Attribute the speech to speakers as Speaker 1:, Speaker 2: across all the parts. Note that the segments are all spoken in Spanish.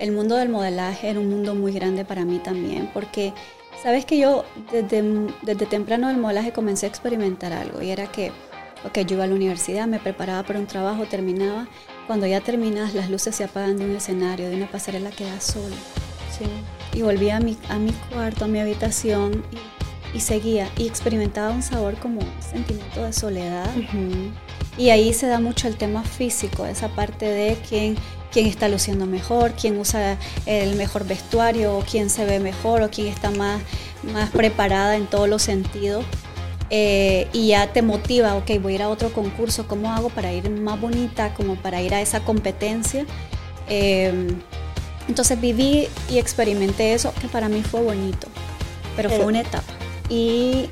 Speaker 1: el mundo del modelaje era un mundo muy grande para mí también, porque sabes que yo desde, desde temprano del modelaje comencé a experimentar algo y era que, ok, yo iba a la universidad, me preparaba para un trabajo, terminaba, cuando ya terminas las luces se apagan de un escenario, de una pasarela quedas solo. Sí. Y volvía a mi, a mi cuarto, a mi habitación y, y seguía y experimentaba un sabor como un sentimiento de soledad. Y ahí se da mucho el tema físico, esa parte de quién quién está luciendo mejor, quién usa el mejor vestuario, o quién se ve mejor, o quién está más, más preparada en todos los sentidos. Eh, y ya te motiva, ok, voy a ir a otro concurso, ¿cómo hago para ir más bonita, como para ir a esa competencia? Em, entonces viví y experimenté eso, que para mí fue bonito, pero, fue una etapa. Y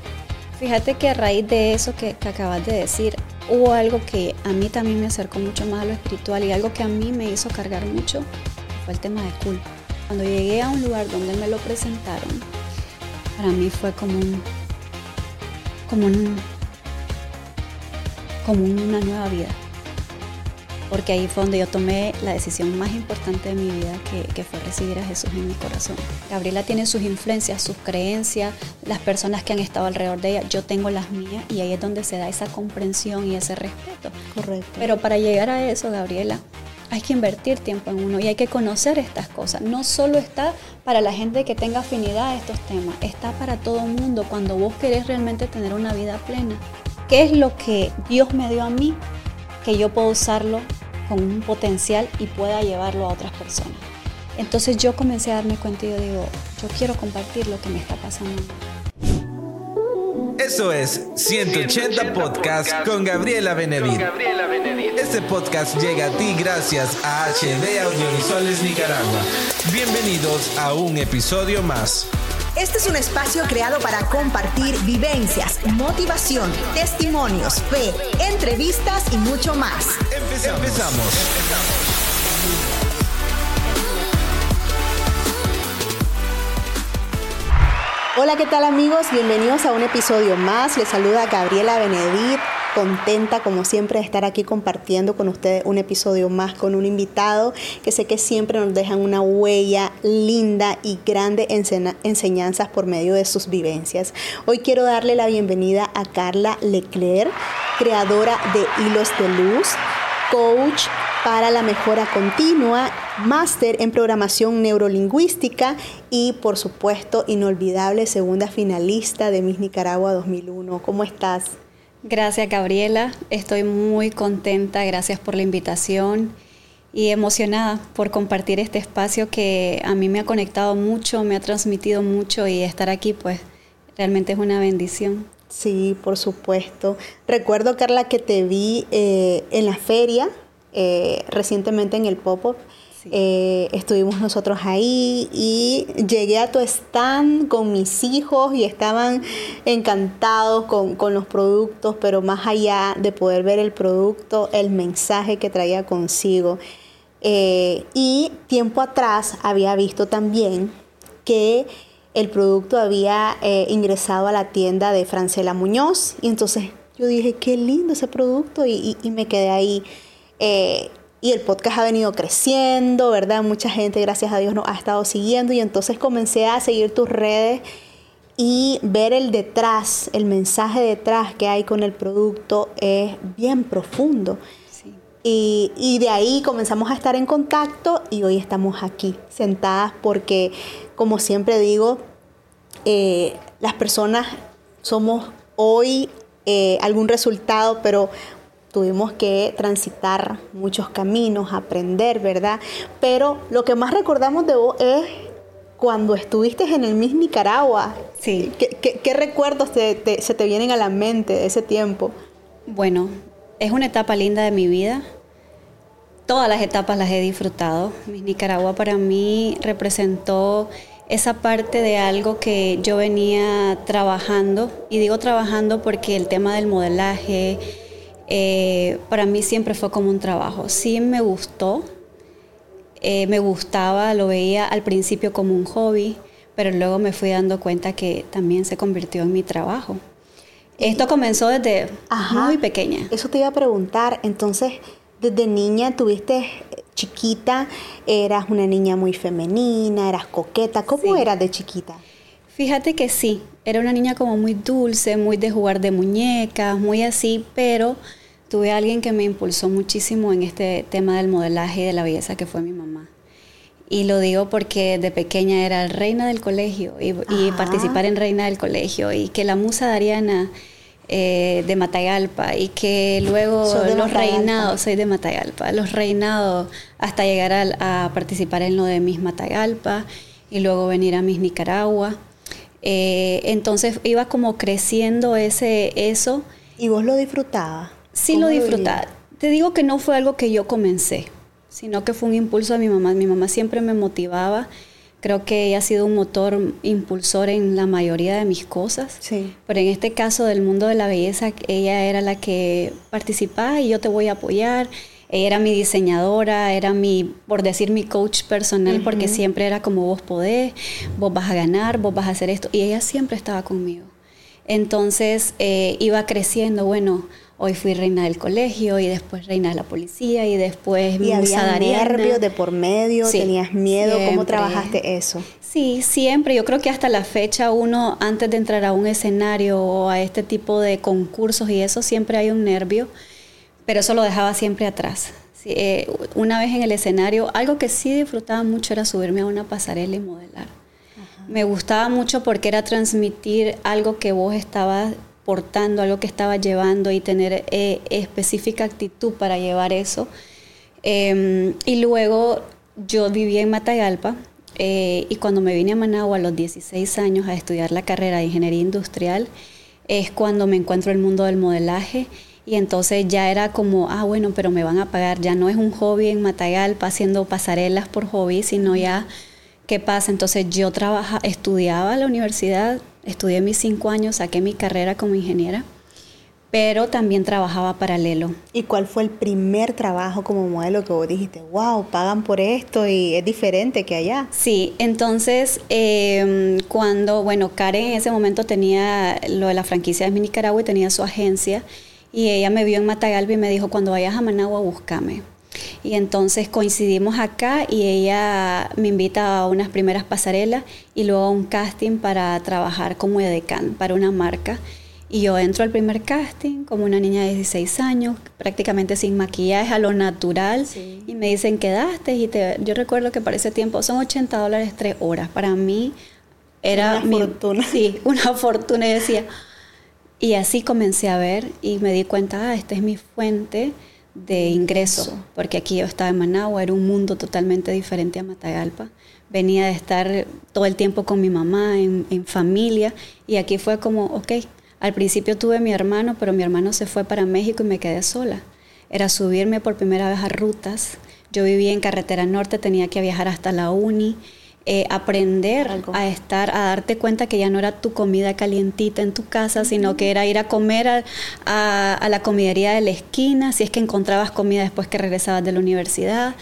Speaker 1: fíjate que a raíz de eso que, que acabas de decir, hubo algo que a mí también me acercó mucho más a lo espiritual y algo que a mí me hizo cargar mucho fue el tema de culpa. Cuando llegué a un lugar donde me lo presentaron, para mí fue como un, como un, como una nueva vida porque ahí fue donde yo tomé la decisión más importante de mi vida, que, fue recibir a Jesús en mi corazón. Gabriela tiene sus influencias, sus creencias, las personas que han estado alrededor de ella, yo tengo las mías y ahí es donde se da esa comprensión y ese respeto.
Speaker 2: Correcto.
Speaker 1: Pero para llegar a eso, Gabriela, hay que invertir tiempo en uno y hay que conocer estas cosas. No solo está para la gente que tenga afinidad a estos temas, está para todo el mundo cuando vos querés realmente tener una vida plena. ¿Qué es lo que Dios me dio a mí que yo puedo usarlo con un potencial y pueda llevarlo a otras personas. Entonces yo comencé a darme cuenta y yo digo, yo quiero compartir lo que me está pasando.
Speaker 3: Eso es 180 Podcast con Gabriela Benevid. Este podcast llega a ti gracias a HD Audiovisuales Nicaragua. Bienvenidos a un episodio más.
Speaker 4: Este es un espacio creado para compartir vivencias, motivación, testimonios, fe, entrevistas y mucho más.
Speaker 3: Empezamos.
Speaker 4: Hola, ¿qué tal amigos? Bienvenidos a un episodio más. Les saluda Gabriela Benedit contenta como siempre de estar aquí compartiendo con ustedes un episodio más con un invitado que sé que siempre nos dejan una huella linda y grande enseñanzas por medio de sus vivencias. Hoy quiero darle la bienvenida a Carla Leclerc, creadora de Hilos de Luz, coach para la mejora continua, máster en programación neurolingüística y por supuesto inolvidable segunda finalista de Miss Nicaragua 2001. ¿Cómo estás?
Speaker 1: Gracias Gabriela, estoy muy contenta, gracias por la invitación y emocionada por compartir este espacio que a mí me ha conectado mucho, me ha transmitido mucho y estar aquí pues realmente es una bendición.
Speaker 4: Sí, por supuesto. Recuerdo, Carla, que te vi eh, en la feria eh, recientemente en el pop-up eh, estuvimos nosotros ahí y llegué a tu stand con mis hijos y estaban encantados con, los productos, pero más allá de poder ver el producto, el mensaje que traía consigo. Eh, y tiempo atrás había visto también que el producto había eh, ingresado a la tienda de Francela Muñoz y entonces yo dije, qué lindo ese producto y, me quedé ahí y el podcast ha venido creciendo, ¿verdad? Mucha gente, gracias a Dios, nos ha estado siguiendo y entonces comencé a seguir tus redes y ver el detrás, el mensaje detrás que hay con el producto es bien profundo. Y, de ahí comenzamos a estar en contacto y hoy estamos aquí sentadas porque, como siempre digo, eh, las personas somos hoy eh, algún resultado, pero tuvimos que transitar muchos caminos, aprender, ¿verdad? Pero lo que más recordamos de vos es cuando estuviste en el Miss Nicaragua.
Speaker 1: Sí.
Speaker 4: ¿Qué, recuerdos se te vienen a la mente de ese tiempo?
Speaker 1: Bueno, es una etapa linda de mi vida. Todas las etapas las he disfrutado. Miss Nicaragua para mí representó esa parte de algo que yo venía trabajando, y digo trabajando porque el tema del modelaje, eh, para mí siempre fue como un trabajo. Sí me gustó, eh, me gustaba, lo veía al principio como un hobby, pero luego me fui dando cuenta que también se convirtió en mi trabajo. Esto comenzó desde muy pequeña.
Speaker 4: Eso te iba a preguntar, entonces, desde niña tuviste chiquita eras una niña muy femenina, eras coqueta. ¿Cómo eras de chiquita?
Speaker 1: Fíjate que sí, era una niña como muy dulce, muy de jugar de muñecas, muy así, pero tuve a alguien que me impulsó muchísimo en este tema del modelaje y de la belleza, que fue mi mamá. Y lo digo porque de pequeña era reina del colegio y, participar en reina del colegio y que la musa de Ariana eh, de Matagalpa y que luego los reinados, soy de Matagalpa, los reinados hasta llegar a, participar en lo de Miss Matagalpa y luego venir a Miss Nicaragua. Eh, entonces iba como creciendo ese eso.
Speaker 4: ¿Y vos lo disfrutabas?
Speaker 1: Sí lo disfrutaba. Te digo que no fue algo que yo comencé, sino que fue un impulso de mi mamá. Mi mamá siempre me motivaba Creo que ella ha sido un motor impulsor en la mayoría de mis cosas. Sí. Pero en este caso del mundo de la belleza, ella era la que participaba y yo te voy a apoyar. Ella era mi diseñadora, era mi, por decir, mi coach personal, porque siempre era como vos podés, vos vas a ganar, vos vas a hacer esto. Y ella siempre estaba conmigo. Entonces eh, iba creciendo, bueno, Hoy fui reina del colegio y después reina de la policía y después
Speaker 4: ¿Y había nervios de por medio? ¿Tenías miedo? ¿Cómo trabajaste eso?
Speaker 1: Sí, siempre. Yo creo que hasta la fecha uno, antes de entrar a un escenario o a este tipo de concursos y eso, siempre hay un nervio, pero eso lo dejaba siempre atrás. Eh, una vez en el escenario, algo que sí disfrutaba mucho era subirme a una pasarela y modelar. Me gustaba mucho porque era transmitir algo que vos estabas portando, algo que estaba llevando y tener eh, específica actitud para llevar eso. Em, y luego yo vivía en Matagalpa eh, y cuando me vine a Managua a los 16 años a estudiar la carrera de ingeniería industrial, es cuando me encuentro en el mundo del modelaje y entonces ya era como, ah, bueno, pero me van a pagar, ya no es un hobby en Matagalpa haciendo pasarelas por hobby, sino ya, ¿qué pasa? Entonces yo trabaja, estudiaba a la universidad, Estudié mis cinco años, saqué mi carrera como ingeniera, pero también trabajaba paralelo.
Speaker 4: ¿Y cuál fue el primer trabajo como modelo que vos dijiste, wow, pagan por esto y es diferente que allá?
Speaker 1: Sí, entonces em, cuando, bueno, Karen en ese momento tenía lo de la franquicia de mi Nicaragua y tenía su agencia y ella me vio en Matagalpa y me dijo, cuando vayas a Managua, búscame. Y entonces coincidimos acá y ella me invita a unas primeras pasarelas y luego a un casting para trabajar como edecán para una marca. Y yo entro al primer casting como una niña de 16 años, prácticamente sin maquillaje, a lo natural. Y me dicen, quedaste. Y te, yo recuerdo que para ese tiempo son 80 dólares tres horas. Para mí era
Speaker 4: una fortuna.
Speaker 1: Sí, una fortuna. Y decía, y así comencé a ver y me di cuenta, ah, esta es mi fuente de ingreso, porque aquí yo estaba en Managua, era un mundo totalmente diferente a Matagalpa. Venía de estar todo el tiempo con mi mamá, en, familia, y aquí fue como, ok, al principio tuve mi hermano, pero mi hermano se fue para México y me quedé sola. Era subirme por primera vez a rutas. Yo vivía en carretera norte, tenía que viajar hasta la uni. Eh, aprender a estar, a darte cuenta que ya no era tu comida calientita en tu casa, sino que era ir a comer a, la comidería de la esquina, si es que encontrabas comida después que regresabas de la universidad.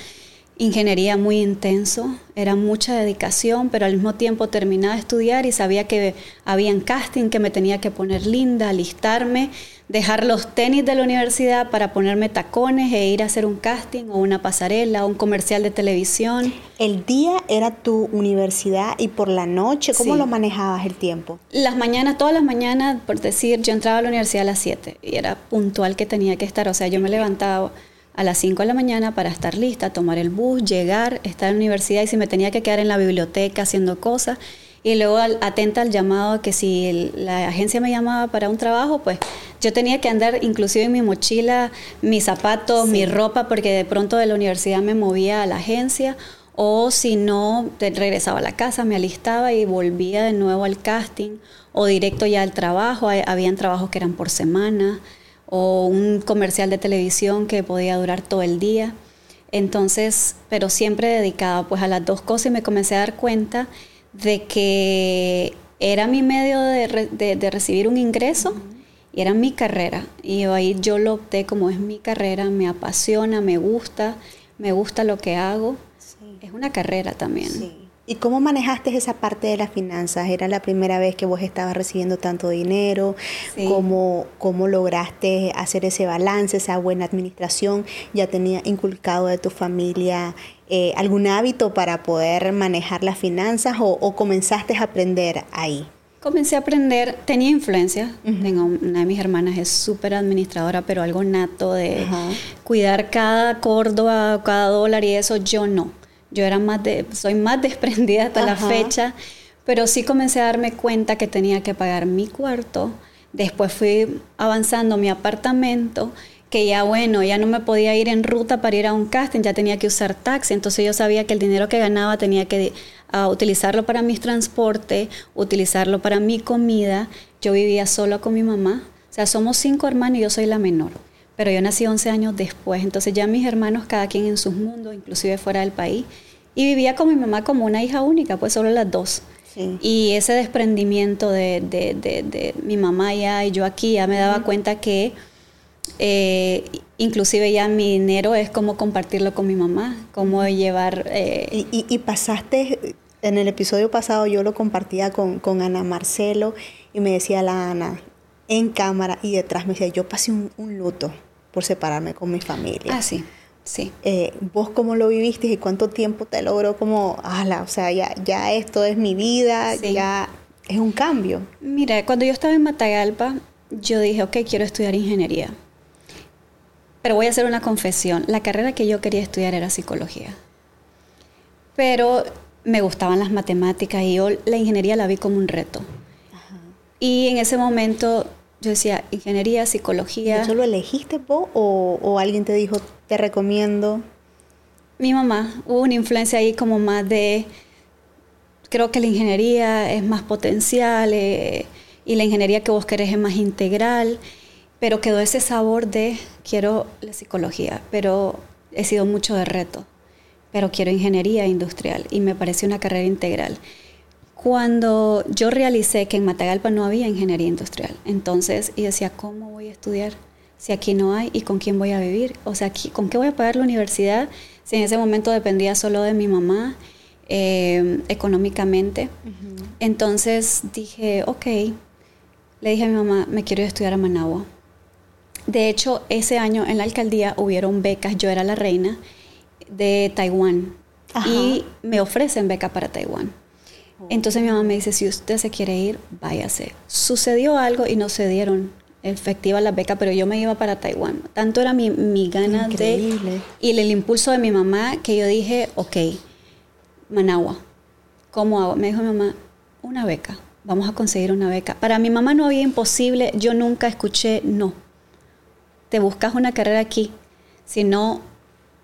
Speaker 1: Ingeniería muy intenso, era mucha dedicación, pero al mismo tiempo terminaba de estudiar y sabía que había un casting, que me tenía que poner linda, alistarme dejar los tenis de la universidad para ponerme tacones e ir a hacer un casting o una pasarela o un comercial de televisión.
Speaker 4: ¿El día era tu universidad y por la noche cómo lo manejabas el tiempo?
Speaker 1: Las mañanas, todas las mañanas, por decir, yo entraba a la universidad a las 7 y era puntual que tenía que estar, o sea, yo me levantaba a las 5 de la mañana para estar lista, tomar el bus, llegar, estar en la universidad y si me tenía que quedar en la biblioteca haciendo cosas, y luego atenta al llamado que si la agencia me llamaba para un trabajo, pues yo tenía que andar inclusive en mi mochila, mis zapatos, mi ropa, porque de pronto de la universidad me movía a la agencia o si no, regresaba a la casa, me alistaba y volvía de nuevo al casting o directo ya al trabajo. Habían trabajos que eran por semana o un comercial de televisión que podía durar todo el día. Entonces, pero siempre dedicada pues a las dos cosas y me comencé a dar cuenta de que era mi medio de, recibir un ingreso y era mi carrera. Y ahí yo lo opté como es mi carrera, me apasiona, me gusta, me gusta lo que hago. Es una carrera también.
Speaker 4: ¿Y cómo manejaste esa parte de las finanzas? ¿Era la primera vez que vos estabas recibiendo tanto dinero? ¿Cómo, ¿Cómo lograste hacer ese balance, esa buena administración? ¿Ya tenía inculcado de tu familia eh, algún hábito para poder manejar las finanzas o, comenzaste a aprender ahí?
Speaker 1: Comencé a aprender, tenía influencia, Tengo, una de mis hermanas es súper administradora, pero algo nato de cuidar cada córdoba, cada dólar y eso, yo no. Yo era más de, soy más desprendida hasta la fecha, pero sí comencé a darme cuenta que tenía que pagar mi cuarto. Después fui avanzando mi apartamento, que ya bueno, ya no me podía ir en ruta para ir a un casting, ya tenía que usar taxi. Entonces yo sabía que el dinero que ganaba tenía que uh, utilizarlo para mis transportes, utilizarlo para mi comida. Yo vivía sola con mi mamá. O sea, somos cinco hermanos y yo soy la menor pero yo nací 11 años después, entonces ya mis hermanos, cada quien en sus mundos, inclusive fuera del país, y vivía con mi mamá como una hija única, pues solo las dos. Y ese desprendimiento de, de, de, mi mamá ya y yo aquí, ya me daba cuenta que eh, inclusive ya mi dinero es como compartirlo con mi mamá, como llevar...
Speaker 4: Eh, y, y, pasaste, en el episodio pasado yo lo compartía con, con Ana Marcelo y me decía la Ana, en cámara y detrás me decía, yo pasé un, un luto por separarme con mi familia.
Speaker 1: Ah, sí. Sí.
Speaker 4: Eh, ¿Vos cómo lo viviste y cuánto tiempo te logró como, ala, o sea, ya, ya esto es mi vida, ya es un cambio?
Speaker 1: Mira, cuando yo estaba en Matagalpa, yo dije, ok, quiero estudiar ingeniería. Pero voy a hacer una confesión. La carrera que yo quería estudiar era psicología. Pero me gustaban las matemáticas y yo la ingeniería la vi como un reto. Y en ese momento yo decía, ingeniería, psicología.
Speaker 4: ¿Eso lo elegiste vos o, alguien te dijo, te recomiendo?
Speaker 1: Mi mamá, hubo una influencia ahí como más de, creo que la ingeniería es más potencial eh, y la ingeniería que vos querés es más integral, pero quedó ese sabor de, quiero la psicología, pero he sido mucho de reto, pero quiero ingeniería industrial y me parece una carrera integral cuando yo realicé que en Matagalpa no había ingeniería industrial. Entonces, y decía, ¿cómo voy a estudiar si aquí no hay y con quién voy a vivir? O sea, ¿con qué voy a pagar la universidad si en ese momento dependía solo de mi mamá eh, económicamente? Entonces dije, ok, le dije a mi mamá, me quiero ir a estudiar a Managua. De hecho, ese año en la alcaldía hubieron becas, yo era la reina de Taiwán y me ofrecen beca para Taiwán. Entonces mi mamá me dice, si usted se quiere ir, váyase. Sucedió algo y no se dieron efectiva la beca, pero yo me iba para Taiwán. Tanto era mi, mi gana de... Y el, impulso de mi mamá que yo dije, ok, Managua, ¿cómo hago? Me dijo mi mamá, una beca, vamos a conseguir una beca. Para mi mamá no había imposible, yo nunca escuché, no, te buscas una carrera aquí, si no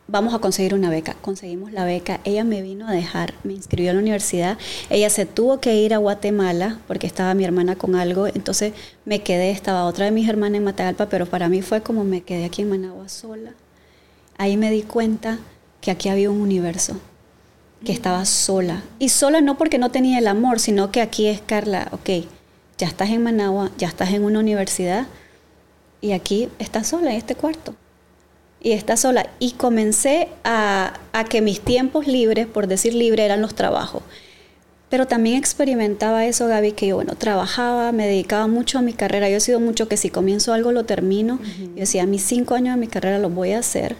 Speaker 1: vamos a conseguir una beca. Conseguimos la beca. Ella me vino a dejar, me inscribió a la universidad. Ella se tuvo que ir a Guatemala porque estaba mi hermana con algo. Entonces me quedé, estaba otra de mis hermanas en Matagalpa, pero para mí fue como me quedé aquí en Managua sola. Ahí me di cuenta que aquí había un universo, que estaba sola. Y sola no porque no tenía el amor, sino que aquí es Carla, ok, ya estás en Managua, ya estás en una universidad y aquí estás sola en este cuarto y está sola. Y comencé a, que mis tiempos libres, por decir libre, eran los trabajos. Pero también experimentaba eso, Gaby, que yo, bueno, trabajaba, me dedicaba mucho a mi carrera. Yo he sido mucho que si comienzo algo lo termino. Yo decía, mis cinco años de mi carrera los voy a hacer.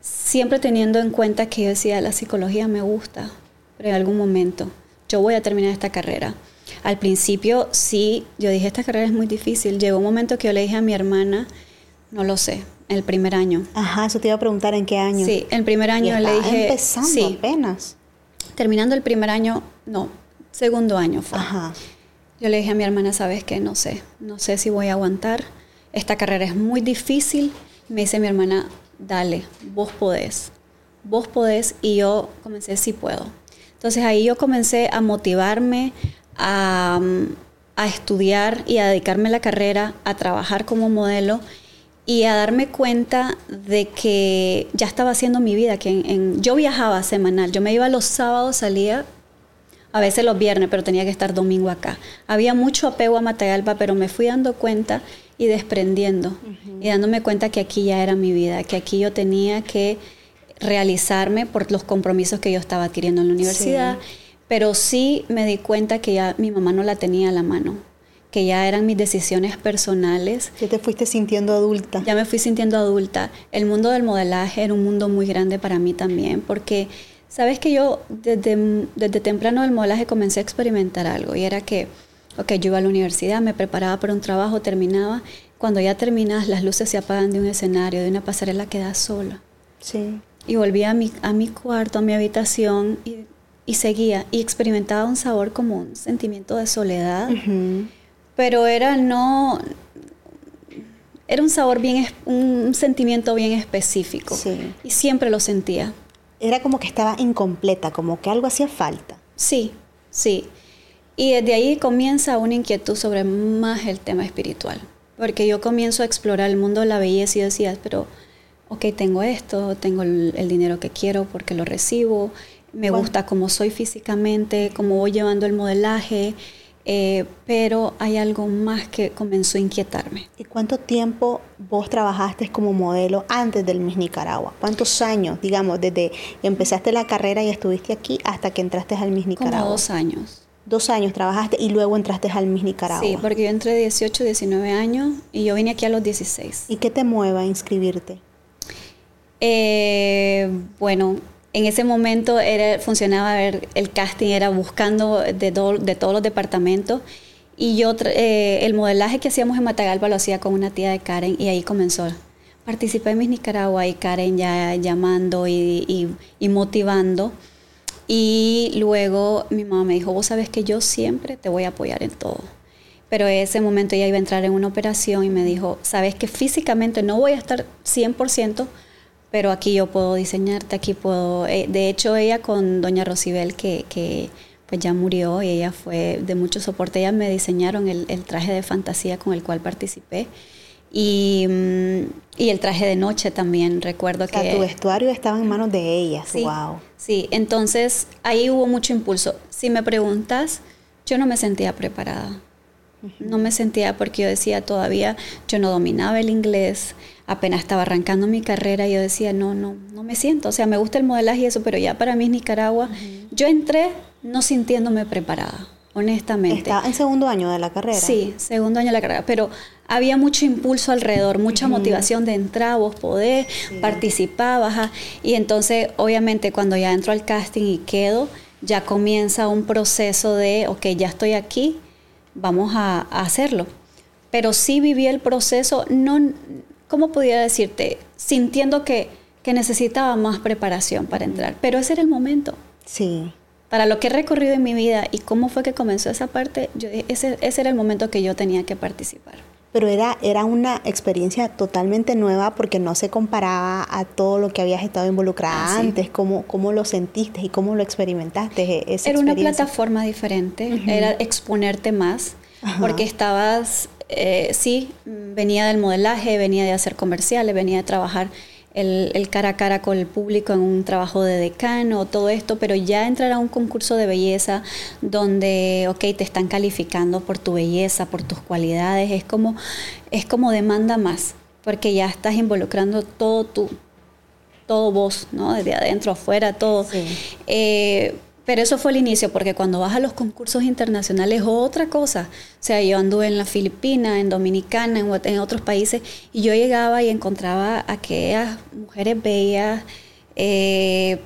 Speaker 1: Siempre teniendo en cuenta que yo decía, la psicología me gusta, pero en algún momento yo voy a terminar esta carrera. Al principio sí, yo dije, esta carrera es muy difícil. Llegó un momento que yo le dije a mi hermana, no lo sé, el primer año.
Speaker 4: Ajá, eso te iba a preguntar en qué año.
Speaker 1: Sí, el primer año le dije.
Speaker 4: empezando sí, apenas.
Speaker 1: Terminando el primer año, no, segundo año fue. Ajá. Yo le dije a mi hermana, ¿sabes qué? No sé, no sé si voy a aguantar. Esta carrera es muy difícil. Me dice mi hermana, dale, vos podés. Vos podés. Y yo comencé, sí puedo. Entonces ahí yo comencé a motivarme, a, a estudiar y a dedicarme a la carrera, a trabajar como modelo y a darme cuenta de que ya estaba haciendo mi vida, que en, yo viajaba semanal, yo me iba los sábados, salía a veces los viernes, pero tenía que estar domingo acá. Había mucho apego a Matagalpa, pero me fui dando cuenta y desprendiendo y dándome cuenta que aquí ya era mi vida, que aquí yo tenía que realizarme por los compromisos que yo estaba adquiriendo en la universidad, pero sí me di cuenta que ya mi mamá no la tenía a la mano, que ya eran mis decisiones personales.
Speaker 4: Ya te fuiste sintiendo adulta.
Speaker 1: Ya me fui sintiendo adulta. El mundo del modelaje era un mundo muy grande para mí también, porque sabes que yo desde, desde temprano del modelaje comencé a experimentar algo y era que, ok, yo iba a la universidad, me preparaba para un trabajo, terminaba. Cuando ya terminas, las luces se apagan de un escenario, de una pasarela, quedas sola.
Speaker 4: Sí.
Speaker 1: Y volví a mi, a mi cuarto, a mi habitación y, y seguía y experimentaba un sabor como un sentimiento de soledad, pero era no, era un sabor bien, un sentimiento bien específico
Speaker 4: Sí.
Speaker 1: y siempre lo sentía.
Speaker 4: Era como que estaba incompleta, como que algo hacía falta.
Speaker 1: Sí, sí. Y desde ahí comienza una inquietud sobre más el tema espiritual, porque yo comienzo a explorar el mundo de la belleza y decía, pero, ok, tengo esto, tengo el, el dinero que quiero porque lo recibo, me
Speaker 4: Bueno.
Speaker 1: gusta cómo soy físicamente, cómo voy llevando el modelaje, eh, pero hay algo más que comenzó a inquietarme.
Speaker 4: ¿Y cuánto tiempo vos trabajaste como modelo antes del Miss Nicaragua? ¿Cuántos años, digamos, desde que empezaste la carrera y estuviste aquí hasta que entraste al Miss Nicaragua?
Speaker 1: Como dos años.
Speaker 4: Dos años trabajaste y luego entraste al Miss Nicaragua.
Speaker 1: Sí, porque yo entré de 18, 19 años y yo vine aquí a los 16.
Speaker 4: ¿Y qué te mueve a inscribirte?
Speaker 1: Eh, bueno, en ese momento era, funcionaba el casting, era buscando de, do- de todos los departamentos. Y yo, eh, el modelaje que hacíamos en Matagalpa lo hacía con una tía de Karen y ahí comenzó. Participé en Miss Nicaragua y Karen ya llamando y, y- y motivando. Y luego mi mamá me dijo, vos sabes que yo siempre te voy a apoyar en todo. Pero en ese momento ella iba a entrar en una operación y me dijo, sabes que físicamente no voy a estar 100%, pero aquí yo puedo diseñarte, aquí puedo... eh, de hecho, ella con doña Rosibel, que, que pues ya murió y ella fue de mucho soporte, ellas me diseñaron el, el traje de fantasía con el cual participé. Y, mm, y el traje de noche también, recuerdo
Speaker 4: O sea,
Speaker 1: que...
Speaker 4: tu vestuario estaba en manos de ellas.
Speaker 1: Sí,
Speaker 4: Wow.
Speaker 1: sí, entonces ahí hubo mucho impulso. Si me preguntas, yo no me sentía preparada. No me sentía porque yo decía todavía, yo no dominaba el inglés, apenas estaba arrancando mi carrera y yo decía, no, no, no me siento. O sea, me gusta el modelaje y eso, pero ya para mí es Nicaragua. Yo entré no sintiéndome preparada, honestamente.
Speaker 4: Estaba en segundo año de la carrera.
Speaker 1: Sí, segundo año de la carrera, pero había mucho impulso alrededor, mucha motivación de entrar, vos podés, participabas, ajá. y entonces obviamente cuando ya entro al casting y quedo, ya comienza un proceso de, ok, ya estoy aquí, vamos a, a hacerlo. Pero sí viví el proceso, no, ¿cómo pudiera decirte? Sintiendo que, que necesitaba más preparación para entrar, pero ese era el momento
Speaker 4: Sí.
Speaker 1: para lo que he recorrido en mi vida y cómo fue que comenzó esa parte, yo- ese, ese era el momento que yo tenía que participar.
Speaker 4: Pero era, era una experiencia totalmente nueva porque no se comparaba a todo lo que habías estado involucrada
Speaker 1: Ah, sí.
Speaker 4: antes. ¿Cómo, ¿Cómo lo sentiste y cómo lo experimentaste? e- Esa
Speaker 1: Era una plataforma diferente, era exponerte más,
Speaker 4: Ajá.
Speaker 1: porque estabas, eh, sí, venía del modelaje, venía de hacer comerciales, venía de trabajar el, el cara a cara con el público en un trabajo de decano, todo esto, pero ya entrar a un concurso de belleza donde, ok, te están calificando por tu belleza, por tus cualidades, es como, es como demanda más, porque ya estás involucrando todo tu, todo vos, ¿no? Desde adentro, afuera, todo.
Speaker 4: Sí.
Speaker 1: Eh, pero eso fue el inicio, porque cuando vas a los concursos internacionales es otra cosa. O sea, yo anduve en la Filipina, en Dominicana, en, ot- en otros países, y yo llegaba y encontraba a aquellas mujeres bellas, eh,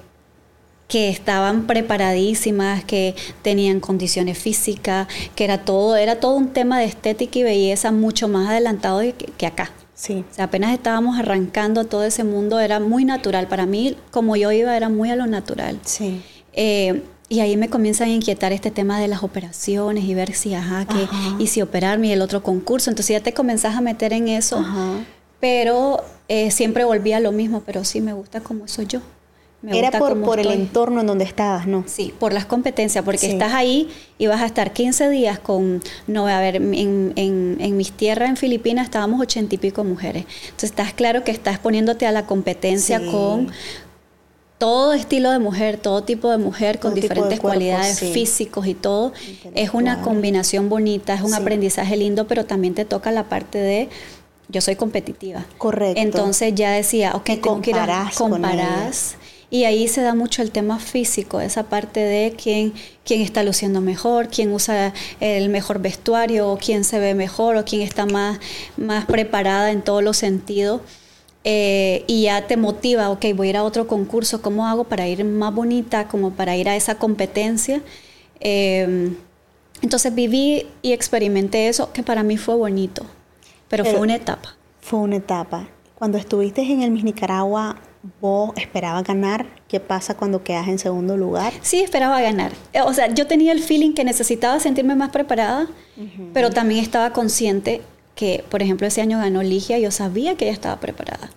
Speaker 1: que estaban preparadísimas, que tenían condiciones físicas, que era todo, era todo un tema de estética y belleza mucho más adelantado de que, que acá.
Speaker 4: Sí.
Speaker 1: O sea, apenas estábamos arrancando todo ese mundo, era muy natural. Para mí, como yo iba, era muy a lo natural.
Speaker 4: Sí.
Speaker 1: Eh, y ahí me comienzan a inquietar este tema de las operaciones y ver si, ajá, que,
Speaker 4: Ajá.
Speaker 1: y si operarme y el otro concurso. Entonces ya te comenzás a meter en eso.
Speaker 4: Ajá.
Speaker 1: Pero eh, siempre volvía a lo mismo, pero sí me gusta como soy yo. Me
Speaker 4: Era
Speaker 1: gusta
Speaker 4: por, por el entorno en donde estabas, ¿no?
Speaker 1: Sí, por las competencias, porque
Speaker 4: Sí.
Speaker 1: estás ahí y vas a estar 15 días con, no, a ver, en, en, en mis tierras en Filipinas estábamos ochenta y pico mujeres. Entonces estás claro que estás poniéndote a la competencia
Speaker 4: Sí.
Speaker 1: con todo estilo de mujer, todo tipo de mujer con
Speaker 4: Todo
Speaker 1: diferentes cualidades
Speaker 4: sí.
Speaker 1: físicos y todo. Es una combinación bonita, es un
Speaker 4: Sí.
Speaker 1: aprendizaje lindo, pero también te toca la parte de yo soy competitiva.
Speaker 4: Correcto.
Speaker 1: Entonces ya decía, ok,
Speaker 4: Te
Speaker 1: tengo que ir a
Speaker 4: comparás
Speaker 1: Y ahí se da mucho el tema físico, esa parte de quién, quién está luciendo mejor, quién usa el mejor vestuario, o quién se ve mejor, o quién está más, más preparada en todos los sentidos. Eh, y ya te motiva, ok, voy a ir a otro concurso, ¿cómo hago para ir más bonita, como para ir a esa competencia? Em, entonces viví y experimenté eso, que para mí fue bonito, pero, fue una etapa.
Speaker 4: Fue una etapa. Cuando estuviste en el Miss Nicaragua, ¿vos esperabas ganar? ¿Qué pasa cuando quedas en segundo lugar?
Speaker 1: Sí, esperaba ganar. Eh, o sea, yo tenía el feeling que necesitaba sentirme más preparada, pero también estaba consciente que, por ejemplo, ese año ganó Ligia, yo sabía que ella estaba preparada.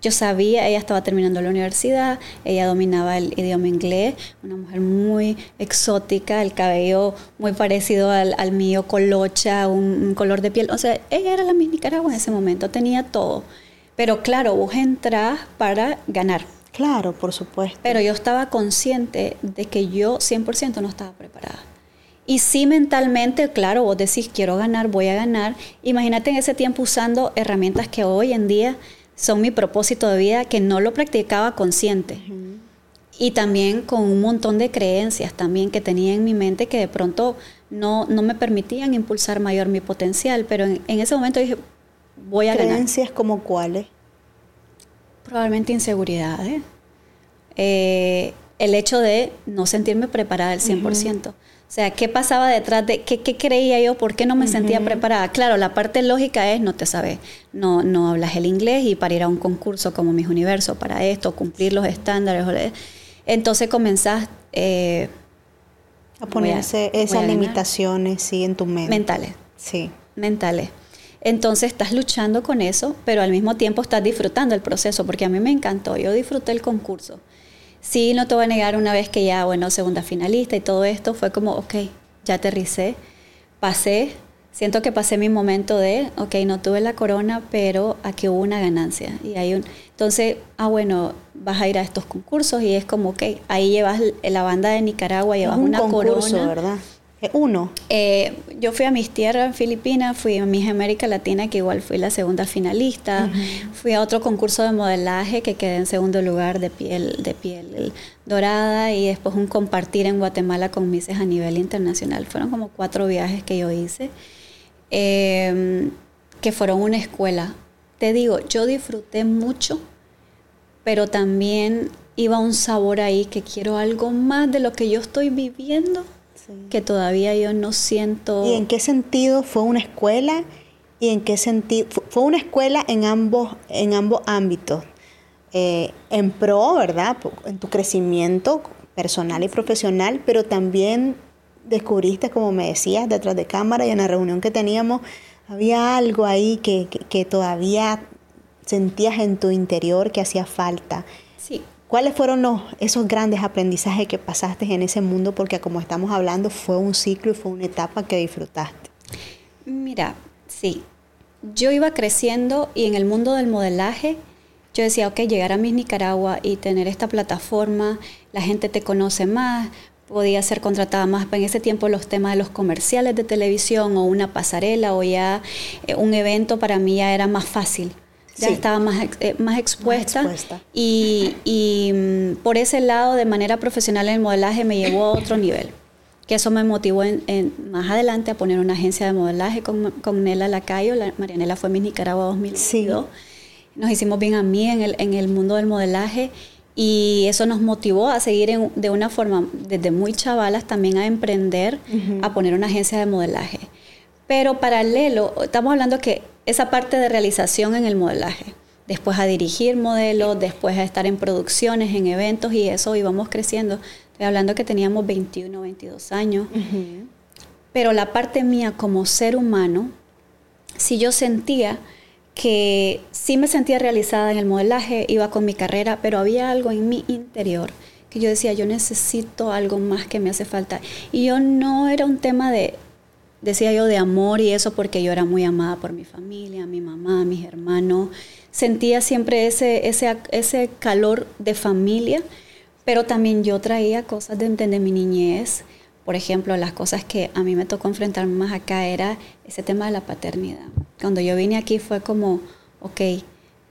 Speaker 1: Yo sabía, ella estaba terminando la universidad, ella dominaba el idioma inglés, una mujer muy exótica, el cabello muy parecido al, mío, colocha, un, color de piel. O sea, ella era la Miss Nicaragua en ese momento, tenía todo. Pero claro, vos entras para ganar.
Speaker 4: Claro, por supuesto.
Speaker 1: Pero yo estaba consciente de que yo 100% no estaba preparada. Y sí mentalmente, claro, vos decís, quiero ganar, voy a ganar. Imagínate en ese tiempo usando herramientas que hoy en día son mi propósito de vida, que no lo practicaba consciente. Y también con un montón de creencias también que tenía en mi mente que de pronto no, no me permitían impulsar mayor mi potencial. Pero en, ese momento dije, voy a
Speaker 4: ganar. ¿Creencias como cuáles?
Speaker 1: Probablemente inseguridades. Eh, el hecho de no sentirme preparada al 100%. O sea, ¿qué pasaba detrás de qué, creía yo? ¿Por qué no me sentía preparada? Claro, la parte lógica es no te sabes, no, no hablas el inglés y para ir a un concurso como Mis Universo, para esto, cumplir los estándares. Entonces comenzás... Eh,
Speaker 4: a ponerse esas limitaciones, sí, en tu mente.
Speaker 1: Mentales.
Speaker 4: Sí.
Speaker 1: Mentales. Entonces estás luchando con eso, pero al mismo tiempo estás disfrutando el proceso, porque a mí me encantó, yo disfruté el concurso. Sí, no te voy a negar una vez que ya, bueno, segunda finalista y todo esto, fue como, ok, ya aterricé, pasé, siento que pasé mi momento de, ok, no tuve la corona, pero aquí hubo una ganancia. Y hay un, entonces, ah, bueno, vas a ir a estos concursos y es como, ok, ahí llevas la banda de Nicaragua, llevas un una concurso, corona.
Speaker 4: ¿verdad? Uno.
Speaker 1: Eh, yo fui a mis tierras Filipinas, fui a Mis América Latina, que igual fui la segunda finalista. Fui a otro concurso de modelaje que quedé en segundo lugar de piel, de piel dorada y después un compartir en Guatemala con Mises a nivel internacional. Fueron como cuatro viajes que yo hice, em, que fueron una escuela. Te digo, yo disfruté mucho, pero también iba un sabor ahí que quiero algo más de lo que yo estoy viviendo que todavía yo no siento.
Speaker 4: ¿Y en qué sentido fue una escuela? ¿Y en qué sentido? Fue una escuela en ambos, en ambos ámbitos. Eh, en pro, ¿verdad? En tu crecimiento personal y profesional, pero también descubriste, como me decías, detrás de cámara y en la reunión que teníamos, había algo ahí que, que todavía sentías en tu interior que hacía falta. ¿Cuáles fueron los, esos grandes aprendizajes que pasaste en ese mundo? Porque como estamos hablando, fue un ciclo y fue una etapa que disfrutaste.
Speaker 1: Mira, sí. Yo iba creciendo y en el mundo del modelaje, yo decía, ok, llegar a Miss Nicaragua y tener esta plataforma, la gente te conoce más, podía ser contratada más. En ese tiempo los temas de los comerciales de televisión o una pasarela o ya eh, un evento para mí ya era más fácil ya estaba más, eh, más, expuesta, Y, y mm, por ese lado, de manera profesional en el modelaje, me llevó a otro nivel. Que eso me motivó en, más adelante a poner una agencia de modelaje con, con Nela Lacayo. La, Marianela fue mi Nicaragua 2002. Nos hicimos bien a mí en el, en el mundo del modelaje y eso nos motivó a seguir de una forma, desde muy chavalas, también a emprender, a poner una agencia de modelaje. Pero paralelo, estamos hablando que esa parte de realización en el modelaje, después a dirigir modelos, después a estar en producciones, en eventos y eso íbamos creciendo. Estoy hablando que teníamos 21, 22 años. Pero la parte mía como ser humano, si yo sentía que sí me sentía realizada en el modelaje, iba con mi carrera, pero había algo en mi interior que yo decía, yo necesito algo más que me hace falta. Y yo no era un tema de decía yo, de amor y eso porque yo era muy amada por mi familia, mi mamá, mis hermanos. Sentía siempre ese, ese, ese calor de familia, pero también yo traía cosas de, de, mi niñez. Por ejemplo, las cosas que a mí me tocó enfrentar más acá era ese tema de la paternidad. Cuando yo vine aquí fue como, ok,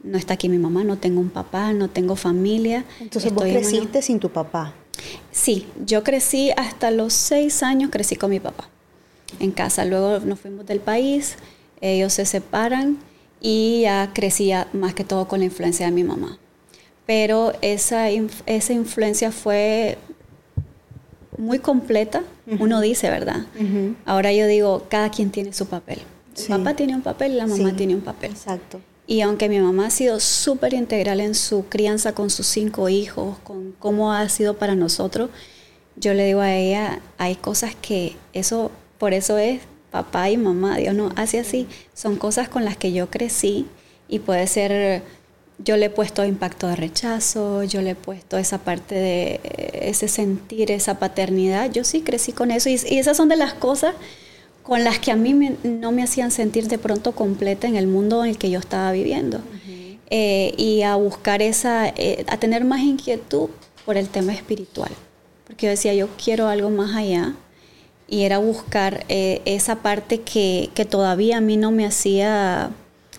Speaker 1: no está aquí mi mamá, no tengo un papá, no tengo familia.
Speaker 4: Entonces vos creciste sin tu papá.
Speaker 1: Sí, yo crecí hasta los seis años, crecí con mi papá en casa. Luego nos fuimos del país, ellos se separan y ya crecía más que todo con la influencia de mi mamá. Pero esa, esa influencia fue muy completa, uno dice, ¿verdad? Ahora yo digo, cada quien tiene su papel. El papá tiene un papel, la mamá tiene un papel.
Speaker 4: Exacto.
Speaker 1: Y aunque mi mamá ha sido súper integral en su crianza con sus cinco hijos, con cómo ha sido para nosotros, yo le digo a ella, hay cosas que eso, por eso es papá y mamá, Dios no hace así, son cosas con las que yo crecí y puede ser, yo le he puesto impacto de rechazo, yo le he puesto esa parte de ese sentir, esa paternidad, yo sí crecí con eso y, esas son de las cosas con las que a mí no me hacían sentir de pronto completa en el mundo en el que yo estaba viviendo. Eh, y a buscar esa, eh, a tener más inquietud por el tema espiritual. Porque yo decía, yo quiero algo más allá y era buscar eh, esa parte que, que, todavía a mí no me hacía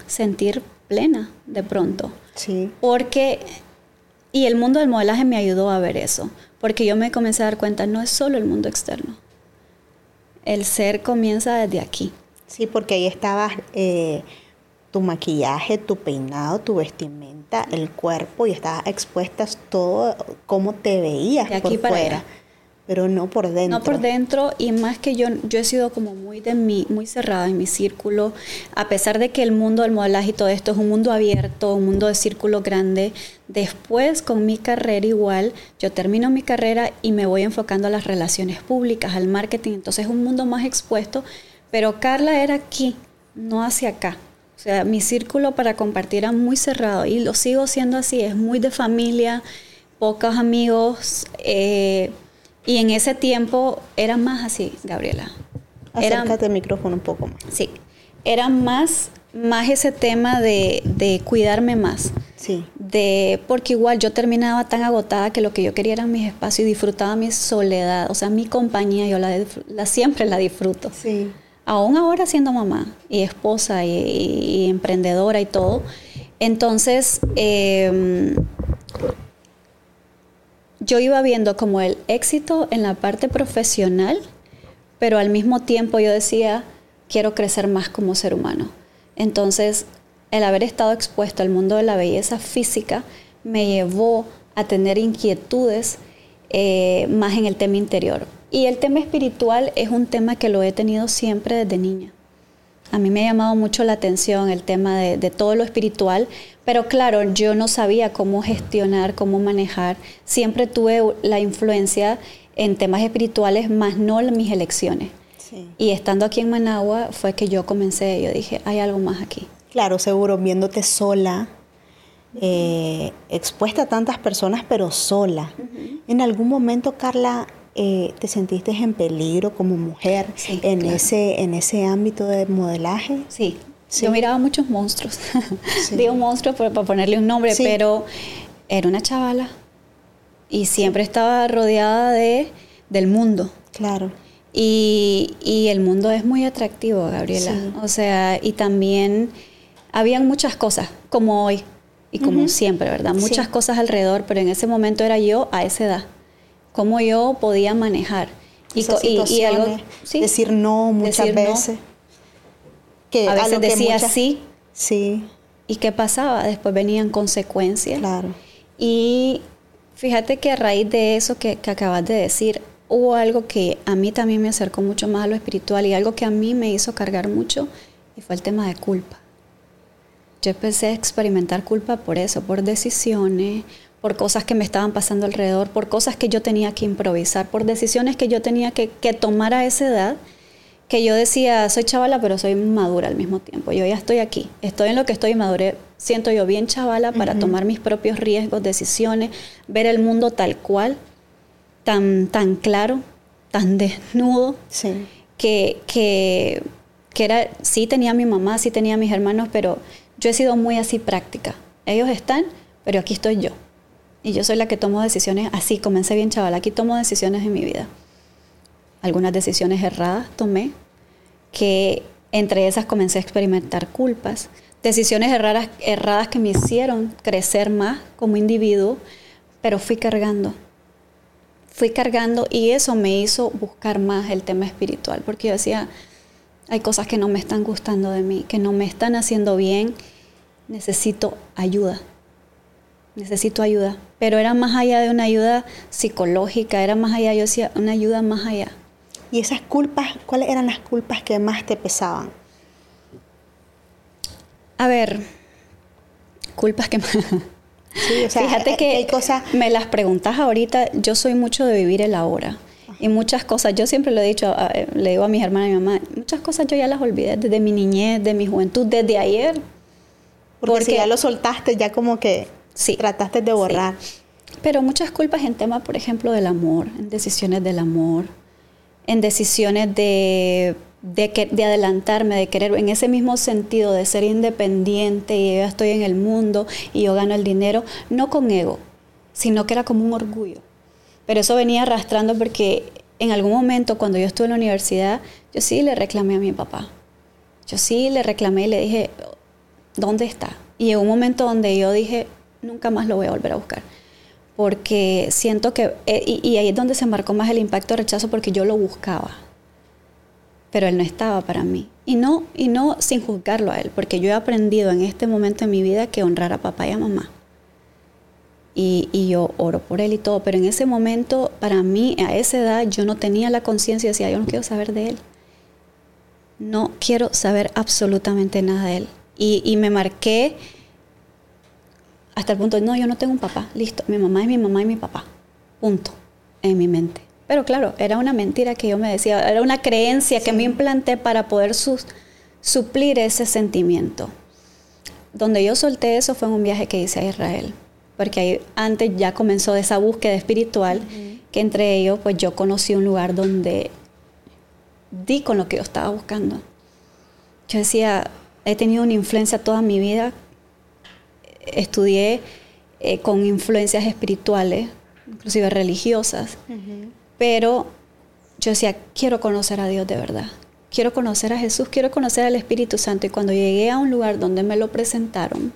Speaker 1: sentir plena de pronto.
Speaker 4: Sí.
Speaker 1: Porque, y el mundo del modelaje me ayudó a ver eso, porque yo me comencé a dar cuenta, no es solo el mundo externo, el ser comienza desde aquí.
Speaker 4: Sí, porque ahí estaba eh, tu maquillaje, tu peinado, tu vestimenta, el cuerpo y estabas expuestas todo cómo te veías de aquí por fuera pero no por dentro.
Speaker 1: No por dentro y más que yo, yo he sido como muy de mí, muy cerrada en mi círculo, a pesar de que el mundo del modelaje y todo esto es un mundo abierto, un mundo de círculo grande. Después con mi carrera igual, yo termino mi carrera y me voy enfocando a las relaciones públicas, al marketing, entonces es un mundo más expuesto, pero Carla era aquí, no hacia acá. O sea, mi círculo para compartir era muy cerrado y lo sigo siendo así, es muy de familia, pocos amigos. Eh, y en ese tiempo era más así, Gabriela.
Speaker 4: Acércate el micrófono un poco más.
Speaker 1: Sí, era más, más ese tema de, de cuidarme más.
Speaker 4: Sí.
Speaker 1: De, porque igual yo terminaba tan agotada que lo que yo quería era mis espacios y disfrutaba mi soledad. O sea, mi compañía, yo la, la siempre la disfruto.
Speaker 4: Sí.
Speaker 1: Aún ahora siendo mamá y esposa y, emprendedora y todo. Entonces, eh, yo iba viendo como el éxito en la parte profesional, pero al mismo tiempo yo decía, quiero crecer más como ser humano. Entonces, el haber estado expuesto al mundo de la belleza física me llevó a tener inquietudes eh, más en el tema interior. Y el tema espiritual es un tema que lo he tenido siempre desde niña. A mí me ha llamado mucho la atención el tema de, todo lo espiritual, pero claro, yo no sabía cómo gestionar, cómo manejar. Siempre tuve la influencia en temas espirituales, más no en mis elecciones. Y estando aquí en Managua fue que yo comencé, yo dije, hay algo más aquí.
Speaker 4: Claro, seguro, viéndote sola, eh, expuesta a tantas personas, pero sola. En algún momento, Carla, eh, te sentiste en peligro como mujer en, ese, en ese ámbito de modelaje?
Speaker 1: Sí, yo miraba muchos monstruos. Digo monstruos para ponerle un nombre, pero era una chavala y siempre estaba rodeada de, del mundo.
Speaker 4: Claro.
Speaker 1: Y, y el mundo es muy atractivo, Gabriela. O sea, y también habían muchas cosas, como hoy y como siempre, ¿verdad? Muchas cosas alrededor, pero en ese momento era yo a esa edad cómo yo podía manejar.
Speaker 4: Y, y, algo, decir no muchas veces.
Speaker 1: Que a veces decía sí.
Speaker 4: Sí.
Speaker 1: ¿Y qué pasaba? Después venían consecuencias.
Speaker 4: Claro.
Speaker 1: Y fíjate que a raíz de eso que, que acabas de decir, hubo algo que a mí también me acercó mucho más a lo espiritual y algo que a mí me hizo cargar mucho y fue el tema de culpa. Yo empecé a experimentar culpa por eso, por decisiones, por cosas que me estaban pasando alrededor, por cosas que yo tenía que improvisar, por decisiones que yo tenía que, tomar a esa edad, que yo decía, soy chavala, pero soy madura al mismo tiempo. Yo ya estoy aquí, estoy en lo que estoy maduré, siento yo bien chavala para tomar mis propios riesgos, decisiones, ver el mundo tal cual, tan, tan claro, tan desnudo, que, que, que era, sí tenía mi mamá, sí tenía mis hermanos, pero yo he sido muy así práctica. Ellos están, pero aquí estoy yo. Y yo soy la que tomo decisiones así, comencé bien chaval, aquí tomo decisiones en mi vida. Algunas decisiones erradas tomé, que entre esas comencé a experimentar culpas. decisiones erradas, erradas que me hicieron crecer más como individuo, pero fui cargando. Fui cargando y eso me hizo buscar más el tema espiritual, porque yo decía, hay cosas que no me están gustando de mí, que no me están haciendo bien, necesito ayuda. Necesito ayuda. Pero era más allá de una ayuda psicológica, era más allá, yo decía, una ayuda más allá.
Speaker 4: ¿Y esas culpas, cuáles eran las culpas que más te pesaban?
Speaker 1: A ver, culpas que más... Fíjate que, hay cosas... me las preguntas ahorita, yo soy mucho de vivir el ahora. Y muchas cosas, yo siempre lo he dicho, le digo a mis hermanas y mi mamá, muchas cosas yo ya las olvidé desde mi niñez, de mi juventud, desde ayer.
Speaker 4: Porque, si ya lo soltaste, ya como que sí, trataste de borrar.
Speaker 1: Pero muchas culpas en tema, por ejemplo, del amor, en decisiones del amor, en decisiones de de, que, de adelantarme, de querer, en ese mismo sentido de ser independiente y yo estoy en el mundo y yo gano el dinero, no con ego, sino que era como un orgullo. Pero eso venía arrastrando porque en algún momento cuando yo estuve en la universidad, yo sí le reclamé a mi papá. Yo sí le reclamé y le dije, ¿dónde está? Y en un momento donde yo dije, nunca más lo voy a volver a buscar. Porque siento que, eh, y, ahí es donde se marcó más el impacto de rechazo porque yo lo buscaba pero él no estaba para mí. Y no, y no sin juzgarlo a él, porque yo he aprendido en este momento de mi vida que honrar a papá y a mamá. Y, y, yo oro por él y todo, pero en ese momento, para mí, a esa edad, yo no tenía la conciencia, decía, yo no quiero saber de él. No quiero saber absolutamente nada de él. Y, y me marqué hasta el punto de, no, yo no tengo un papá, listo, mi mamá es mi mamá y mi papá, punto, en mi mente. Pero claro, era una mentira que yo me decía, era una creencia que me implanté para poder suplir ese sentimiento. Donde yo solté eso fue en un viaje que hice a Israel, porque ahí antes ya comenzó esa búsqueda espiritual, que entre ellos pues yo conocí un lugar donde di con lo que yo estaba buscando. Yo decía, he tenido una influencia toda mi vida, estudié eh, con influencias espirituales, inclusive religiosas, pero yo decía, quiero conocer a Dios de verdad. Quiero conocer a Jesús, quiero conocer al Espíritu Santo. Y cuando llegué a un lugar donde me lo presentaron,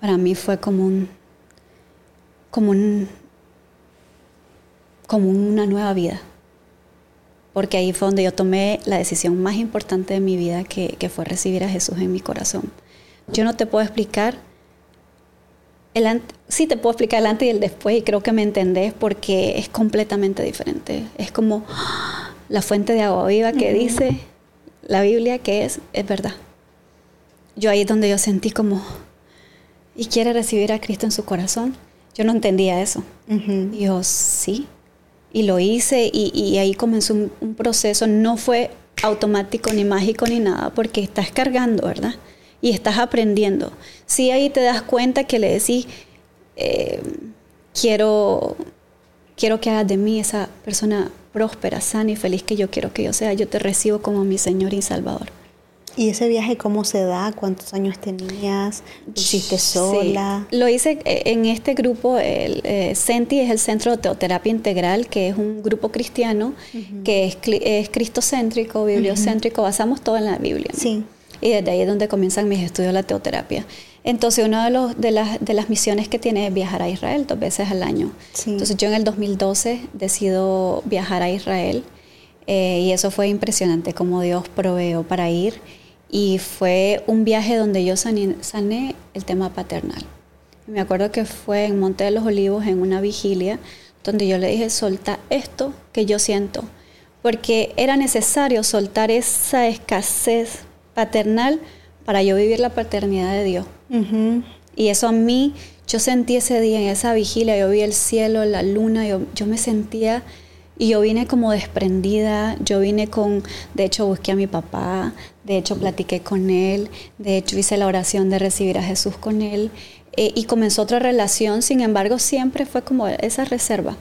Speaker 1: para mí fue como un, como un, como una nueva vida. Porque ahí fue donde yo tomé la decisión más importante de mi vida, que, que fue recibir a Jesús en mi corazón. Yo no te puedo explicar el sí te puedo explicar el antes y el después y creo que me entendés porque es completamente diferente. Es como la fuente de agua viva que dice la Biblia que es, es verdad. Yo ahí es donde yo sentí como, ¿y quiere recibir a Cristo en su corazón? Yo no entendía eso. Y yo sí. Y lo hice y, ahí comenzó un, un proceso. No fue automático ni mágico ni nada porque estás cargando, ¿verdad? Y estás aprendiendo. Si ahí te das cuenta que le decís, eh, quiero, quiero que hagas de mí esa persona próspera, sana y feliz que yo quiero que yo sea, yo te recibo como mi Señor y Salvador.
Speaker 4: ¿Y ese viaje cómo se da? ¿Cuántos años tenías? ¿Lo hiciste sola?
Speaker 1: Lo hice eh, en este grupo, el eh, CENTI es el Centro de Teoterapia Integral, que es un grupo cristiano que es, es cristocéntrico, bibliocéntrico, basamos todo en la Biblia.
Speaker 4: Sí
Speaker 1: y desde ahí es donde comienzan mis estudios de la teoterapia. Entonces, una de, los, de, las, de las misiones que tiene es viajar a Israel dos veces al año. Entonces, yo en el 2012 decido viajar a Israel eh, y eso fue impresionante como Dios proveó para ir. Y fue un viaje donde yo sané, sané el tema paternal. Me acuerdo que fue en Monte de los Olivos, en una vigilia, donde yo le dije, solta esto que yo siento, porque era necesario soltar esa escasez paternal para yo vivir la paternidad de Dios. Y eso a mí, yo sentí ese día en esa vigilia, yo vi el cielo, la luna, yo, yo me sentía y yo vine como desprendida, yo vine con, de hecho busqué a mi papá, de hecho platiqué con él, de hecho hice la oración de recibir a Jesús con él eh, y comenzó otra relación, sin embargo siempre fue como esa reserva.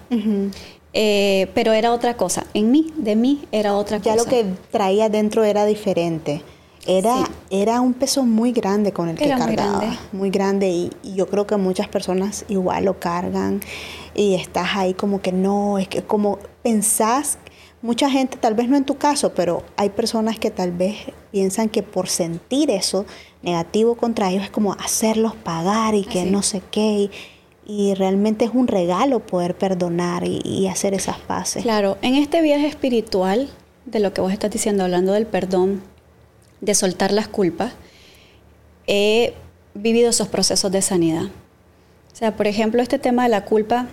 Speaker 1: Eh, pero era otra cosa, en mí, de mí era otra cosa.
Speaker 4: Ya lo que traía dentro era diferente. Era, era un peso muy grande con el que cargaba. Muy grande. y, yo creo que muchas personas igual lo cargan y estás ahí como que no, es que como pensás, mucha gente, tal vez no en tu caso, pero hay personas que tal vez piensan que por sentir eso negativo contra ellos es como hacerlos pagar y que no sé qué. Y, realmente es un regalo poder perdonar y, hacer esas paces.
Speaker 1: Claro, en este viaje espiritual, de lo que vos estás diciendo, hablando del perdón, de soltar las culpas, he vivido esos procesos de sanidad. O sea, por ejemplo, este tema de la culpa,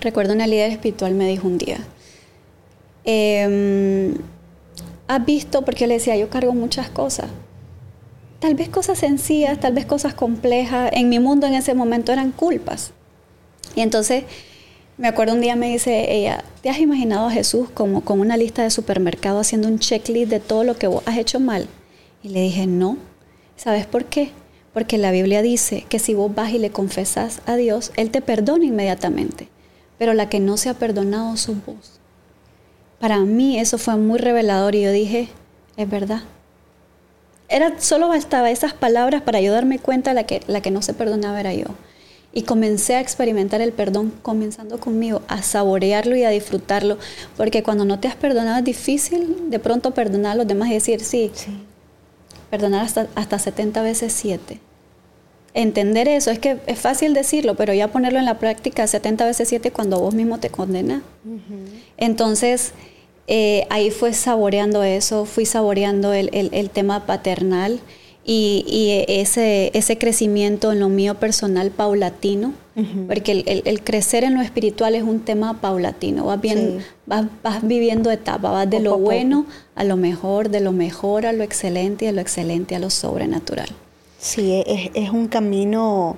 Speaker 1: recuerdo una líder espiritual me dijo un día, eh, ¿has visto? Porque le decía, yo cargo muchas cosas. Tal vez cosas sencillas, tal vez cosas complejas. En mi mundo en ese momento eran culpas. Y entonces me acuerdo un día me dice ella, ¿te has imaginado a Jesús como con una lista de supermercado haciendo un checklist de todo lo que vos has hecho mal? Y le dije, no. ¿Sabes por qué? Porque la Biblia dice que si vos vas y le confesas a Dios, Él te perdona inmediatamente. Pero la que no se ha perdonado sos vos. Para mí eso fue muy revelador y yo dije, es verdad. Era, solo bastaba esas palabras para yo darme cuenta la que, la que no se perdonaba era yo. Y comencé a experimentar el perdón comenzando conmigo, a saborearlo y a disfrutarlo, porque cuando no te has perdonado es difícil de pronto perdonar a los demás y decir, sí, sí. Perdonar hasta, hasta 70 veces 7 entender eso. Es que es fácil decirlo, pero ya ponerlo en la práctica 70 veces 7 cuando vos mismo te condenas. Entonces, eh, ahí fue saboreando eso, fui saboreando el, el, tema paternal y, y, ese, ese crecimiento en lo mío personal paulatino, porque el, el, crecer en lo espiritual es un tema paulatino, vas, bien, vas, vas, viviendo etapas, vas de lo bueno a lo mejor, de lo mejor a lo excelente y de lo excelente a lo sobrenatural.
Speaker 4: Sí, es, un camino,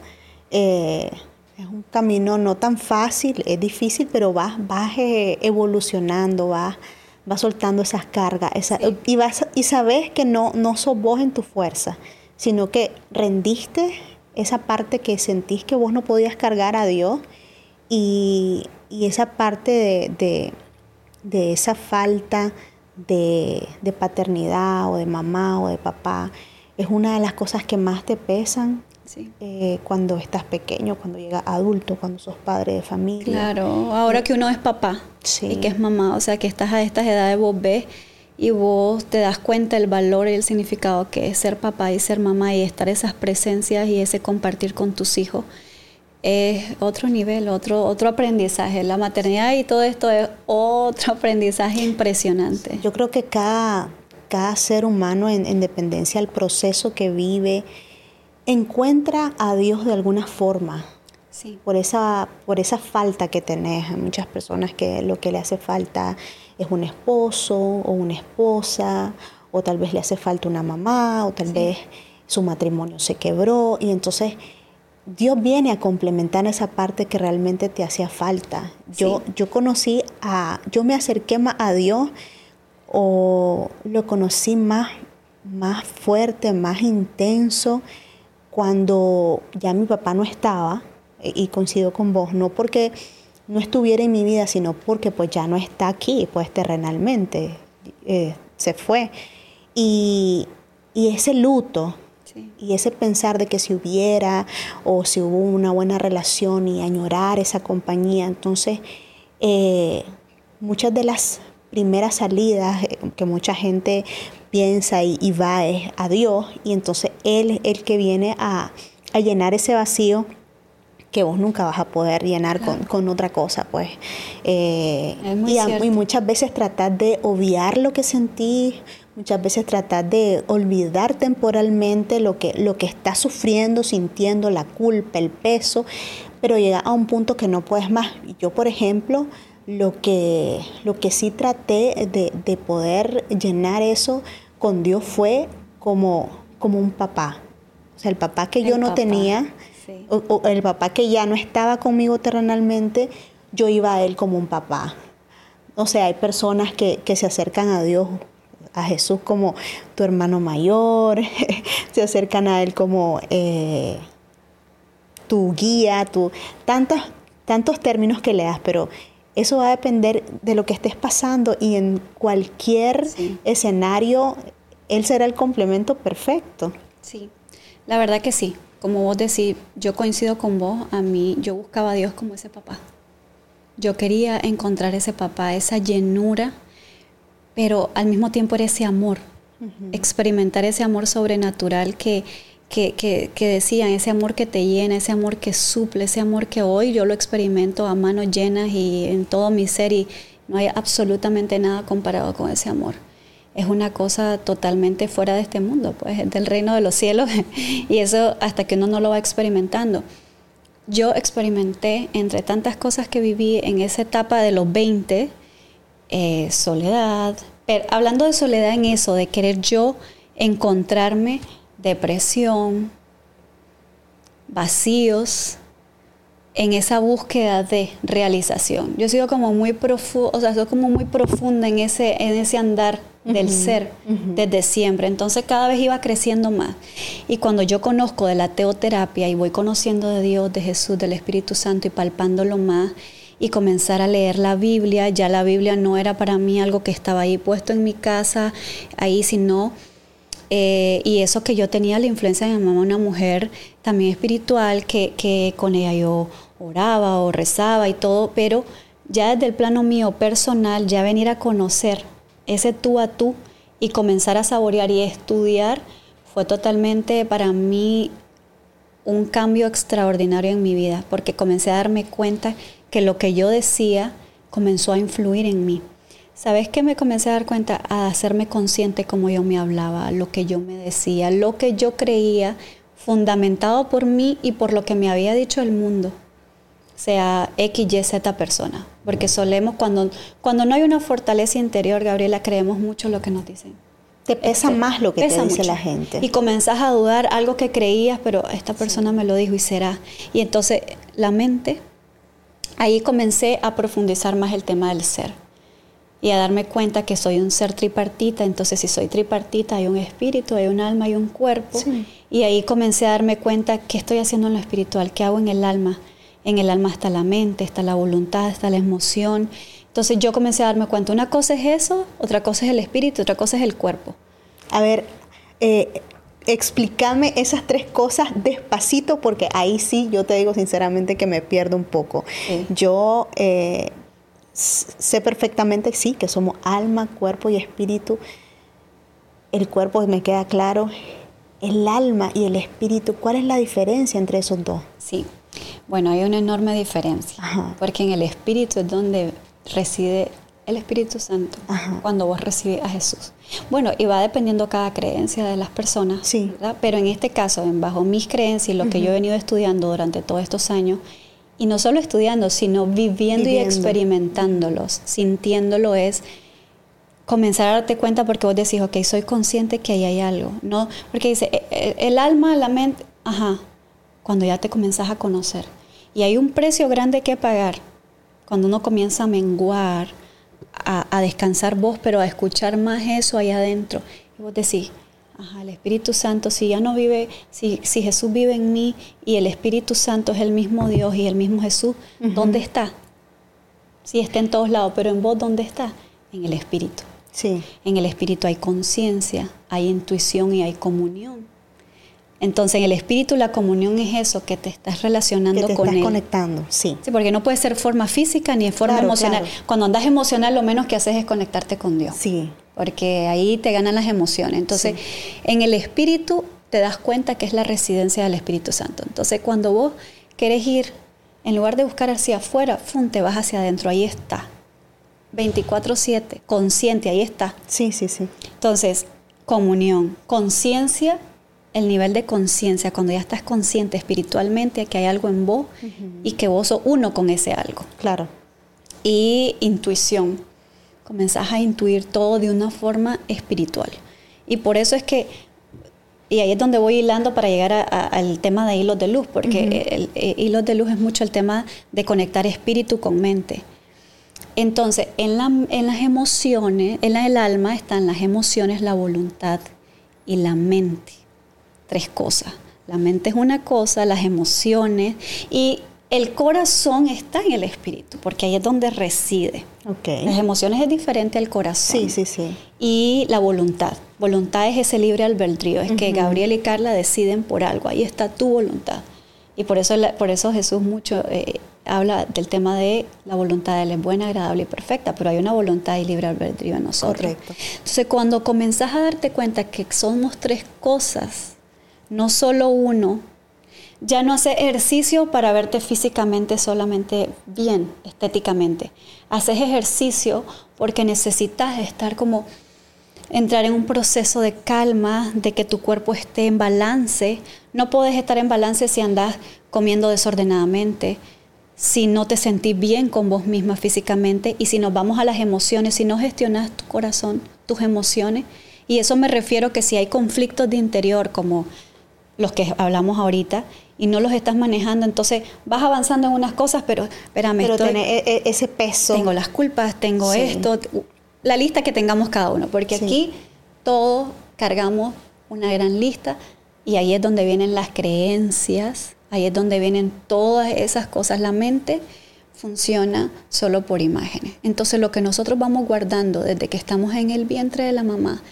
Speaker 4: eh, es un camino no tan fácil, es difícil, pero vas, vas eh, evolucionando, vas, vas soltando esas cargas, y, vas, y sabes que no, no sos vos en tu fuerza, sino que rendiste esa parte que sentís que vos no podías cargar a Dios y, esa parte de, esa falta de, de paternidad o de mamá o de papá es una de las cosas que más te pesan eh, cuando estás pequeño, cuando llegas adulto, cuando sos padre de familia.
Speaker 1: Claro, ahora que uno es papá y que es mamá, o sea, que estás a estas edades, vos ves y vos te das cuenta del valor y el significado que es ser papá y ser mamá y estar esas presencias y ese compartir con tus hijos. Es otro nivel, otro, otro aprendizaje. La maternidad y todo esto es otro aprendizaje impresionante.
Speaker 4: Yo creo que cada, cada ser humano en, dependencia del proceso que vive, encuentra a Dios de alguna forma. Sí. Por, esa, por esa falta que tenés. Hay muchas personas que lo que le hace falta es un esposo o una esposa, o tal vez le hace falta una mamá, o tal vez su matrimonio se quebró. Y entonces Dios viene a complementar esa parte que realmente te hacía falta. Yo, yo conocí a, yo me acerqué más a Dios o lo conocí más, más fuerte, más intenso cuando ya mi papá no estaba y coincido con vos, no porque no estuviera en mi vida, sino porque pues ya no está aquí, pues terrenalmente, eh, se fue. Y, ese luto y ese pensar de que si hubiera o si hubo una buena relación y añorar esa compañía, entonces eh, muchas de las primeras salidas eh, que mucha gente piensa y, va es a Dios y entonces Él es el que viene a, llenar ese vacío que vos nunca vas a poder llenar con, otra cosa, pues. Eh, y, muchas veces tratar de obviar lo que sentís, muchas veces tratar de olvidar temporalmente lo que, lo que estás sufriendo, sintiendo, la culpa, el peso, pero llega a un punto que no puedes más. Yo, por ejemplo, lo que, lo que sí traté de, poder llenar eso con Dios fue como, como un papá. O sea, el papá que yo no tenía, o, el papá que ya no estaba conmigo terrenalmente, yo iba a él como un papá. O sea, hay personas que, se acercan a Dios, a Jesús como tu hermano mayor, se acercan a Él como eh, tu guía, tu, tantos, tantos términos que le das, pero eso va a depender de lo que estés pasando y en cualquier escenario, Él será el complemento perfecto.
Speaker 1: Sí, la verdad que sí. Como vos decís, yo coincido con vos, a mí yo buscaba a Dios como ese papá. Yo quería encontrar ese papá, esa llenura, pero al mismo tiempo era ese amor. experimentar ese amor sobrenatural que, que, que, que, decían, ese amor que te llena, ese amor que suple, ese amor que hoy yo lo experimento a manos llenas y en todo mi ser y no hay absolutamente nada comparado con ese amor. Es una cosa totalmente fuera de este mundo, pues es del reino de los cielos y eso hasta que uno no lo va experimentando. Yo experimenté entre tantas cosas que viví en esa etapa de los 20, eh, soledad, hablando de soledad en eso, de querer yo encontrarme, depresión, vacíos, en esa búsqueda de realización. Yo he sido como muy profundo, o sea, soy como muy profunda en ese, en ese andar del ser desde siempre. Entonces cada vez iba creciendo más. Y cuando yo conozco de la teoterapia y voy conociendo de Dios, de Jesús, del Espíritu Santo y palpándolo más y comenzar a leer la Biblia, ya la Biblia no era para mí algo que estaba ahí puesto en mi casa, ahí, sino... Eh, y eso que yo tenía la influencia de mi mamá, una mujer también espiritual, que, que con ella yo oraba o rezaba y todo, pero ya desde el plano mío personal, ya venir a conocer ese tú a tú y comenzar a saborear y estudiar fue totalmente para mí un cambio extraordinario en mi vida, porque comencé a darme cuenta que lo que yo decía comenzó a influir en mí. ¿Sabes qué me comencé a dar cuenta? A hacerme consciente como yo me hablaba, lo que yo me decía, lo que yo creía, fundamentado por mí y por lo que me había dicho el mundo sea X, Y, Z persona. Porque solemos, cuando, cuando no hay una fortaleza interior, Gabriela, creemos mucho lo que nos dicen.
Speaker 4: Te pesa este, más lo que te dice la gente.
Speaker 1: Y comenzás a dudar algo que creías, pero esta persona me lo dijo y será. Y entonces la mente, ahí comencé a profundizar más el tema del ser y a darme cuenta que soy un ser tripartita. Entonces, si soy tripartita, hay un espíritu, hay un alma y un cuerpo. Y ahí comencé a darme cuenta qué estoy haciendo en lo espiritual, qué hago en el alma en el alma está la mente, está la voluntad, está la emoción. Entonces yo comencé a darme cuenta, una cosa es eso, otra cosa es el espíritu, otra cosa es el cuerpo.
Speaker 4: A ver, eh, explícame esas tres cosas despacito porque ahí sí yo te digo sinceramente que me pierdo un poco. Yo eh, sé perfectamente, sí, que somos alma, cuerpo y espíritu. El cuerpo me queda claro. El alma y el espíritu, ¿cuál es la diferencia entre esos dos?
Speaker 1: Sí, bueno, hay una enorme diferencia, porque en el Espíritu es donde reside el Espíritu Santo, cuando vos recibís a Jesús. Bueno, y va dependiendo cada creencia de las personas, sí. pero en este caso, en bajo mis creencias y lo que yo he venido estudiando durante todos estos años, y no solo estudiando, sino viviendo, y experimentándolos, sintiéndolo es comenzar a darte cuenta porque vos decís, ok, soy consciente que ahí hay algo, ¿no? Porque dice, el, e, el alma, la mente, ajá, cuando ya te comienzas a conocer. Y hay un precio grande que pagar cuando uno comienza a menguar, a, descansar vos, pero a escuchar más eso ahí adentro. Y vos decís, ajá, el Espíritu Santo, si ya no vive, si, si Jesús vive en mí y el Espíritu Santo es el mismo Dios y el mismo Jesús, ¿dónde está? Sí, está en todos lados, pero en vos, ¿dónde está? En el Espíritu.
Speaker 4: Sí.
Speaker 1: En el Espíritu hay conciencia, hay intuición y hay comunión. Entonces, en el espíritu la comunión es eso, que te estás relacionando
Speaker 4: que te
Speaker 1: con
Speaker 4: estás conectando, sí.
Speaker 1: Sí, porque no puede ser forma física ni de forma emocional. Cuando andas emocional, lo menos que haces es conectarte con Dios.
Speaker 4: Sí.
Speaker 1: Porque ahí te ganan las emociones. Entonces, en el espíritu te das cuenta que es la residencia del Espíritu Santo. Entonces, cuando vos querés ir, en lugar de buscar hacia afuera, ¡fum! te vas hacia adentro, ahí está. 24/7, consciente, ahí está.
Speaker 4: Sí, sí, sí.
Speaker 1: Entonces, comunión, conciencia el nivel de conciencia, cuando ya estás consciente espiritualmente que hay algo en vos y que vos sos uno con ese algo.
Speaker 4: Claro.
Speaker 1: Y intuición. Comenzás a intuir todo de una forma espiritual. Y por eso es que, y ahí es donde voy hilando para llegar al tema de hilos de luz, porque el, el, hilos de luz es mucho el tema de conectar espíritu con mente. Entonces, en, la, en las emociones, en el alma están las emociones, la voluntad y la mente tres cosas. La mente es una cosa, las emociones y el corazón está en el espíritu, porque ahí es donde reside.
Speaker 4: Okay.
Speaker 1: Las emociones es diferente al corazón.
Speaker 4: Sí, sí, sí.
Speaker 1: Y la voluntad. Voluntad es ese libre albedrío, es que Gabriel y Carla deciden por algo, ahí está tu voluntad. Y por eso, por eso Jesús mucho eh, habla del tema de la voluntad de él es buena, agradable y perfecta, pero hay una voluntad y libre albedrío en nosotros.
Speaker 4: Correcto.
Speaker 1: Entonces, cuando comenzás a darte cuenta que somos tres cosas, no solo uno, ya no haces ejercicio para verte físicamente solamente bien, estéticamente. Haces ejercicio porque necesitas estar como entrar en un proceso de calma, de que tu cuerpo esté en balance. No puedes estar en balance si andas comiendo desordenadamente, si no te sentís bien con vos misma físicamente y si nos vamos a las emociones, si no gestionas tu corazón, tus emociones. Y eso me refiero que si hay conflictos de interior como los que hablamos ahorita y no los estás manejando, entonces vas avanzando en unas cosas, pero espérame,
Speaker 4: Pero
Speaker 1: estoy-
Speaker 4: e- e- ese peso.
Speaker 1: tengo las culpas, tengo
Speaker 4: Sí.
Speaker 1: esto, la lista que tengamos cada uno, porque
Speaker 4: Sí.
Speaker 1: aquí todos cargamos una gran lista y ahí es donde vienen las creencias, ahí es donde vienen todas esas cosas. La mente funciona solo por imágenes. Entonces lo que nosotros vamos guardando desde que estamos en el vientre de la mamá,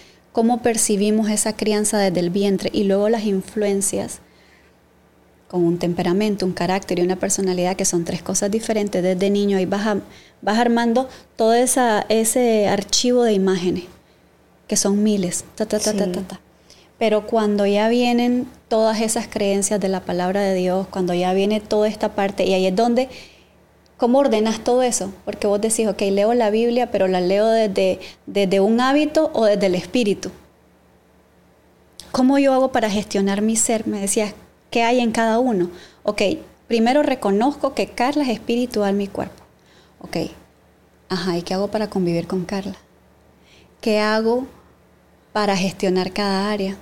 Speaker 1: cómo percibimos esa crianza desde el vientre y luego las influencias con un temperamento, un carácter y una personalidad que son tres cosas diferentes desde niño y vas, a- vas armando todo esa, ese archivo de imágenes, que son miles, ta, ta, ta, ta, ta, ta. Pero cuando ya vienen todas esas creencias de la palabra de Dios, cuando ya viene toda esta parte, y ahí es donde, ¿cómo ordenas todo eso? Porque vos decís, ok, leo la Biblia, pero la leo desde, desde un hábito o desde el espíritu. ¿Cómo yo hago para gestionar mi ser? Me decías, ¿qué hay en cada uno? Ok, primero reconozco que Carla es espiritual mi cuerpo. Ok, ajá, ¿y qué hago para convivir con Carla? ¿Qué hago para gestionar cada área?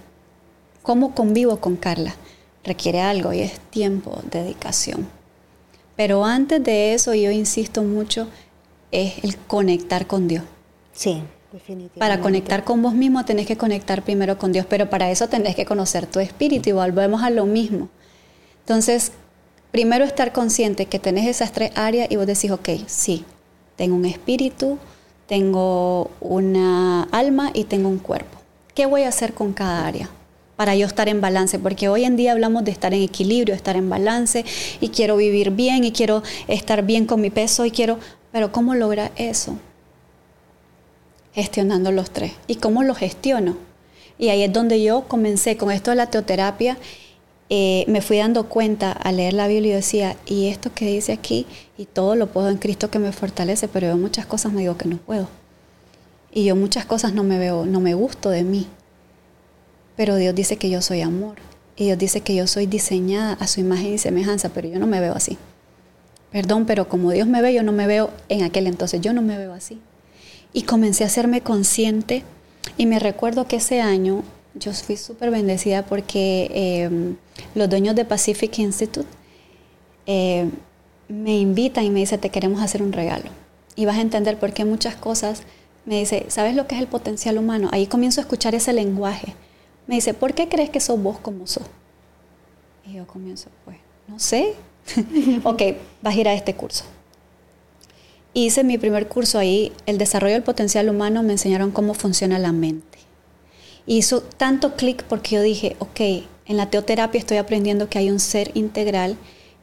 Speaker 1: ¿Cómo convivo con Carla? Requiere algo y es tiempo, dedicación. Pero antes de eso, yo insisto mucho, es el conectar con Dios.
Speaker 4: Sí, definitivamente.
Speaker 1: Para conectar con vos mismo tenés que conectar primero con Dios, pero para eso tenés que conocer tu espíritu y volvemos a lo mismo. Entonces, primero estar consciente que tenés esas tres áreas y vos decís, ok, sí, tengo un espíritu, tengo una alma y tengo un cuerpo. ¿Qué voy a hacer con cada área? Para yo estar en balance, porque hoy en día hablamos de estar en equilibrio, estar en balance, y quiero vivir bien, y quiero estar bien con mi peso, y quiero, pero ¿cómo lograr eso? gestionando los tres. ¿Y cómo los gestiono? Y ahí es donde yo comencé con esto de la teoterapia. eh, me fui dando cuenta al leer la Biblia y decía, y esto que dice aquí, y todo lo puedo en Cristo que me fortalece, pero yo muchas cosas me digo que no puedo. Y yo muchas cosas no me veo, no me gusto de mí. Pero Dios dice que yo soy amor. Y Dios dice que yo soy diseñada a su imagen y semejanza, pero yo no me veo así. Perdón, pero como Dios me ve, yo no me veo en aquel entonces, yo no me veo así. Y comencé a hacerme consciente y me recuerdo que ese año yo fui súper bendecida porque eh, los dueños de Pacific Institute eh, me invitan y me dicen, te queremos hacer un regalo. Y vas a entender por qué muchas cosas, me dice, ¿sabes lo que es el potencial humano? Ahí comienzo a escuchar ese lenguaje. Me dice, ¿por qué crees que sos vos como sos? Y yo comienzo, pues, no sé. ok, vas a ir a este curso. Hice mi primer curso ahí, el desarrollo del potencial humano, me enseñaron cómo funciona la mente. Hizo tanto clic porque yo dije, ok, en la teoterapia estoy aprendiendo que hay un ser integral,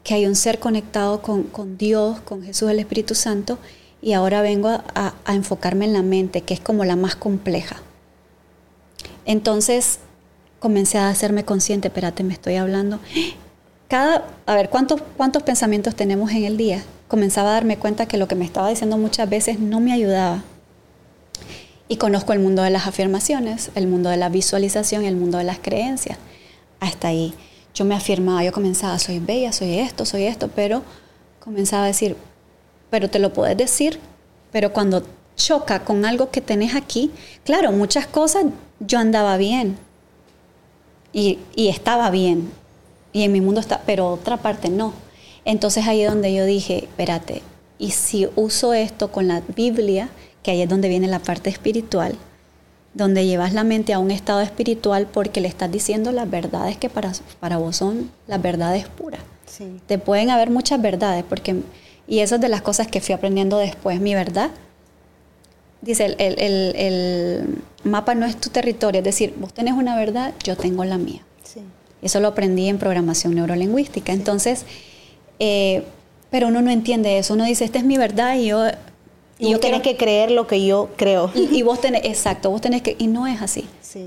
Speaker 1: que hay un ser conectado con, con Dios, con Jesús, el Espíritu Santo, y ahora vengo a, enfocarme en la mente, que es como la más compleja. Entonces comencé a hacerme consciente, espérate, me estoy hablando. Cada, a ver, ¿cuántos, ¿cuántos pensamientos tenemos en el día? Comenzaba a darme cuenta que lo que me estaba diciendo muchas veces no me ayudaba. Y conozco el mundo de las afirmaciones, el mundo de la visualización el mundo de las creencias. Hasta ahí. Yo me afirmaba, yo comenzaba, soy bella, soy esto, soy esto, pero comenzaba a decir, pero te lo puedes decir, pero cuando choca con algo que tenés aquí, claro, muchas cosas yo andaba bien y, y estaba bien y en mi mundo está, pero otra parte no. Entonces ahí es donde yo dije, espérate, y si uso esto con la Biblia, que ahí es donde viene la parte espiritual, donde llevas la mente a un estado espiritual porque le estás diciendo las verdades que para, para vos son las verdades puras.
Speaker 4: Sí.
Speaker 1: Te pueden haber muchas verdades, porque, y eso es de las cosas que fui aprendiendo después. Mi verdad, dice, el, el- el- el mapa no es tu territorio, es decir, vos tenés una verdad, yo tengo la mía.
Speaker 4: Sí.
Speaker 1: Eso lo aprendí en programación neurolingüística. Entonces, eh, Pero uno no entiende eso. Uno dice, esta es mi verdad y yo...
Speaker 4: Y yo tienes que creer lo que yo creo.
Speaker 1: Y, y, vos tenés, exacto, vos tenés que... Y no es así.
Speaker 4: Sí.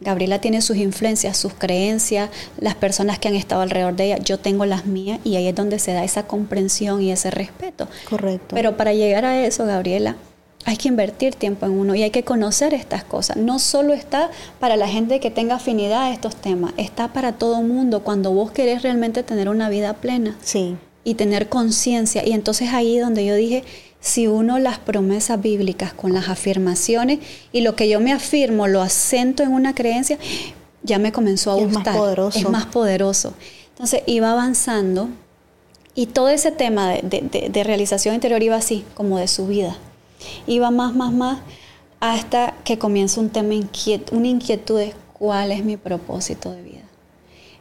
Speaker 1: Gabriela tiene sus influencias, sus creencias, las personas que han estado alrededor de ella, yo tengo las mías y ahí es donde se da esa comprensión y ese respeto.
Speaker 4: Correcto.
Speaker 1: Pero para llegar a eso, Gabriela, hay que invertir tiempo en uno y hay que conocer estas cosas. No solo está para la gente que tenga afinidad a estos temas, está para todo mundo cuando vos querés realmente tener una vida plena.
Speaker 4: Sí.
Speaker 1: Y tener conciencia. Y entonces ahí donde yo dije, si uno las promesas bíblicas con las afirmaciones y lo que yo me afirmo lo acento en una creencia, ya me comenzó a gustar.
Speaker 4: Es más poderoso.
Speaker 1: Es más poderoso. Entonces iba avanzando y todo ese tema de, de, de, realización interior iba así, como de subida. Iba más, más, más, hasta que comienza un tema inquieto, una inquietud de cuál es mi propósito de vida.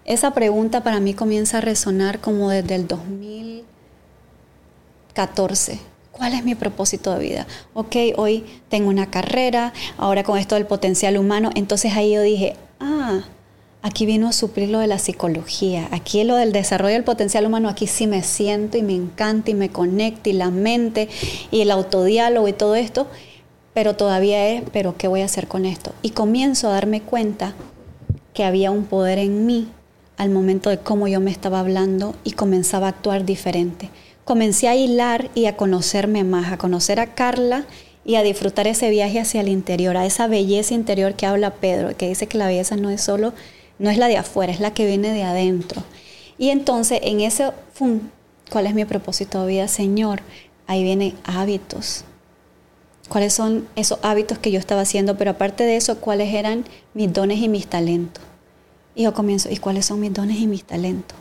Speaker 1: Esa pregunta para mí comienza a resonar como desde el 2014 ¿Cuál es mi propósito de vida? Ok, hoy tengo una carrera, ahora con esto del potencial humano, entonces ahí yo dije, ah, aquí vino a suplir lo de la psicología, aquí lo del desarrollo del potencial humano, aquí sí me siento y me encanta y me conecta y la mente y el autodiálogo y todo esto, pero todavía es, pero ¿qué voy a hacer con esto? Y comienzo a darme cuenta que había un poder en mí al momento de cómo yo me estaba hablando y comenzaba a actuar diferente comencé a hilar y a conocerme más, a conocer a Carla y a disfrutar ese viaje hacia el interior, a esa belleza interior que habla Pedro, que dice que la belleza no es solo, no es la de afuera, es la que viene de adentro. Y entonces en ese, ¿cuál es mi propósito de vida, Señor? Ahí vienen hábitos. ¿Cuáles son esos hábitos que yo estaba haciendo? Pero aparte de eso, ¿cuáles eran mis dones y mis talentos? Y yo comienzo, ¿y cuáles son mis dones y mis talentos?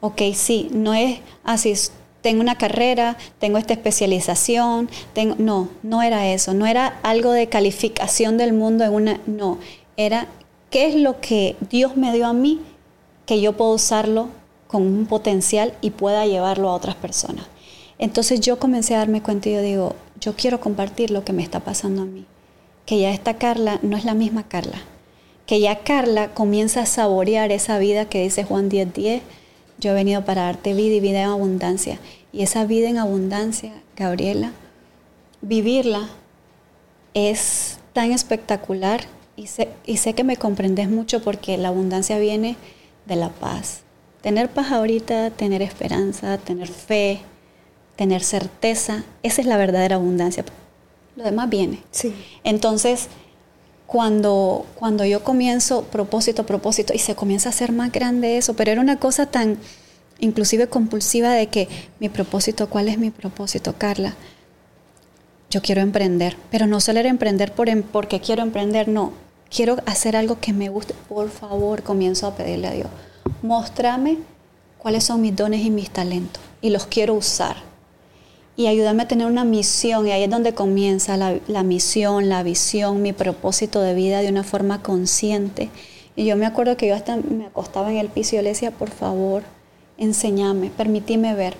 Speaker 1: Ok, sí, no es así, tengo una carrera, tengo esta especialización, tengo, no, no era eso, no era algo de calificación del mundo en una, no, era qué es lo que Dios me dio a mí que yo puedo usarlo con un potencial y pueda llevarlo a otras personas. Entonces yo comencé a darme cuenta y yo digo, yo quiero compartir lo que me está pasando a mí, que ya esta Carla no es la misma Carla, que ya Carla comienza a saborear esa vida que dice Juan 10:10. 10, yo he venido para darte vida y vida en abundancia. Y esa vida en abundancia, Gabriela, vivirla es tan espectacular y sé, y sé que me comprendes mucho porque la abundancia viene de la paz. Tener paz ahorita, tener esperanza, tener fe, tener certeza, esa es la verdadera abundancia. Lo demás viene.
Speaker 4: Sí.
Speaker 1: Entonces, cuando, cuando yo comienzo propósito, propósito, y se comienza a hacer más grande eso, pero era una cosa tan inclusive compulsiva de que mi propósito, ¿cuál es mi propósito, Carla? Yo quiero emprender, pero no solo era emprender por, em, porque quiero emprender, no, quiero hacer algo que me guste, por favor, comienzo a pedirle a Dios, mostrame cuáles son mis dones y mis talentos, y los quiero usar y ayudarme a tener una misión. Y ahí es donde comienza la, la, misión, la visión, mi propósito de vida de una forma consciente. Y yo me acuerdo que yo hasta me acostaba en el piso y yo le decía, por favor, enséñame, permitime ver.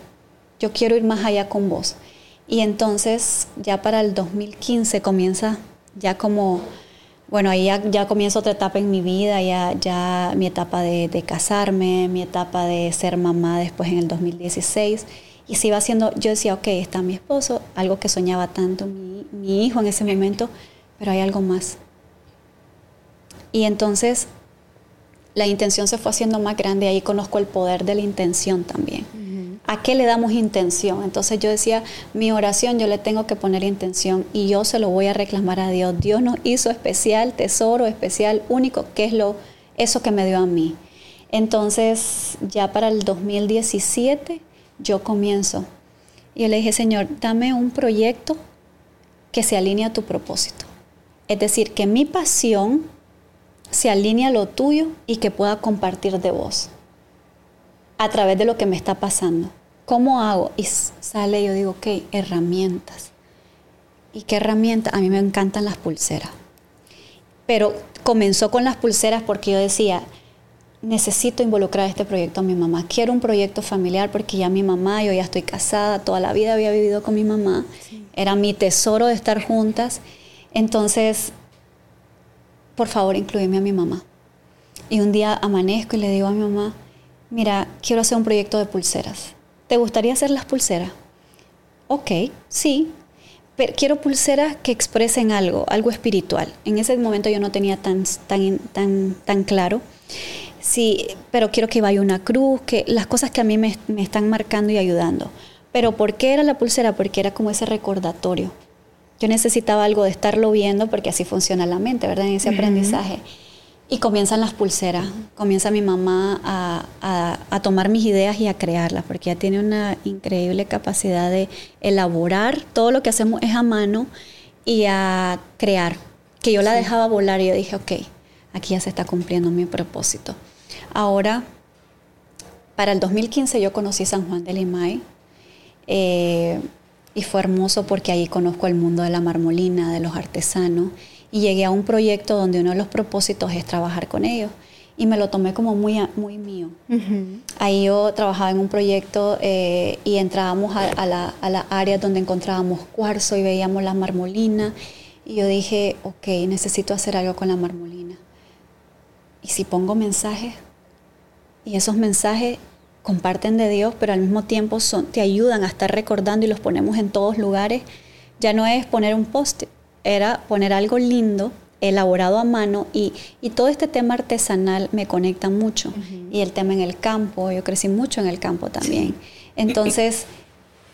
Speaker 1: Yo quiero ir más allá con vos. Y entonces ya para el 2015 comienza ya como, bueno, ahí ya, ya comienza otra etapa en mi vida, ya, ya mi etapa de, casarme, mi etapa de ser mamá después en el 2016 y se iba haciendo, yo decía, ok, está mi esposo, algo que soñaba tanto mi, hijo en ese momento, pero hay algo más. Y entonces la intención se fue haciendo más grande, ahí conozco el poder de la intención también. ¿A qué le damos intención? Entonces yo decía, mi oración yo le tengo que poner intención y yo se lo voy a reclamar a Dios. Dios nos hizo especial, tesoro especial, único, que es lo, eso que me dio a mí. Entonces ya para el 2017 yo comienzo. Y yo le dije, Señor, dame un proyecto que se alinee a tu propósito. Es decir, que mi pasión se alinee a lo tuyo y que pueda compartir de vos a través de lo que me está pasando. ¿Cómo hago? Y sale, yo digo, ok, herramientas. ¿Y qué herramientas? A mí me encantan las pulseras. Pero comenzó con las pulseras porque yo decía, necesito involucrar este proyecto a mi mamá. Quiero un proyecto familiar porque ya mi mamá, yo ya estoy casada, toda la vida había vivido con mi mamá. Sí. Era mi tesoro de estar juntas. Entonces, por favor, incluíme a mi mamá. Y un día amanezco y le digo a mi mamá, mira, quiero hacer un proyecto de pulseras. ¿te gustaría hacer las pulseras? Ok, sí, pero quiero pulseras que expresen algo, algo espiritual. En ese momento yo no tenía tan, tan, tan, tan claro. Sí, pero quiero que vaya una cruz, que las cosas que a mí me, me están marcando y ayudando. Pero ¿por qué era la pulsera? Porque era como ese recordatorio. Yo necesitaba algo de estarlo viendo porque así funciona la mente, ¿verdad? En ese aprendizaje. Y comienzan las pulseras, comienza mi mamá a, a, tomar mis ideas y a crearlas, porque ella tiene una increíble capacidad de elaborar, todo lo que hacemos es a mano y a crear, que yo la dejaba volar y yo dije, ok, aquí ya se está cumpliendo mi propósito. Ahora, para el 2015 yo conocí San Juan de Limay eh, y fue hermoso porque ahí conozco el mundo de la marmolina, de los artesanos y llegué a un proyecto donde uno de los propósitos es trabajar con ellos y me lo tomé como muy, muy mío. Ahí yo trabajaba en un proyecto eh, y entrábamos a, la, a la área donde encontrábamos cuarzo y veíamos la marmolina y yo dije, ok, necesito hacer algo con la marmolina. Y si pongo mensajes y esos mensajes comparten de Dios, pero al mismo tiempo son, te ayudan a estar recordando y los ponemos en todos lugares, ya no es poner un post era poner algo lindo, elaborado a mano y, todo este tema artesanal me conecta mucho. Y el tema en el campo, yo crecí mucho en el campo también. Entonces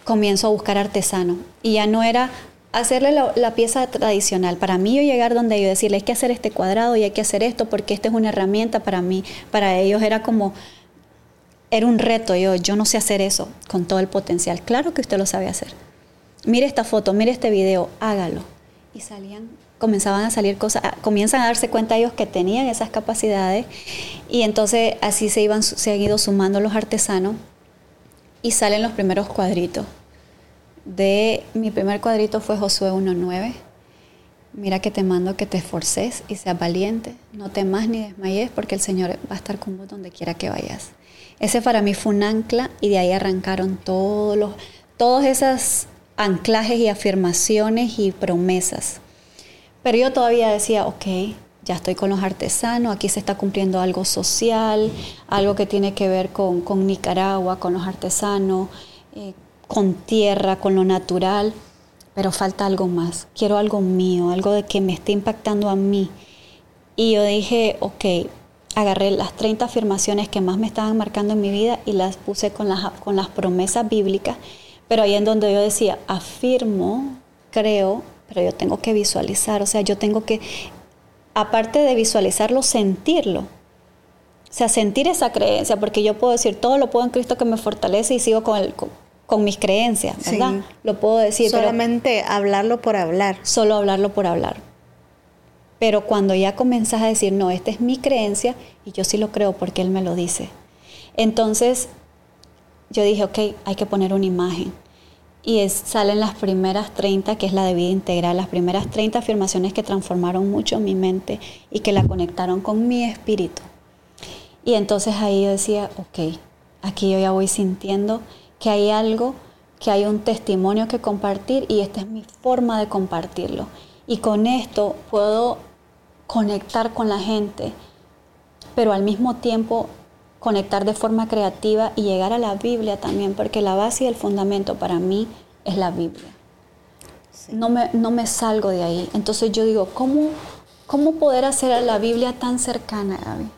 Speaker 1: comienzo a buscar artesano y ya no era hacerle la, pieza tradicional. Para mí yo llegar donde yo decirle hay que hacer este cuadrado y hay que hacer esto porque esta es una herramienta para mí. Para ellos era como, era un reto. Yo, yo no sé hacer eso con todo el potencial. Claro que usted lo sabe hacer. Mire esta foto, mire este video, hágalo y salían, comenzaban a salir cosas, comienzan a darse cuenta ellos que tenían esas capacidades y entonces así se, iban, se han ido sumando los artesanos y salen los primeros cuadritos. De mi primer cuadrito fue Josué 1.9. Mira que te mando que te esforces y seas valiente, no temas ni desmayes porque el Señor va a estar con vos donde quiera que vayas. Ese para mí fue un ancla y de ahí arrancaron todos los, todas esas anclajes y afirmaciones y promesas. Pero yo todavía decía, ok, ya estoy con los artesanos, aquí se está cumpliendo algo social, algo que tiene que ver con, Nicaragua, con los artesanos, eh, con tierra, con lo natural, pero falta algo más, quiero algo mío, algo de que me esté impactando a mí. Y yo dije, ok, agarré las 30 afirmaciones que más me estaban marcando en mi vida y las puse con las, con las promesas bíblicas pero ahí en donde yo decía, afirmo, creo, pero yo tengo que visualizar, o sea, yo tengo que, aparte de visualizarlo, sentirlo. O sea, sentir esa creencia, porque yo puedo decir, todo lo puedo en Cristo que me fortalece y sigo con, el, con, mis creencias, ¿verdad? Lo puedo decir.
Speaker 4: Solamente hablarlo por hablar.
Speaker 1: Solo hablarlo por hablar. Pero cuando ya comenzas a decir, no, esta es mi creencia y yo sí lo creo porque Él me lo dice. Entonces, yo dije, ok, hay que poner una imagen y salen las primeras 30, que es la de vida integral, las primeras 30 afirmaciones que transformaron mucho mi mente y que la conectaron con mi espíritu. Y entonces ahí yo decía, ok, aquí yo ya voy sintiendo que hay algo, que hay un testimonio que compartir y esta es mi forma de compartirlo. Y con esto puedo conectar con la gente, pero al mismo tiempo conectar de forma creativa y llegar a la Biblia también, porque la base y el fundamento para mí es la Biblia. No, me, no me salgo de ahí. Entonces yo digo, ¿cómo, cómo poder hacer a la Biblia tan cercana, Gaby?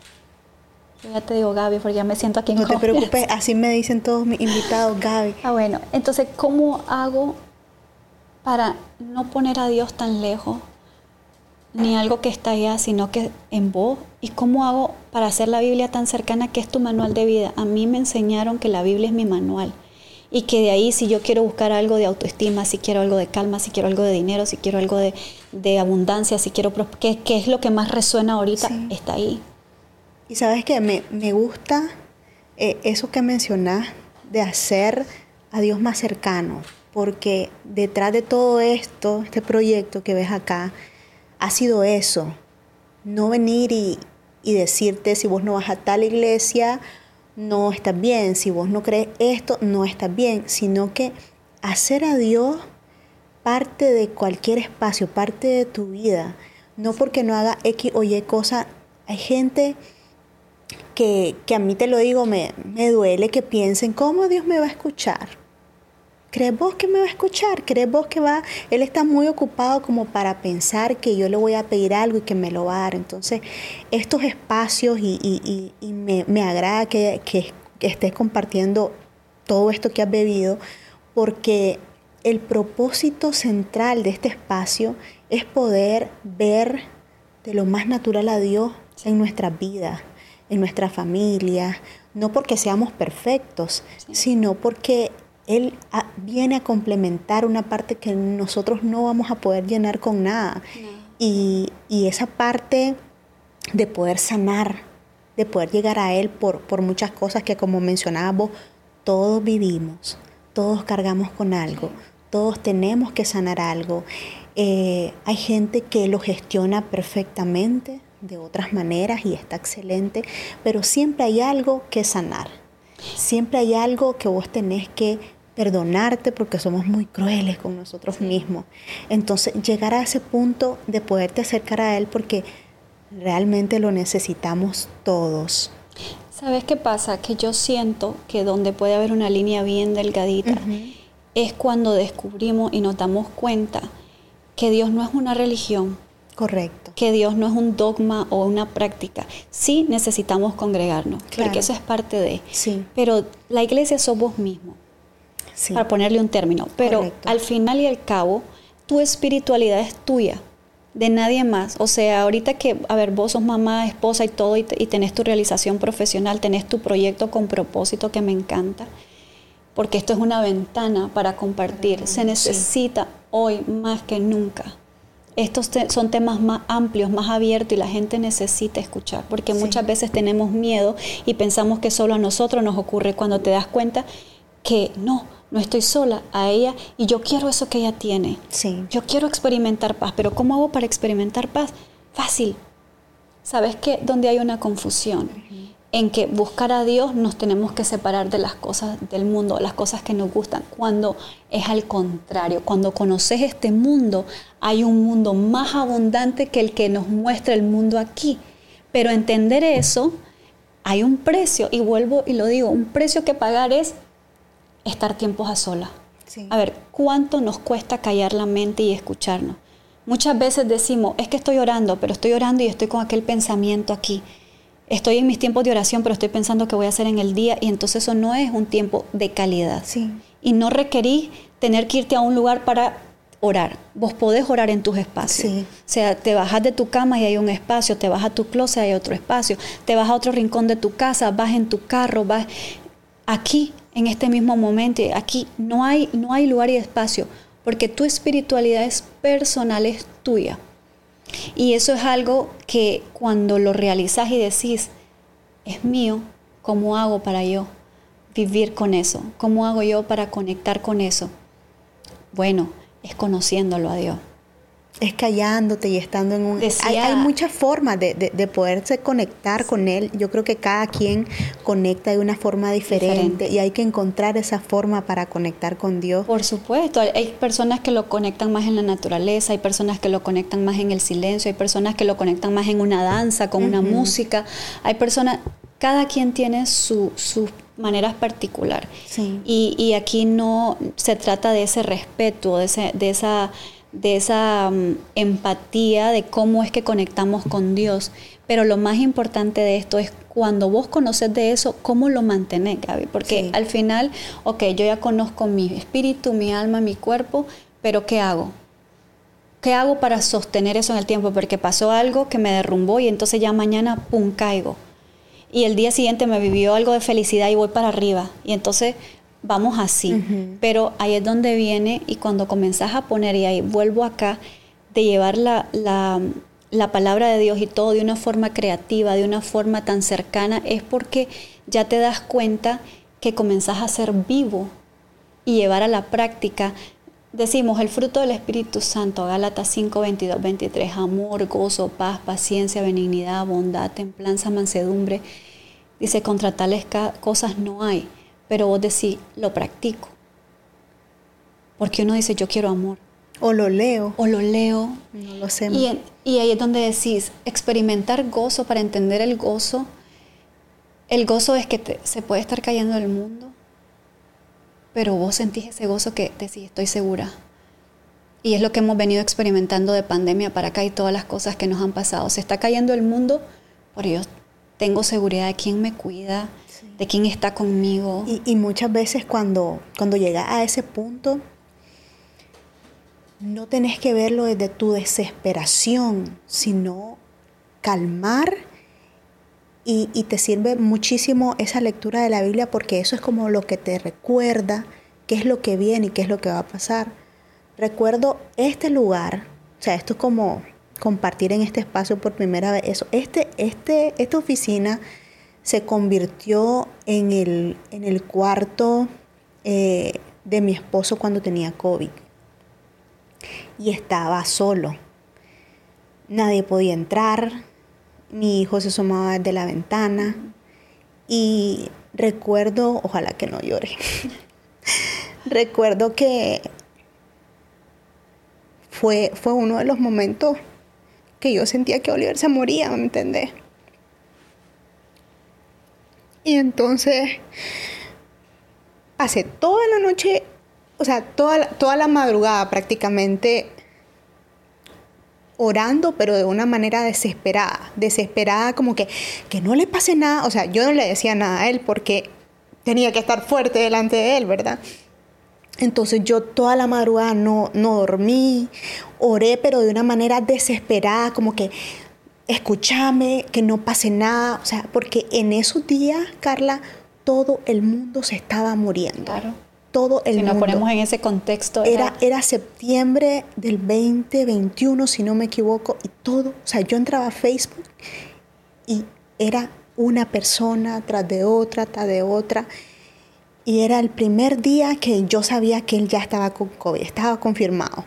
Speaker 1: Yo ya te digo Gaby, porque ya me siento aquí en
Speaker 4: No te preocupes, así me dicen todos mis invitados, Gaby.
Speaker 1: Ah, bueno, entonces, ¿cómo hago para no poner a Dios tan lejos? Ni algo que está allá, sino que en vos. ¿Y cómo hago para hacer la Biblia tan cercana que es tu manual de vida? A mí me enseñaron que la Biblia es mi manual y que de ahí si yo quiero buscar algo de autoestima, si quiero algo de calma, si quiero algo de dinero, si quiero algo de, abundancia, si quiero... ¿qué, ¿Qué, es lo que más resuena ahorita? Está ahí.
Speaker 4: Y sabes que me, me, gusta eh, eso que mencionás de hacer a Dios más cercano, porque detrás de todo esto, este proyecto que ves acá, ha sido eso. No venir y, decirte si vos no vas a tal iglesia, no estás bien, si vos no crees esto, no estás bien, sino que hacer a Dios parte de cualquier espacio, parte de tu vida. No porque no haga X o Y cosa. Hay gente que, a mí te lo digo, me, me duele que piensen, ¿cómo Dios me va a escuchar? ¿Crees vos que me va a escuchar? ¿Crees vos que va? Él está muy ocupado como para pensar que yo le voy a pedir algo y que me lo va a dar. Entonces, estos espacios y, me, agrada que, que, estés compartiendo todo esto que has bebido, porque el propósito central de este espacio es poder ver de lo más natural a Dios en nuestras vidas, en nuestra familia, no porque seamos perfectos, sino porque él viene a complementar una parte que nosotros no vamos a poder llenar con nada. Y, esa parte de poder sanar, de poder llegar a Él por, por muchas cosas que como mencionábamos, todos vivimos, todos cargamos con algo, todos tenemos que sanar algo. Eh, hay gente que lo gestiona perfectamente de otras maneras y está excelente, pero siempre hay algo que sanar. Siempre hay algo que vos tenés que perdonarte porque somos muy crueles con nosotros mismos. Entonces, llegar a ese punto de poderte acercar a Él porque realmente lo necesitamos todos.
Speaker 1: ¿Sabes qué pasa? Que yo siento que donde puede haber una línea bien delgadita es cuando descubrimos y nos damos cuenta que Dios no es una religión.
Speaker 4: Correcto.
Speaker 1: Que Dios no es un dogma o una práctica. Sí necesitamos congregarnos, porque eso es parte de.
Speaker 4: Sí.
Speaker 1: Pero la iglesia sos vos para ponerle un término. Pero al final y al cabo, tu espiritualidad es tuya, de nadie más. O sea, ahorita que, a ver, vos sos mamá, esposa y todo, y, tenés tu realización profesional, tenés tu proyecto con propósito que me encanta, porque esto es una ventana para compartir. Se necesita hoy más que nunca. Estos son temas más amplios, más abiertos y la gente necesita escuchar, porque muchas veces tenemos miedo y pensamos que solo a nosotros nos ocurre cuando te das cuenta que no, no estoy sola a ella y yo quiero eso que ella tiene.
Speaker 4: Sí.
Speaker 1: Yo quiero experimentar paz, pero ¿cómo hago para experimentar paz? Fácil. ¿Sabes qué? Donde hay una confusión. En que buscar a Dios nos tenemos que separar de las cosas del mundo, las cosas que nos gustan, cuando es al contrario, cuando conoces este mundo, hay un mundo más abundante que el que nos muestra el mundo aquí. Pero entender eso, hay un precio, y vuelvo y lo digo, un precio que pagar es estar tiempos a sola. A ver, ¿cuánto nos cuesta callar la mente y escucharnos? Muchas veces decimos, es que estoy orando, pero estoy orando y estoy con aquel pensamiento aquí. Estoy en mis tiempos de oración, pero estoy pensando qué voy a hacer en el día y entonces eso no es un tiempo de calidad.
Speaker 4: Sí.
Speaker 1: Y no requerís tener que irte a un lugar para orar. Vos podés orar en tus espacios.
Speaker 4: Sí.
Speaker 1: O sea, te bajas de tu cama y hay un espacio, te vas a tu closet y hay otro espacio, te vas a otro rincón de tu casa, vas en tu carro, vas aquí en este mismo momento. Aquí no hay, no hay lugar y espacio, porque tu espiritualidad es personal, es tuya. Y eso es algo que cuando lo realizas y decís, es mío, ¿cómo hago para yo vivir con eso? ¿Cómo hago yo para conectar con eso? Bueno, es conociéndolo a Dios
Speaker 4: es callándote y estando en un... hay, muchas formas de, de, poderse conectar con Él. Yo creo que cada quien conecta de una forma diferente, y hay que encontrar esa forma para conectar con Dios.
Speaker 1: Por supuesto, hay personas que lo conectan más en la naturaleza, hay personas que lo conectan más en el silencio, hay personas que lo conectan más en una danza, con una música, hay personas, cada quien tiene su, su maneras particular. Y, y, aquí no se trata de ese respeto, de, ese, de esa de esa mm, empatía de cómo es que conectamos con Dios. Pero lo más importante de esto es cuando vos conoces de eso, cómo lo mantenés, Gaby. Porque al final, ok, yo ya conozco mi espíritu, mi alma, mi cuerpo, pero ¿qué hago? ¿Qué hago para sostener eso en el tiempo? Porque pasó algo que me derrumbó y entonces ya mañana, ¡pum!, caigo. Y el día siguiente me vivió algo de felicidad y voy para arriba. Y entonces vamos así. Pero ahí es donde viene y cuando comenzás a poner, y ahí vuelvo acá, de llevar la, la, palabra de Dios y todo de una forma creativa, de una forma tan cercana, es porque ya te das cuenta que comenzás a ser vivo y llevar a la práctica. Decimos el fruto del Espíritu Santo, Gálatas 5, 22, 23, amor, gozo, paz, paciencia, benignidad, bondad, templanza, mansedumbre. Dice, contra tales cosas no hay pero vos decís, lo practico. Porque uno dice, yo quiero amor.
Speaker 4: O lo leo.
Speaker 1: O lo leo.
Speaker 4: No lo sé.
Speaker 1: Y, y ahí es donde decís, experimentar gozo para entender el gozo el gozo es que se puede estar cayendo el mundo, pero vos sentís ese gozo que decís, estoy segura. Y es lo que hemos venido experimentando de pandemia para acá y todas las cosas que nos han pasado. Se está cayendo el mundo, pero yo tengo seguridad de quién me cuida, de quién está conmigo.
Speaker 4: Y, y, muchas veces cuando, cuando llega a ese punto, no tenés que verlo desde tu desesperación, sino calmar y, te sirve muchísimo esa lectura de la Biblia porque eso es como lo que te recuerda qué es lo que viene y qué es lo que va a pasar. Recuerdo este lugar, o sea, esto es como compartir en este espacio por primera vez eso. Este, este, esta oficina se convirtió en el, en el cuarto eh, de mi esposo cuando tenía COVID. Y estaba solo. Nadie podía entrar, mi hijo se asomaba de la ventana y recuerdo, ojalá que no llore, recuerdo que fue, fue uno de los momentos que yo sentía que Oliver se moría, ¿me entendés? Y entonces pasé toda la noche, o sea, toda toda la madrugada prácticamente orando, pero de una manera desesperada, desesperada como que, que no le pase nada, o sea, yo no le decía nada a él porque tenía que estar fuerte delante de él, ¿verdad? Entonces yo toda la madrugada no, no dormí, oré, pero de una manera desesperada, como que escúchame, que no pase nada, o sea, porque en esos días, Carla, todo el mundo se estaba muriendo. Claro todo el
Speaker 1: si
Speaker 4: nos
Speaker 1: ponemos en ese contexto.
Speaker 4: Era, era septiembre del 2021, si no me equivoco, y todo, o sea, yo entraba a Facebook y era una persona tras de otra, tras de otra. Y era el primer día que yo sabía que él ya estaba con COVID, estaba confirmado.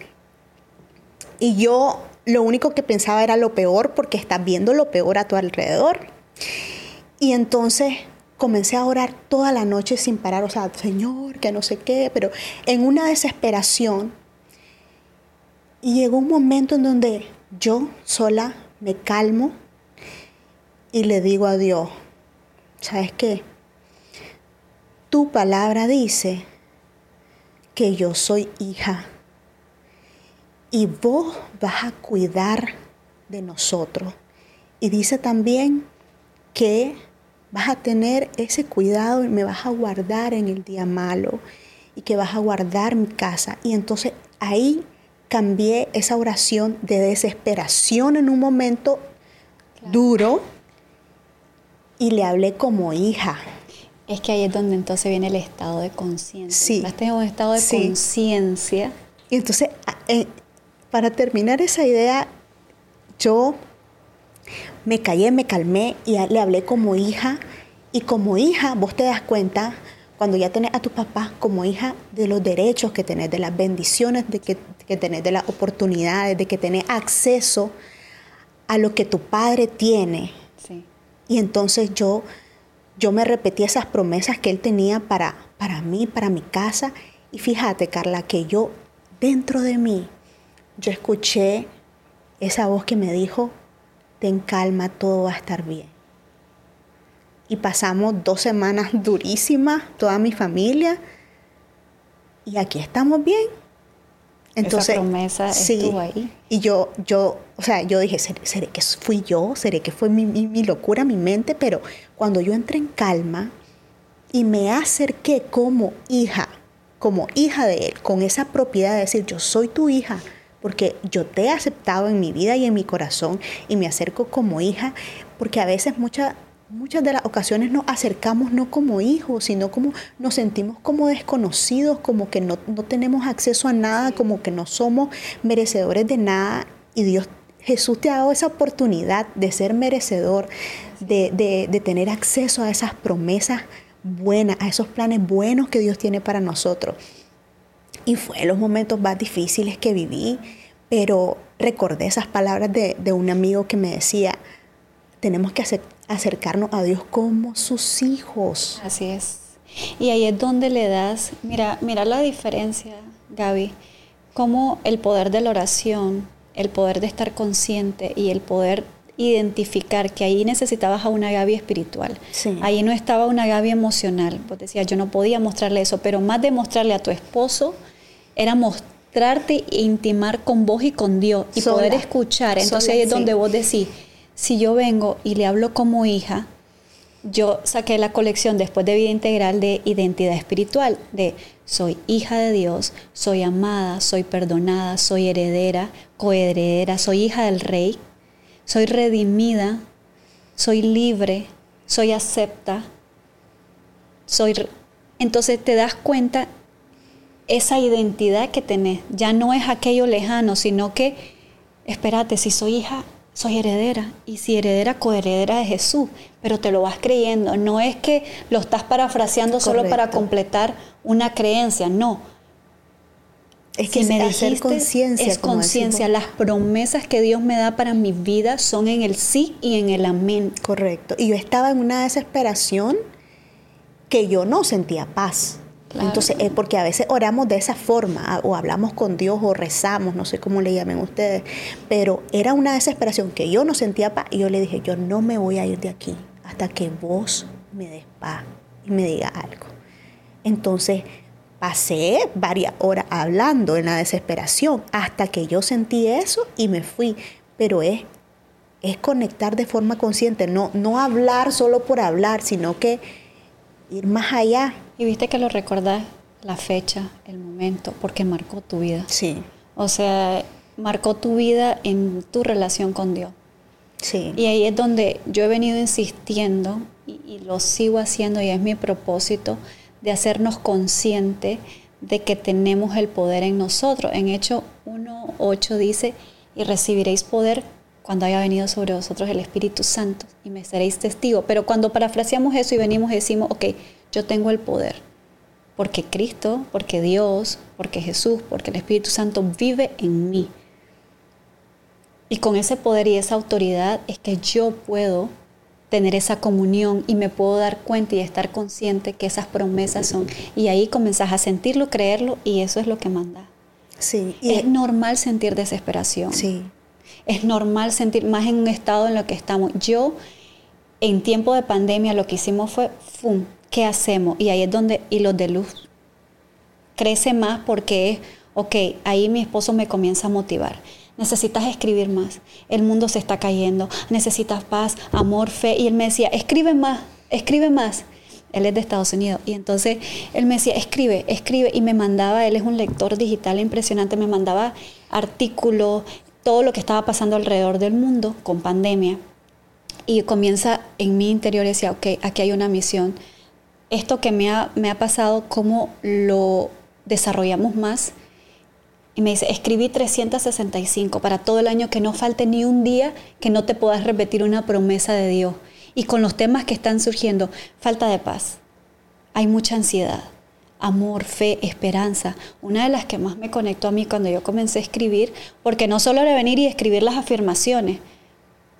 Speaker 4: Y yo lo único que pensaba era lo peor porque estás viendo lo peor a tu alrededor. Y entonces comencé a orar toda la noche sin parar, o sea, Señor, que no sé qué, pero en una desesperación. Y llegó un momento en donde yo sola me calmo y le digo a Dios, ¿sabes qué? Tu palabra dice que yo soy hija y vos vas a cuidar de nosotros. Y dice también que vas a tener ese cuidado y me vas a guardar en el día malo y que vas a guardar mi casa. Y entonces ahí cambié esa oración de desesperación en un momento duro y le hablé como hija.
Speaker 1: Es que ahí es donde entonces viene el estado de conciencia. Sí. Vas a un estado de conciencia.
Speaker 4: Y entonces, para terminar esa idea, yo me callé, me calmé y le hablé como hija. Y como hija, vos te das cuenta, cuando ya tenés a tu papá como hija, de los derechos que tenés, de las bendiciones de que, que tenés, de las oportunidades, de que tenés acceso a lo que tu padre tiene. Y entonces yo, yo me repetí esas promesas que él tenía para, para mí, para mi casa. Y fíjate, Carla, que yo, dentro de mí, yo escuché esa voz que me dijo, ten calma, todo va a estar bien. Y pasamos dos semanas durísimas, toda mi familia, y aquí estamos bien.
Speaker 1: Entonces, Esa promesa sí, estuvo ahí.
Speaker 4: Y yo, yo, o sea, yo dije, ¿seré, que fui yo? ¿Seré que fue mi, mi, locura, mi mente? Pero cuando yo entré en calma y me acerqué como hija, como hija de él, con esa propiedad de decir, yo soy tu hija, porque yo te he aceptado en mi vida y en mi corazón y me acerco como hija, porque a veces muchas muchas de las ocasiones nos acercamos no como hijos, sino como nos sentimos como desconocidos, como que no, tenemos acceso a nada, como que no somos merecedores de nada. Y Dios Jesús te ha dado esa oportunidad de ser merecedor, de, de, de tener acceso a esas promesas buenas, a esos planes buenos que Dios tiene para nosotros. Y fue los momentos más difíciles que viví, pero recordé esas palabras de, un amigo que me decía, tenemos que acercarnos a Dios como sus hijos.
Speaker 1: Así es. Y ahí es donde le das, mira, mira la diferencia, Gaby, como el poder de la oración, el poder de estar consciente y el poder identificar que ahí necesitabas a una Gaby espiritual.
Speaker 4: Sí.
Speaker 1: Ahí no estaba una Gaby emocional. Vos decías, yo no podía mostrarle eso, pero más de mostrarle a tu esposo era mostrarte e intimar con vos y con Dios y
Speaker 4: Sola.
Speaker 1: poder escuchar. Entonces
Speaker 4: Sola,
Speaker 1: ahí es
Speaker 4: sí.
Speaker 1: donde vos decís, si yo vengo y le hablo como hija, yo saqué la colección después de vida integral de identidad espiritual, de soy hija de Dios, soy amada, soy perdonada, soy heredera, coheredera, soy hija del rey, soy redimida, soy libre, soy acepta, soy... Entonces te das cuenta esa identidad que tenés, ya no es aquello lejano, sino que, espérate, si soy hija, soy heredera, y si heredera, coheredera de Jesús, pero te lo vas creyendo, no es que lo estás parafraseando solo para completar una creencia, no.
Speaker 4: Es que
Speaker 1: Si me dijiste,
Speaker 4: conciencia.
Speaker 1: es conciencia, las promesas que Dios me da para mi vida son en el sí y en el amén.
Speaker 4: Correcto. Y yo estaba en una desesperación que yo no sentía paz. Entonces, es porque a veces oramos de esa forma, o hablamos con Dios, o rezamos, no sé cómo le llamen ustedes, pero era una desesperación que yo no sentía paz, y yo le dije, yo no me voy a ir de aquí hasta que vos me des paz y me diga algo. Entonces, pasé varias horas hablando en la desesperación, hasta que yo sentí eso y me fui, pero es es conectar de forma consciente, no, no hablar solo por hablar, sino que ir más allá.
Speaker 1: Y viste que lo recordás la fecha, el momento, porque marcó tu vida.
Speaker 4: Sí,
Speaker 1: O sea, marcó tu vida en tu relación con Dios.
Speaker 4: sí.
Speaker 1: Y ahí es donde yo he venido insistiendo y, y lo sigo haciendo y es mi propósito de hacernos conscientes de que tenemos el poder en nosotros. En Hecho 1.8 dice, y recibiréis poder cuando haya venido sobre vosotros el Espíritu Santo y me seréis testigo. Pero cuando parafraseamos eso y venimos y decimos, ok, yo tengo el poder. Porque Cristo, porque Dios, porque Jesús, porque el Espíritu Santo vive en mí. Y con ese poder y esa autoridad es que yo puedo tener esa comunión y me puedo dar cuenta y estar consciente que esas promesas son. Y ahí comenzás a sentirlo, creerlo y eso es lo que manda.
Speaker 4: Sí, y
Speaker 1: Es normal sentir desesperación.
Speaker 4: sí,
Speaker 1: Es normal sentir más en un estado en lo que estamos. Yo, en tiempo de pandemia, lo que hicimos fue, ¡fum! ¿Qué hacemos? Y ahí es donde Hilos de Luz crece más porque es, ok, ahí mi esposo me comienza a motivar. Necesitas escribir más. El mundo se está cayendo. Necesitas paz, amor, fe. Y él me decía, escribe más, escribe más. Él es de Estados Unidos. Y entonces él me decía, escribe, escribe. Y me mandaba, él es un lector digital impresionante, me mandaba artículos, todo lo que estaba pasando alrededor del mundo con pandemia. Y comienza en mi interior y decía, ok, aquí hay una misión. Esto que me ha, me ha pasado, ¿cómo lo desarrollamos más? Y me dice, escribí 365 para todo el año, que no falte ni un día que no te puedas repetir una promesa de Dios. Y con los temas que están surgiendo, falta de paz, hay mucha ansiedad, amor, fe, esperanza. Una de las que más me conectó a mí cuando yo comencé a escribir, porque no solo era venir y escribir las afirmaciones,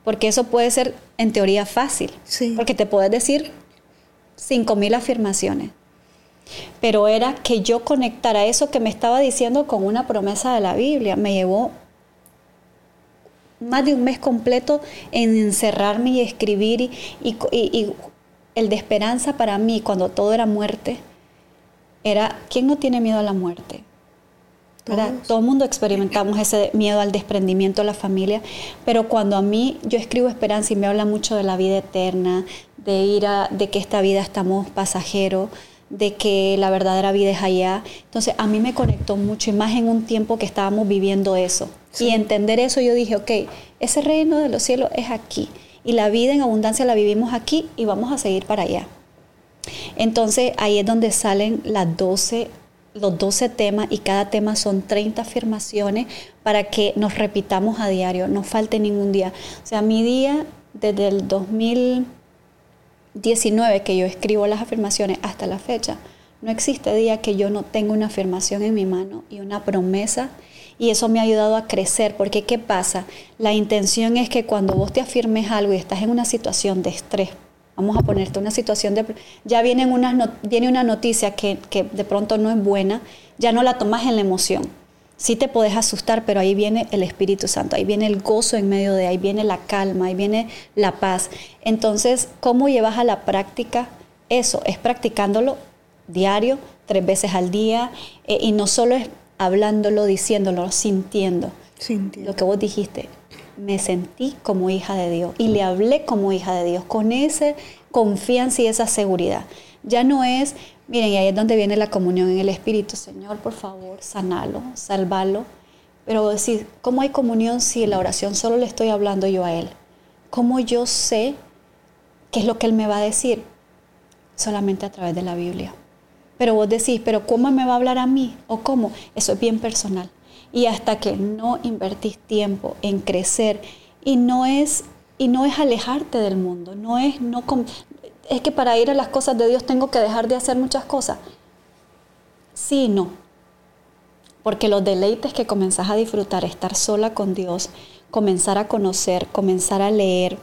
Speaker 1: porque eso puede ser en teoría fácil,
Speaker 4: Sí.
Speaker 1: porque te puedes decir 5.000 afirmaciones. Pero era que yo conectara eso que me estaba diciendo con una promesa de la Biblia. Me llevó más de un mes completo en encerrarme y escribir y, y- y- y el de esperanza para mí cuando todo era muerte era, ¿quién no tiene miedo a la muerte? ¿verdad? Todo el mundo experimentamos ese miedo al desprendimiento de la familia, pero cuando a mí yo escribo esperanza y me habla mucho de la vida eterna, de ir a, de que esta vida estamos pasajeros, de que la verdadera vida es allá, entonces a mí me conectó mucho y más en un tiempo que estábamos viviendo eso. Y entender eso yo dije, ok, ese reino de los cielos es aquí y la vida en abundancia la vivimos aquí y vamos a seguir para allá. Entonces ahí es donde salen las 12, los 12 temas y cada tema son 30 afirmaciones para que nos repitamos a diario, no falte ningún día. O sea, mi día desde el 2019 que yo escribo las afirmaciones hasta la fecha, no existe día que yo no tenga una afirmación en mi mano y una promesa y eso me ha ayudado a crecer, porque ¿qué pasa? La intención es que cuando vos te afirmes algo y estás en una situación de estrés, vamos a ponerte una situación de... Ya vienen unas no- viene una noticia que, que de pronto no es buena, ya no la tomas en la emoción, Sí te podés asustar, pero ahí viene el Espíritu Santo, ahí viene el gozo en medio de, ahí viene la calma, ahí viene la paz. Entonces, ¿cómo llevas a la práctica eso? Es practicándolo diario, tres veces al día, eh, y no solo es hablándolo, diciéndolo, sintiendo. Lo que vos dijiste, me sentí como hija de Dios y le hablé como hija de Dios, con esa confianza y esa seguridad. Ya no es, miren, y ahí es donde viene la comunión en el Espíritu. Señor, por favor, sanalo, salvalo. Pero decir, ¿cómo hay comunión si en la oración solo le estoy hablando yo a Él? ¿Cómo yo sé qué es lo que Él me va a decir? Solamente a través de la Biblia. Pero vos decís, ¿pero cómo me va a hablar a mí? ¿O cómo? Eso es bien personal. Y hasta que no invertís tiempo en crecer y no es y no es alejarte del mundo, no es no es que para ir a las cosas de Dios tengo que dejar de hacer muchas cosas. Sí, no. Porque los deleites que comenzás a disfrutar, estar sola con Dios, comenzar a conocer, comenzar a leer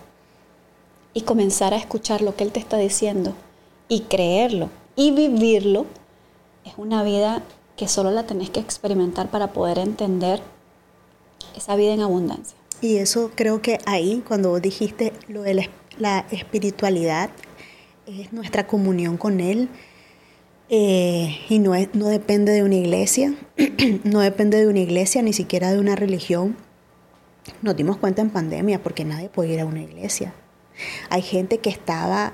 Speaker 1: y comenzar a escuchar lo que Él te está diciendo y creerlo y vivirlo, es una vida que solo la tenés que experimentar para poder entender esa vida en abundancia.
Speaker 4: Y eso creo que ahí, cuando vos dijiste lo de la espiritualidad, es nuestra comunión con Él. Eh, y no, es, no depende de una iglesia, no depende de una iglesia, ni siquiera de una religión. Nos dimos cuenta en pandemia porque nadie puede ir a una iglesia. Hay gente que estaba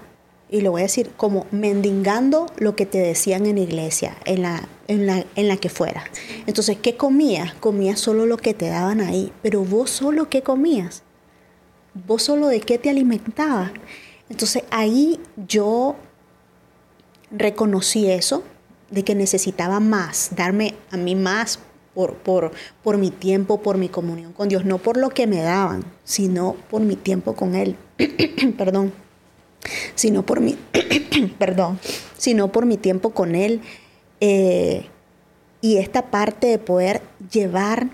Speaker 4: y lo voy a decir como mendigando lo que te decían en la iglesia, en la, en la, en la que fuera. Entonces, ¿qué comías? Comías solo lo que te daban ahí, pero vos solo qué comías? ¿Vos solo de qué te alimentabas? Entonces ahí yo reconocí eso, de que necesitaba más, darme a mí más por, por, por, mi tiempo, por mi comunión con Dios, no por lo que me daban, sino por mi tiempo con Él. Perdón sino por mi, perdón, sino por mi tiempo con Él. Eh, y esta parte de poder llevar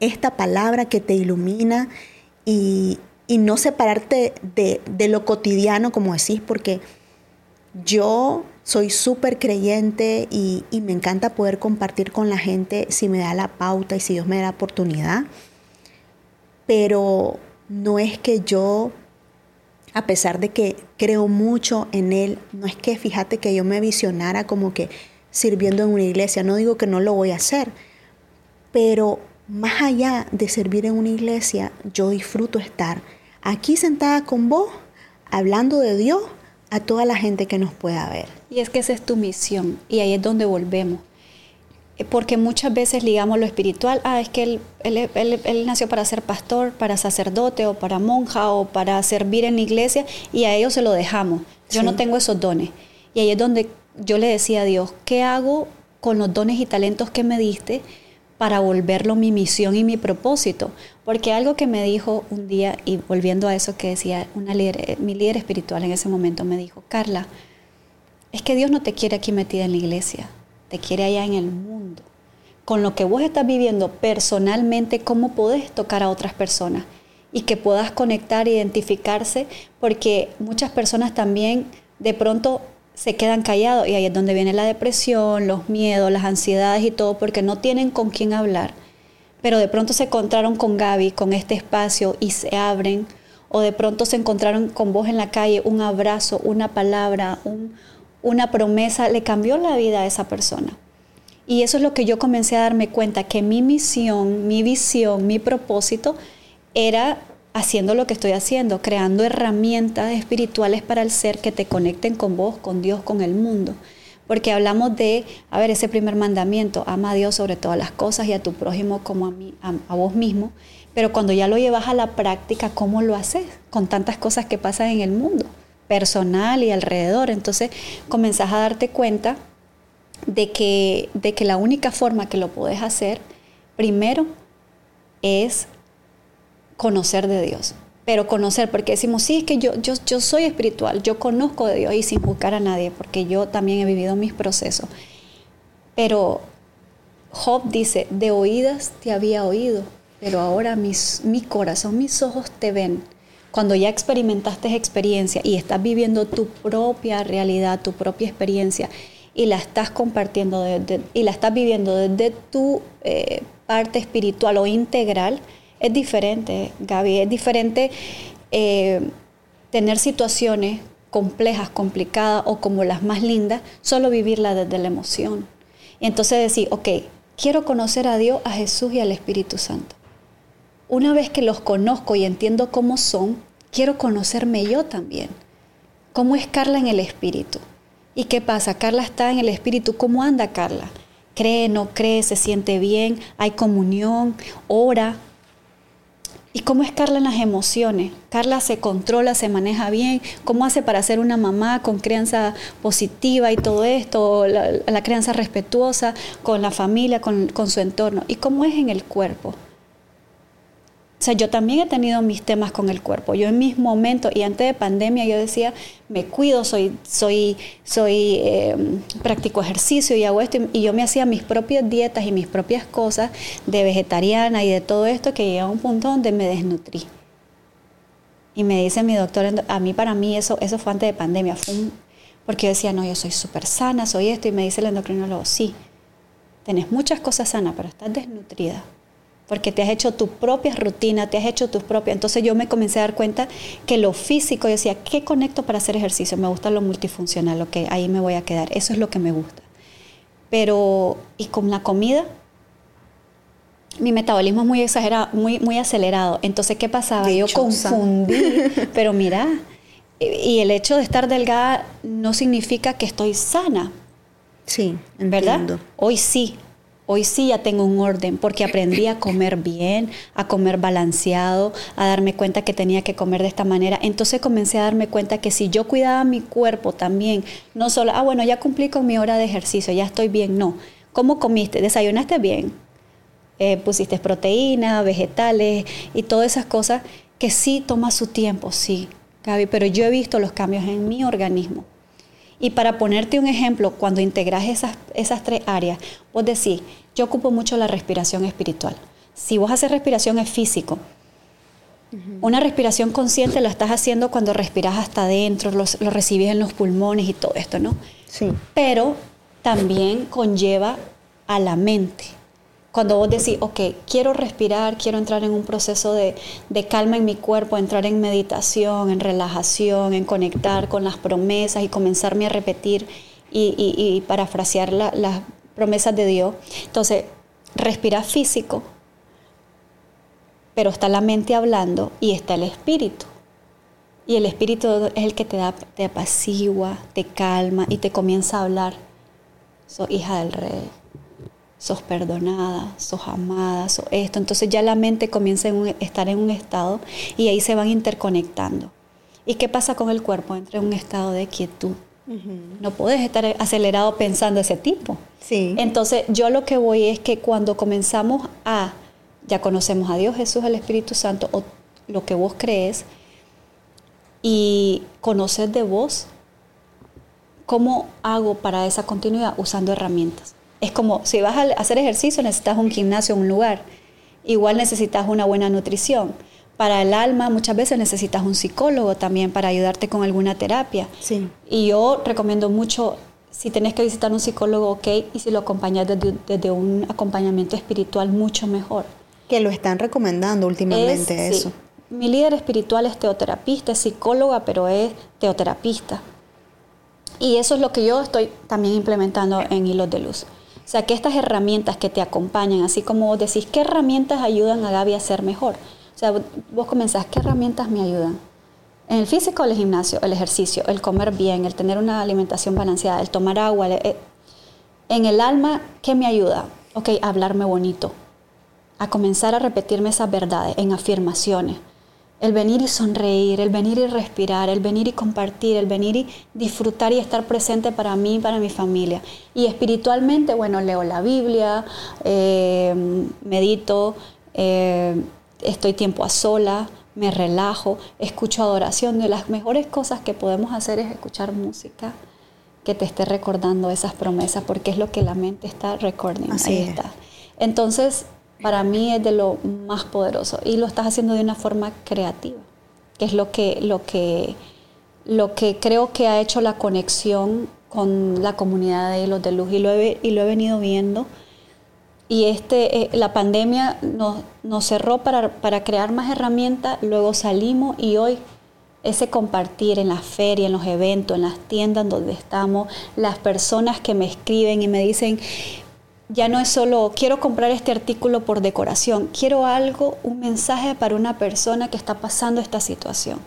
Speaker 4: esta palabra que te ilumina y, no separarte de, lo cotidiano, como decís, porque yo soy súper creyente y, y, me encanta poder compartir con la gente si me da la pauta y si Dios me da la oportunidad. Pero no es que yo a pesar de que creo mucho en Él, no es que fíjate que yo me visionara como que sirviendo en una iglesia, no digo que no lo voy a hacer, pero más allá de servir en una iglesia, yo disfruto estar aquí sentada con vos, hablando de Dios a toda la gente que nos pueda ver.
Speaker 1: Y es que esa es tu misión y ahí es donde volvemos. Eh, porque muchas veces ligamos lo espiritual, ah, es que él, él, nació para ser pastor, para sacerdote o para monja o para servir en la iglesia y a ellos se lo dejamos. Yo no tengo esos dones. Y ahí es donde yo le decía a Dios, ¿qué hago con los dones y talentos que me diste para volverlo mi misión y mi propósito? Porque algo que me dijo un día, y volviendo a eso que decía una líder, mi líder espiritual en ese momento, me dijo, Carla, es que Dios no te quiere aquí metida en la iglesia te quiere allá en el mundo. Con lo que vos estás viviendo personalmente, cómo podés tocar a otras personas y que puedas conectar, identificarse, porque muchas personas también de pronto se quedan callados y ahí es donde viene la depresión, los miedos, las ansiedades y todo, porque no tienen con quién hablar. Pero de pronto se encontraron con Gaby, con este espacio y se abren, o de pronto se encontraron con vos en la calle, un abrazo, una palabra, un, una promesa le cambió la vida a esa persona. Y eso es lo que yo comencé a darme cuenta, que mi misión, mi visión, mi propósito era haciendo lo que estoy haciendo, creando herramientas espirituales para el ser que te conecten con vos, con Dios, con el mundo. Porque hablamos de, a ver, ese primer mandamiento, ama a Dios sobre todas las cosas y a tu prójimo como a, mí, a, vos mismo. Pero cuando ya lo llevas a la práctica, ¿cómo lo haces? Con tantas cosas que pasan en el mundo personal y alrededor. Entonces comenzás a darte cuenta de que, de que la única forma que lo puedes hacer, primero, es conocer de Dios. Pero conocer, porque decimos, sí, es que yo, yo, yo soy espiritual, yo conozco de Dios y sin juzgar a nadie, porque yo también he vivido mis procesos. Pero Job dice, de oídas te había oído, pero ahora mis, mi corazón, mis ojos te ven cuando ya experimentaste experiencia y estás viviendo tu propia realidad, tu propia experiencia, y la estás compartiendo y la estás viviendo desde tu eh, parte espiritual o integral, es diferente, Gaby, es diferente eh, tener situaciones complejas, complicadas o como las más lindas, solo vivirla desde la emoción. Y entonces decir, ok, quiero conocer a Dios, a Jesús y al Espíritu Santo. Una vez que los conozco y entiendo cómo son, quiero conocerme yo también. ¿Cómo es Carla en el Espíritu? ¿Y qué pasa? Carla está en el Espíritu. ¿Cómo anda Carla? ¿Cree, no cree, se siente bien? ¿Hay comunión? ¿Ora? ¿Y cómo es Carla en las emociones? Carla se controla, se maneja bien. ¿Cómo hace para ser una mamá con crianza positiva y todo esto? La, crianza respetuosa con la familia, con, con su entorno. ¿Y cómo es en el cuerpo? O sea, yo también he tenido mis temas con el cuerpo. Yo en mis momentos, y antes de pandemia, yo decía, me cuido, soy, soy, soy, em, practico ejercicio y hago esto. Y yo me hacía mis propias dietas y mis propias cosas de vegetariana y de todo esto que llegaba a un punto donde me desnutrí. Y me dice mi doctor, a mí para mí eso, eso fue antes de pandemia, fue porque yo decía, no, yo soy súper sana, soy esto. Y me dice el endocrinólogo, sí, tenés muchas cosas sanas, pero estás desnutrida porque te has hecho tu propia rutina, te has hecho tus propias. Entonces yo me comencé a dar cuenta que lo físico, yo decía, ¿qué conecto para hacer ejercicio? Me gusta lo multifuncional, ok, ahí me voy a quedar, eso es lo que me gusta. Pero, ¿y con la comida? Mi metabolismo es muy exagerado, muy, muy acelerado. Entonces, ¿qué pasaba? Yo confundí, pero mira, y el hecho de estar delgada no significa que estoy sana.
Speaker 4: Sí,
Speaker 1: ¿verdad? Hoy sí, Hoy sí ya tengo un orden porque aprendí a comer bien, a comer balanceado, a darme cuenta que tenía que comer de esta manera. Entonces comencé a darme cuenta que si yo cuidaba mi cuerpo también, no solo, ah, bueno, ya cumplí con mi hora de ejercicio, ya estoy bien, no. ¿Cómo comiste? ¿Desayunaste bien? Eh, pusiste proteínas, vegetales y todas esas cosas que sí toma su tiempo, sí, Gaby, pero yo he visto los cambios en mi organismo. Y para ponerte un ejemplo, cuando integras esas, esas tres áreas, vos decís, yo ocupo mucho la respiración espiritual. Si vos haces respiración es físico. Una respiración consciente la estás haciendo cuando respiras hasta adentro, lo, recibes en los pulmones y todo esto, ¿no?
Speaker 4: Sí.
Speaker 1: Pero también conlleva a la mente. Cuando vos decís, ok, quiero respirar, quiero entrar en un proceso de, calma en mi cuerpo, entrar en meditación, en relajación, en conectar con las promesas y comenzarme a repetir y, parafrasear las promesas de Dios. Entonces, respira físico, pero está la mente hablando y está el espíritu. Y el espíritu es el que te da, te apacigua, te calma y te comienza a hablar. Soy hija del rey sos perdonada, sos amada, sos esto. Entonces ya la mente comienza a estar en un estado y ahí se van interconectando. ¿Y qué pasa con el cuerpo? Entra en un estado de quietud. No puedes estar acelerado pensando ese tipo.
Speaker 4: Sí.
Speaker 1: Entonces yo lo que voy es que cuando comenzamos a, ya conocemos a Dios, Jesús, el Espíritu Santo, o lo que vos crees, y conocer de vos, ¿cómo hago para esa continuidad? Usando herramientas. Es como si vas a hacer ejercicio necesitas un gimnasio, un lugar. Igual necesitas una buena nutrición. Para el alma muchas veces necesitas un psicólogo también para ayudarte con alguna terapia.
Speaker 4: Sí.
Speaker 1: Y yo recomiendo mucho, si tenés que visitar un psicólogo, ok, y si lo acompañas desde, un acompañamiento espiritual, mucho mejor.
Speaker 4: Que lo están recomendando últimamente eso.
Speaker 1: Mi líder espiritual es teoterapista, es psicóloga, pero es teoterapista. Y eso es lo que yo estoy también implementando en Hilos de Luz. O sea, que estas herramientas que te acompañan, así como vos decís, ¿qué herramientas ayudan a Gaby a ser mejor? O sea, vos comenzás, ¿qué herramientas me ayudan? En el físico, el gimnasio, el ejercicio, el comer bien, el tener una alimentación balanceada, el tomar agua. Eh, en el alma, ¿qué me ayuda? Ok, hablarme bonito, a comenzar a repetirme esas verdades en afirmaciones el venir y sonreír, el venir y respirar, el venir y compartir, el venir y disfrutar y estar presente para mí y para mi familia. Y espiritualmente, bueno, leo la Biblia, eh, medito, eh, estoy tiempo a sola, me relajo, escucho adoración. De las mejores cosas que podemos hacer es escuchar música que te esté recordando esas promesas, porque es lo que la mente está recordando. Ahí está. Entonces, para mí es de lo más poderoso y lo estás haciendo de una forma creativa, que es lo que, lo que, lo que creo que ha hecho la conexión con la comunidad de Hilos de Luz y lo he, y lo he venido viendo. Y este, eh, la pandemia nos, nos cerró para, para crear más herramientas, luego salimos y hoy ese compartir en la feria, en los eventos, en las tiendas donde estamos, las personas que me escriben y me dicen, ya no es solo quiero comprar este artículo por decoración, quiero algo, un mensaje para una persona que está pasando esta situación.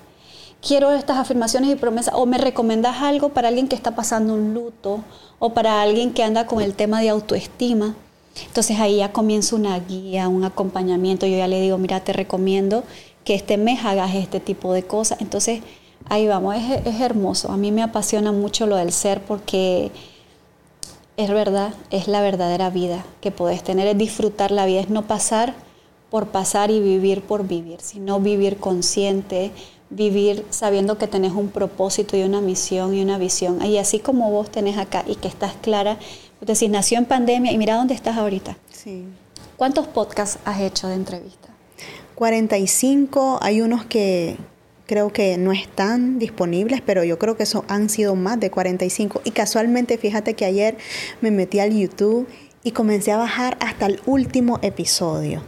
Speaker 1: Quiero estas afirmaciones y promesas, o me recomendas algo para alguien que está pasando un luto, o para alguien que anda con el tema de autoestima. Entonces ahí ya comienza una guía, un acompañamiento. Yo ya le digo, mira, te recomiendo que este mes hagas este tipo de cosas. Entonces, ahí vamos, es, hermoso. A mí me apasiona mucho lo del ser porque es verdad, es la verdadera vida que puedes tener, es disfrutar la vida, es no pasar por pasar y vivir por vivir, sino vivir consciente, vivir sabiendo que tenés un propósito y una misión y una visión. Y así como vos tenés acá y que estás clara, decir, nació en pandemia y mira dónde estás ahorita.
Speaker 4: Sí.
Speaker 1: ¿Cuántos podcasts has hecho de entrevistas?
Speaker 4: 45, hay unos que creo que no están disponibles, pero yo creo que eso han sido más de 45. Y casualmente, fíjate que ayer me metí al YouTube y comencé a bajar hasta el último episodio.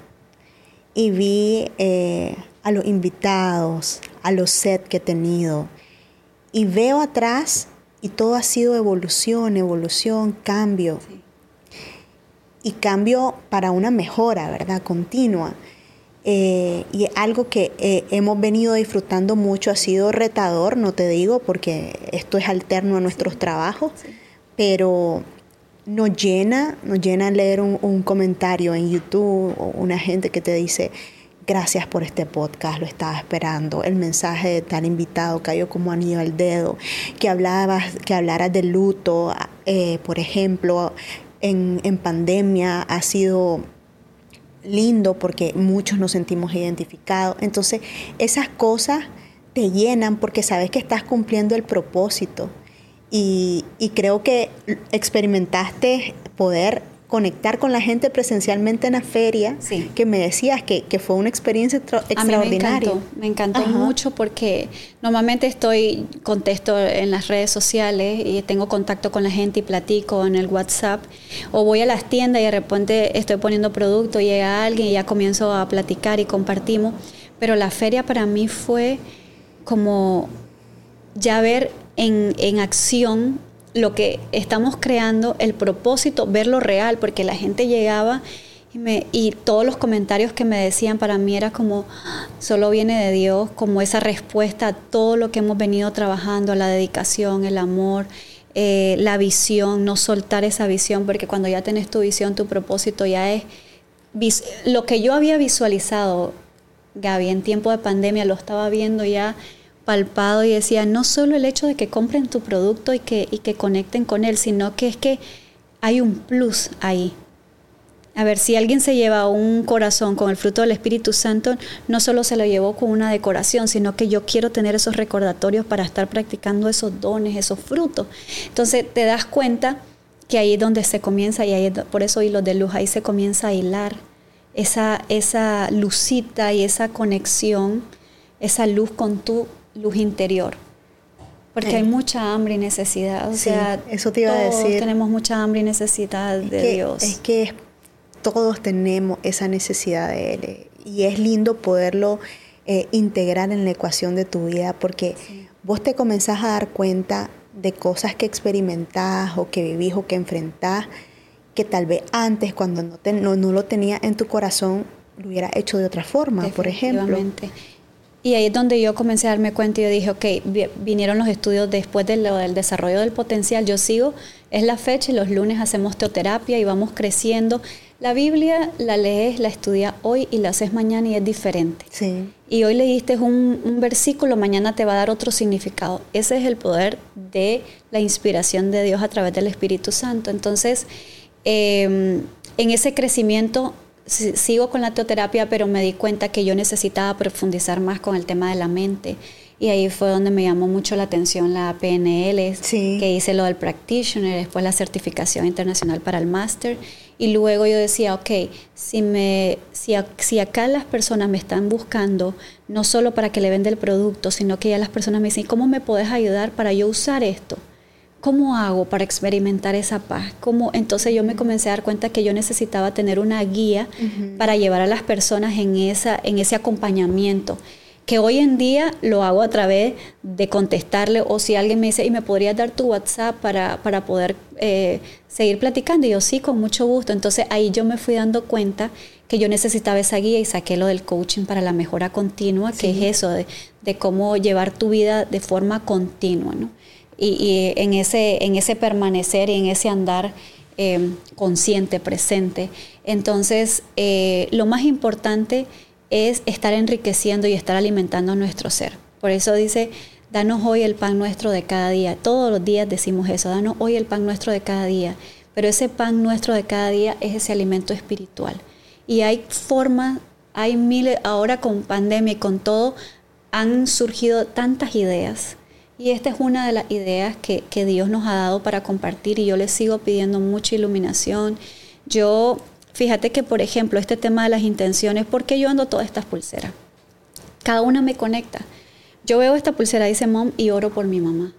Speaker 4: Y vi eh, a los invitados, a los sets que he tenido. Y veo atrás y todo ha sido evolución, evolución, cambio. Y cambio para una mejora, ¿verdad? Continua. Eh, y algo que eh, hemos venido disfrutando mucho, ha sido retador, no te digo, porque esto es alterno a nuestros trabajos, pero nos llena, nos llena leer un, comentario en YouTube o una gente que te dice, gracias por este podcast, lo estaba esperando, el mensaje de tal invitado cayó como anillo al dedo, que hablabas, que hablaras de luto, eh, por ejemplo, en, en pandemia ha sido lindo porque muchos nos sentimos identificados. Entonces, esas cosas te llenan porque sabes que estás cumpliendo el propósito. Y, y creo que experimentaste poder conectar con la gente presencialmente en la feria, que me decías que, fue una experiencia extraordinaria.
Speaker 1: me encantó, mucho porque normalmente estoy, contesto en las redes sociales y tengo contacto con la gente y platico en el WhatsApp, o voy a las tiendas y de repente estoy poniendo producto, llega alguien y ya comienzo a platicar y compartimos, pero la feria para mí fue como ya ver en, en acción lo que estamos creando, el propósito, verlo real, porque la gente llegaba y, me, y todos los comentarios que me decían para mí era como, solo viene de Dios, como esa respuesta a todo lo que hemos venido trabajando, la dedicación, el amor, eh, la visión, no soltar esa visión, porque cuando ya tenés tu visión, tu propósito ya es lo que yo había visualizado, Gaby, en tiempo de pandemia, lo estaba viendo ya palpado y decía, no solo el hecho de que compren tu producto y que, y que conecten con él, sino que es que hay un plus ahí. A ver, si alguien se lleva un corazón con el fruto del Espíritu Santo, no solo se lo llevó con una decoración, sino que yo quiero tener esos recordatorios para estar practicando esos dones, esos frutos. Entonces te das cuenta que ahí es donde se comienza, y ahí por eso hilos de luz, ahí se comienza a hilar esa, esa lucita y esa conexión, esa luz con tu luz interior. Porque hay mucha hambre y necesidad. O sea,
Speaker 4: eso te iba a decir.
Speaker 1: tenemos mucha hambre y necesidad de Dios.
Speaker 4: Es que todos tenemos esa necesidad de Él. Y es lindo poderlo eh, integrar en la ecuación de tu vida porque vos te comenzás a dar cuenta de cosas que experimentás o que vivís o que enfrentás que tal vez antes cuando no, no, no lo tenía en tu corazón lo hubiera hecho de otra forma, por ejemplo.
Speaker 1: Y ahí es donde yo comencé a darme cuenta y yo dije, ok, vinieron los estudios después de lo del desarrollo del potencial, yo sigo, es la fecha y los lunes hacemos teoterapia y vamos creciendo. La Biblia la lees, la estudias hoy y la haces mañana y es diferente.
Speaker 4: Sí.
Speaker 1: Y hoy leíste un, un versículo, mañana te va a dar otro significado. Ese es el poder de la inspiración de Dios a través del Espíritu Santo. Entonces, em, en ese crecimiento sigo con la teoterapia, pero me di cuenta que yo necesitaba profundizar más con el tema de la mente. Y ahí fue donde me llamó mucho la atención la PNL, que hice lo del practitioner, después la certificación internacional para el máster. Y luego yo decía, ok, si, me, si, si acá las personas me están buscando, no solo para que le venda el producto, sino que ya las personas me dicen, ¿cómo me puedes ayudar para yo usar esto? ¿Cómo hago para experimentar esa paz? ¿Cómo? Entonces yo me comencé a dar cuenta que yo necesitaba tener una guía para llevar a las personas en, esa, en ese acompañamiento que hoy en día lo hago a través de contestarle o si alguien me dice, ¿y me podrías dar tu WhatsApp para, para poder eh, seguir platicando? Y yo sí, con mucho gusto. Entonces ahí yo me fui dando cuenta que yo necesitaba esa guía y saqué lo del coaching para la mejora continua, que es eso, de, de, cómo llevar tu vida de forma continua, ¿no? Y, en, ese, en ese permanecer y en ese andar eh, consciente, presente. Entonces, eh, lo más importante es estar enriqueciendo y estar alimentando nuestro ser. Por eso dice, danos hoy el pan nuestro de cada día. Todos los días decimos eso, danos hoy el pan nuestro de cada día. Pero ese pan nuestro de cada día es ese alimento espiritual. Y hay formas, hay miles, ahora con pandemia y con todo, han surgido tantas ideas. Y esta es una de las ideas que, que Dios nos ha dado para compartir y yo les sigo pidiendo mucha iluminación. Yo Fíjate que, por ejemplo, este tema de las intenciones, ¿por qué yo ando todas estas pulseras? Cada una me conecta. Yo veo esta pulsera, dice mom, y oro por mi mamá.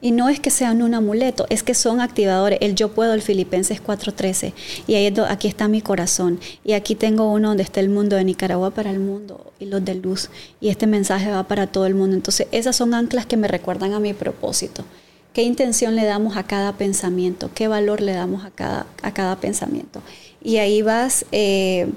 Speaker 1: Y no es que sean un amuleto, es que son activadores. El yo puedo, el Filipenses 4:13. Y ahí, aquí está mi corazón. Y aquí tengo uno donde está el mundo de Nicaragua para el mundo y los de luz. Y este mensaje va para todo el mundo. Entonces, esas son anclas que me recuerdan a mi propósito. ¿Qué intención le damos a cada pensamiento? ¿Qué valor le damos a cada, a cada pensamiento? y ahí vas, eh,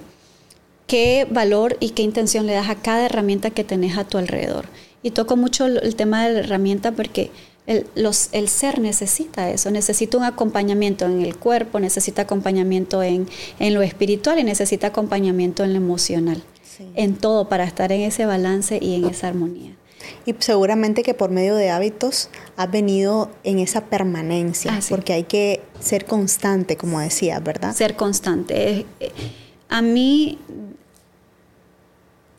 Speaker 1: qué valor y qué intención le das a cada herramienta que tenés a tu alrededor. Y toco mucho el tema de la herramienta porque el, los, el ser necesita eso, necesita un acompañamiento en el cuerpo, necesita acompañamiento en, en lo espiritual y necesita acompañamiento en lo emocional, en todo para estar en ese balance y en esa armonía.
Speaker 4: Y seguramente que por medio de hábitos has venido en esa permanencia, ah, porque hay que ser constante, como decías, ¿verdad?
Speaker 1: Ser constante. Eh, a mí,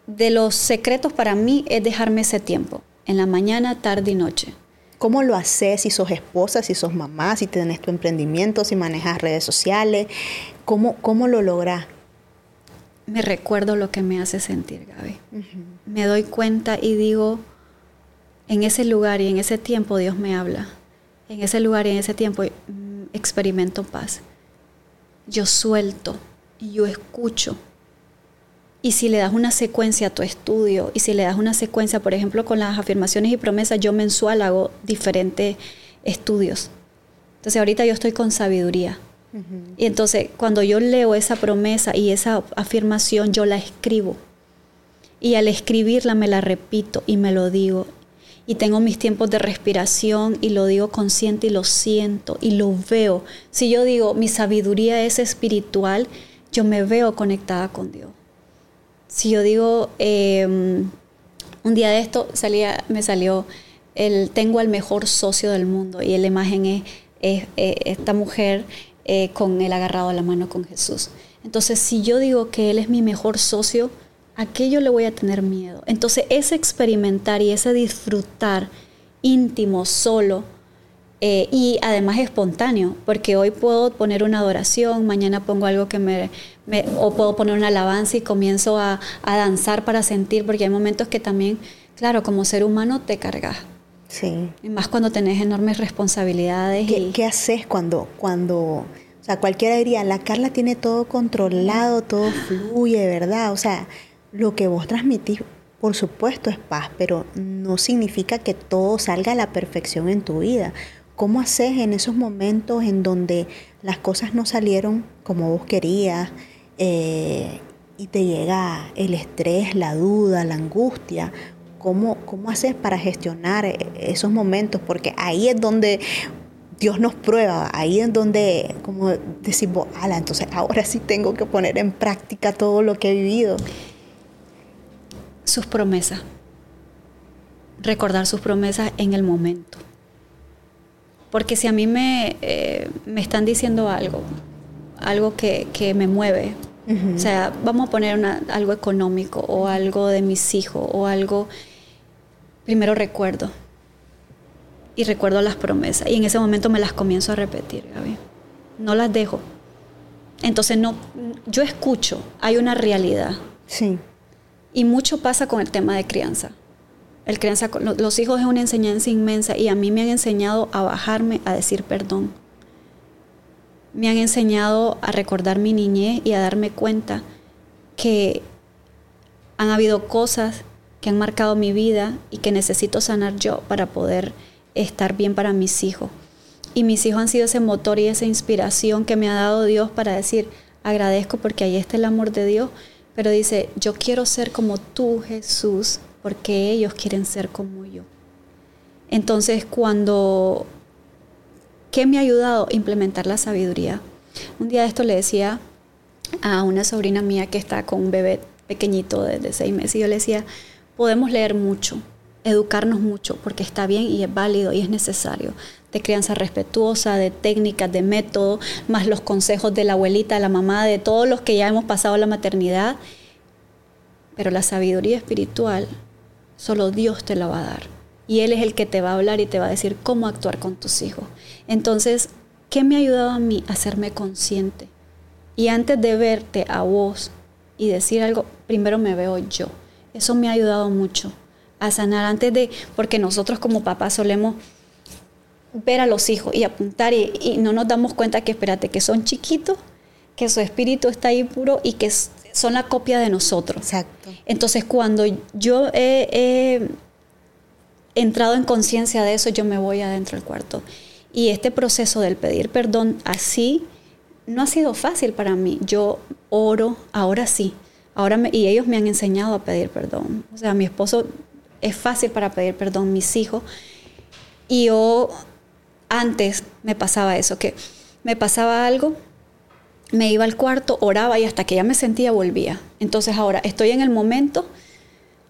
Speaker 1: de los secretos para mí es dejarme ese tiempo, en la mañana, tarde y noche.
Speaker 4: ¿Cómo lo haces si sos esposa, si sos mamá, si tenés tu emprendimiento, si manejas redes sociales? ¿Cómo, cómo lo lográs?
Speaker 1: Me recuerdo lo que me hace sentir, Gaby. Me doy cuenta y digo, en ese lugar y en ese tiempo Dios me habla. En ese lugar y en ese tiempo mm, experimento paz. Yo suelto y yo escucho. Y si le das una secuencia a tu estudio y si le das una secuencia, por ejemplo, con las afirmaciones y promesas, yo mensual hago diferentes estudios. Entonces ahorita yo estoy con sabiduría. Y entonces cuando yo leo esa promesa y esa afirmación, yo la escribo. Y al escribirla me la repito y me lo digo y tengo mis tiempos de respiración y lo digo consciente y lo siento y lo veo. Si yo digo mi sabiduría es espiritual, yo me veo conectada con Dios. Si yo digo, em, un día de esto salía, me salió, el, tengo al mejor socio del mundo y la imagen es, esta mujer eh, con él agarrado a la mano con Jesús. Entonces, si yo digo que Él es mi mejor socio, aquello le voy a tener miedo. Entonces ese experimentar y ese disfrutar íntimo, solo, eh, y además espontáneo, porque hoy puedo poner una adoración, mañana pongo algo que me, o puedo poner una alabanza y comienzo a, danzar para sentir, porque hay momentos que también, claro, como ser humano te cargas.
Speaker 4: Sí.
Speaker 1: Y más cuando tenés enormes responsabilidades.
Speaker 4: ¿Qué, ¿qué haces cuando, cuando, o sea, cualquiera diría, la Carla tiene todo controlado, todo fluye, ¿verdad? O sea, lo que vos transmitís, por supuesto, es paz, pero no significa que todo salga a la perfección en tu vida. ¿Cómo haces en esos momentos en donde las cosas no salieron como vos querías eh, y te llega el estrés, la duda, la angustia? ¿Cómo, ¿Cómo haces para gestionar esos momentos? Porque ahí es donde Dios nos prueba, ahí es donde, como decimos, ala, entonces ahora sí tengo que poner en práctica todo lo que he vivido
Speaker 1: sus promesas. Recordar sus promesas en el momento. Porque si a mí me, eh, me están diciendo algo, algo que, me mueve, o sea, vamos a poner algo económico o algo de mis hijos o algo, primero recuerdo. Y recuerdo las promesas. Y en ese momento me las comienzo a repetir, Gaby. No las dejo. Entonces no, yo escucho, hay una realidad.
Speaker 4: Sí.
Speaker 1: Y mucho pasa con el tema de crianza. El crianza, los hijos es una enseñanza inmensa y a mí me han enseñado a bajarme a decir perdón. Me han enseñado a recordar mi niñez y a darme cuenta que han habido cosas que han marcado mi vida y que necesito sanar yo para poder estar bien para mis hijos. Y mis hijos han sido ese motor y esa inspiración que me ha dado Dios para decir, agradezco porque ahí está el amor de Dios, pero dice, yo quiero ser como tú, Jesús, porque ellos quieren ser como yo. Entonces, cuando, ¿qué me ha ayudado? Implementar la sabiduría. Un día esto le decía a una sobrina mía que está con un bebé pequeñito de, de seis meses y yo le decía, podemos leer mucho, educarnos mucho, porque está bien y es válido y es necesario de crianza respetuosa, de técnicas, de método, más los consejos de la abuelita, de la mamá, de todos los que ya hemos pasado la maternidad. Pero la sabiduría espiritual solo Dios te la va a dar. Y Él es el que te va a hablar y te va a decir cómo actuar con tus hijos. Entonces, ¿qué me ha ayudado a mí a hacerme consciente? Y antes de verte a vos y decir algo, primero me veo yo. Eso me ha ayudado mucho a sanar antes de, porque nosotros como papás solemos ver a los hijos y apuntar y, no nos damos cuenta que, espérate, que son chiquitos, que su espíritu está ahí puro y que son la copia de nosotros.
Speaker 4: Exacto.
Speaker 1: Entonces, cuando yo he, entrado en conciencia de eso, yo me voy adentro del cuarto. Y este proceso del pedir perdón así no ha sido fácil para mí. Yo oro, ahora sí. Ahora y ellos me han enseñado a pedir perdón. O sea, mi esposo es fácil para pedir perdón, mis hijos. Y yo antes me pasaba eso, que me pasaba algo, me iba al cuarto, oraba y hasta que ya me sentía volvía. Entonces ahora estoy en el momento,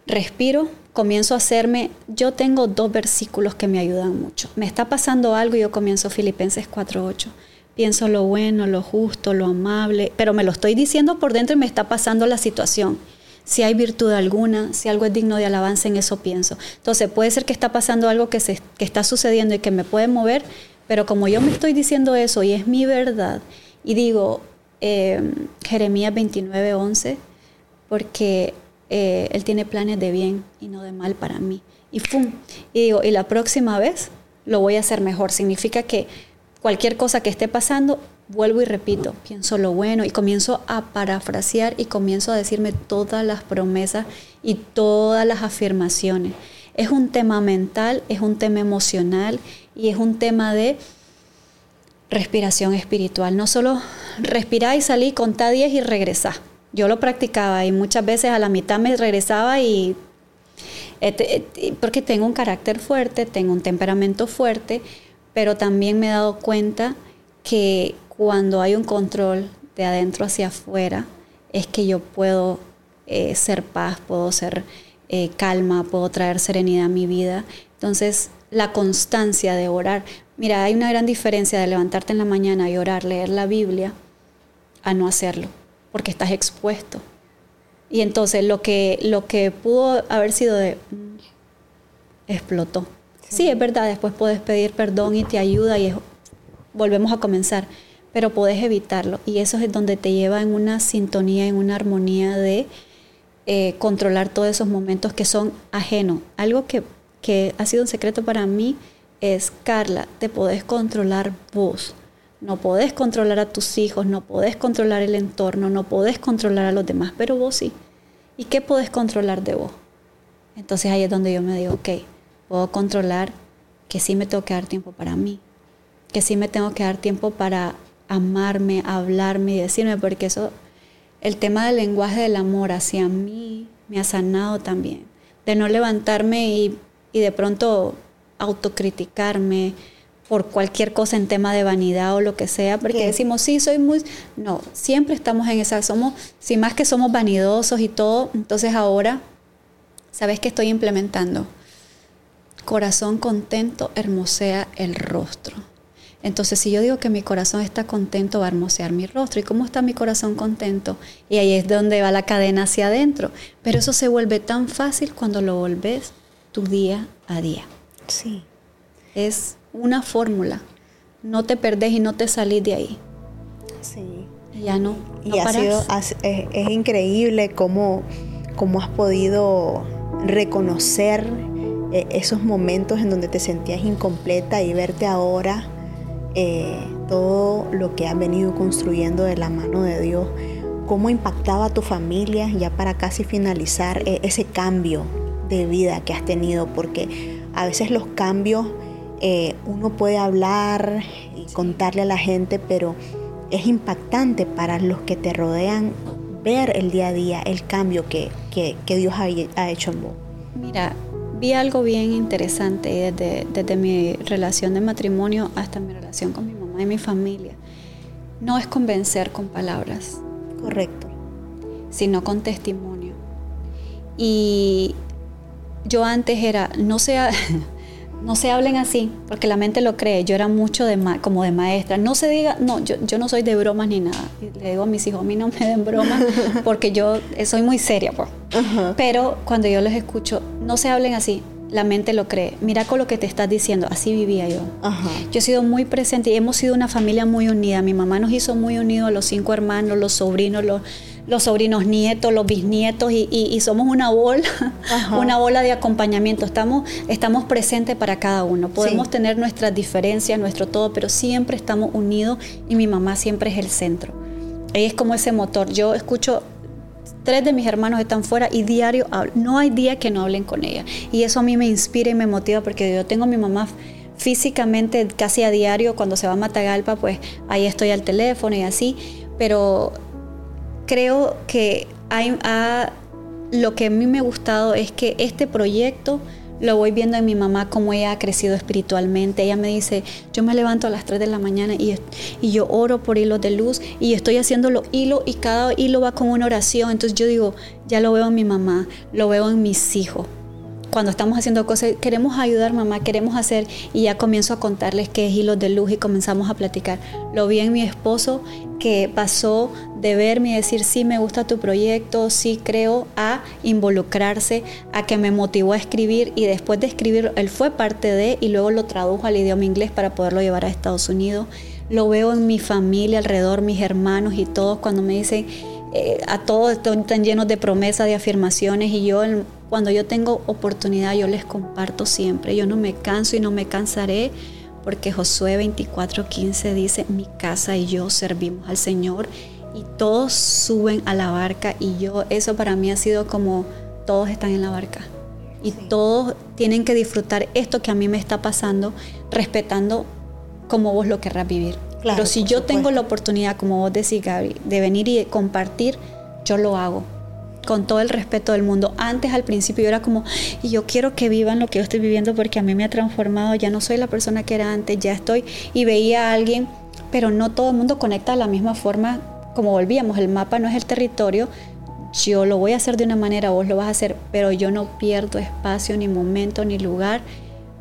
Speaker 1: respiro, comienzo a hacerme, yo tengo dos versículos que me ayudan mucho. Me está pasando algo y yo comienzo Filipenses 4.8. Pienso lo bueno, lo justo, lo amable, pero me lo estoy diciendo por dentro y me está pasando la situación. Si hay virtud alguna, si algo es digno de alabanza, en eso pienso. Entonces puede ser que está pasando algo que, se, que está sucediendo y que me puede mover, pero como yo me estoy diciendo eso y es mi verdad, y digo eh, Jeremías 29, 11, porque eh, Él tiene planes de bien y no de mal para mí. Y ¡pum! Y digo, y la próxima vez lo voy a hacer mejor. Significa que cualquier cosa que esté pasando, vuelvo y repito, pienso lo bueno y comienzo a parafrasear y comienzo a decirme todas las promesas y todas las afirmaciones. Es un tema mental, es un tema emocional y es un tema de respiración espiritual. No solo respirar y salir, contar 10 y regresar. Yo lo practicaba y muchas veces a la mitad me regresaba y este, eh, porque tengo un carácter fuerte, tengo un temperamento fuerte, pero también me he dado cuenta que cuando hay un control de adentro hacia afuera, es que yo puedo eh, ser paz, puedo ser eh, calma, puedo traer serenidad a mi vida. Entonces, la constancia de orar. Mira, hay una gran diferencia de levantarte en la mañana y orar, leer la Biblia, a no hacerlo, porque estás expuesto. Y entonces lo que, lo que pudo haber sido de... Mm, explotó. Sí. es verdad, después puedes pedir perdón y te ayuda y volvemos a comenzar pero puedes evitarlo. Y eso es donde te lleva en una sintonía, en una armonía de eh, controlar todos esos momentos que son ajenos. Algo que, que ha sido un secreto para mí es, Carla, te podés controlar vos. No podés controlar a tus hijos, no podés controlar el entorno, no podés controlar a los demás, pero vos sí. ¿Y qué podés controlar de vos? Entonces ahí es donde yo me digo, ok, puedo controlar que sí me tengo que dar tiempo para mí, que sí me tengo que dar tiempo para amarme, hablarme y decirme, porque eso, el tema del lenguaje del amor hacia mí me ha sanado también. De no levantarme y, de pronto autocriticarme por cualquier cosa en tema de vanidad o lo que sea, porque decimos, sí, soy muy... No, siempre estamos en esa, somos, si más que somos vanidosos y todo, entonces ahora, ¿sabes qué estoy implementando? Corazón contento hermosea el rostro. Entonces, si yo digo que mi corazón está contento, va a hermosear mi rostro. ¿Y cómo está mi corazón contento? Y ahí es donde va la cadena hacia adentro. Pero eso se vuelve tan fácil cuando lo volves tu día a día.
Speaker 4: Sí.
Speaker 1: Es una fórmula. No te perdés y no te salís de ahí.
Speaker 4: Sí.
Speaker 1: Ya no.
Speaker 4: y ha sido, es, increíble cómo, cómo has podido reconocer eh, esos momentos en donde te sentías incompleta y verte ahora, eh, todo lo que has venido construyendo de la mano de Dios, cómo impactaba a tu familia, ya para casi finalizar, e, ese cambio de vida que has tenido, porque a veces los cambios eh, uno puede hablar y contarle a la gente, pero es impactante para los que te rodean ver el día a día, el cambio que, Dios ha, hecho en vos.
Speaker 1: Mira, vi algo bien interesante desde, desde mi relación de matrimonio hasta mi relación con mi mamá y mi familia. No es convencer con palabras.
Speaker 4: Correcto.
Speaker 1: Sino con testimonio. Y yo antes era, no sea, no se hablen así, porque la mente lo cree. Yo era mucho de como de maestra. No se diga, no, yo, yo no soy de bromas ni nada. Le digo a mis hijos, a mí no me den bromas, porque yo soy muy seria. Pues. Pero cuando yo les escucho, no se hablen así, la mente lo cree. Mira con lo que te estás diciendo, así vivía yo. Yo he sido muy presente y hemos sido una familia muy unida. Mi mamá nos hizo muy unidos, los cinco hermanos, los sobrinos, los, los sobrinos nietos, los bisnietos y, somos una bola, una bola de acompañamiento. Estamos, estamos presentes para cada uno. Podemos tener nuestras diferencias, nuestro todo, pero siempre estamos unidos y mi mamá siempre es el centro. Ella es como ese motor. Yo escucho tres de mis hermanos están fuera y diario no hay día que no hablen con ella. Y eso a mí me inspira y me motiva porque yo tengo a mi mamá físicamente casi a diario cuando se va a Matagalpa, pues ahí estoy al teléfono y así, pero creo que hay, lo que a mí me ha gustado es que este proyecto lo voy viendo en mi mamá, cómo ella ha crecido espiritualmente. Ella me dice, yo me levanto a las 3 de la mañana y, y yo oro por hilos de luz y estoy haciendo los hilos y cada hilo va con una oración. Entonces yo digo, ya lo veo en mi mamá, lo veo en mis hijos cuando estamos haciendo cosas, queremos ayudar mamá, queremos hacer, y ya comienzo a contarles qué es hilos de luz y comenzamos a platicar. Lo vi en mi esposo que pasó de verme y decir, sí, me gusta tu proyecto, sí creo, a involucrarse, a que me motivó a escribir y después de escribir, él fue parte de y luego lo tradujo al idioma inglés para poderlo llevar a Estados Unidos. Lo veo en mi familia alrededor, mis hermanos y todos cuando me dicen, eh, a todos están llenos de promesas, de afirmaciones y yo cuando yo tengo oportunidad yo les comparto siempre. Yo no me canso y no me cansaré porque Josué 24:15 dice, mi casa y yo servimos al Señor y todos suben a la barca y yo, eso para mí ha sido como todos están en la barca. Y todos tienen que disfrutar esto que a mí me está pasando respetando como vos lo querrás vivir. Pero si yo tengo la oportunidad, como vos decís, Gaby, de venir y compartir, yo lo hago con todo el respeto del mundo. Antes al principio yo era como, y yo quiero que vivan lo que yo estoy viviendo porque a mí me ha transformado, ya no soy la persona que era antes, ya estoy y veía a alguien, pero no todo el mundo conecta de la misma forma como volvíamos, el mapa no es el territorio, yo lo voy a hacer de una manera, vos lo vas a hacer, pero yo no pierdo espacio, ni momento, ni lugar,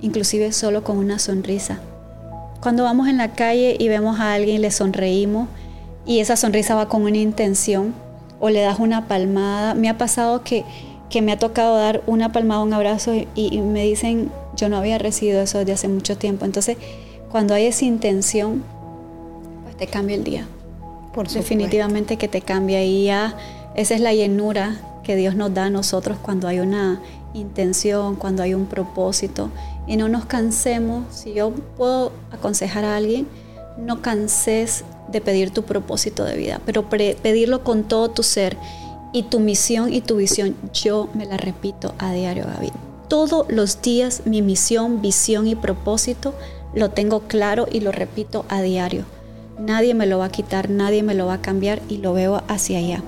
Speaker 1: inclusive solo con una sonrisa. Cuando vamos en la calle y vemos a alguien, le sonreímos y esa sonrisa va con una intención o le das una palmada. Me ha pasado que, que me ha tocado dar una palmada, un abrazo y, me dicen, yo no había recibido eso desde hace mucho tiempo. Entonces, cuando hay esa intención, pues te cambia el día. Por Definitivamente que te cambia y ya esa es la llenura que Dios nos da a nosotros cuando hay una intención, cuando hay un propósito y no nos cansemos. Si yo puedo aconsejar a alguien, no canses de pedir tu propósito de vida, pero pedirlo con todo tu ser y tu misión y tu visión. Yo me la repito a diario, Gaby. Todos los días mi misión, visión y propósito lo tengo claro y lo repito a diario. Nadie me lo va a quitar, nadie me lo va a cambiar y lo veo hacia allá.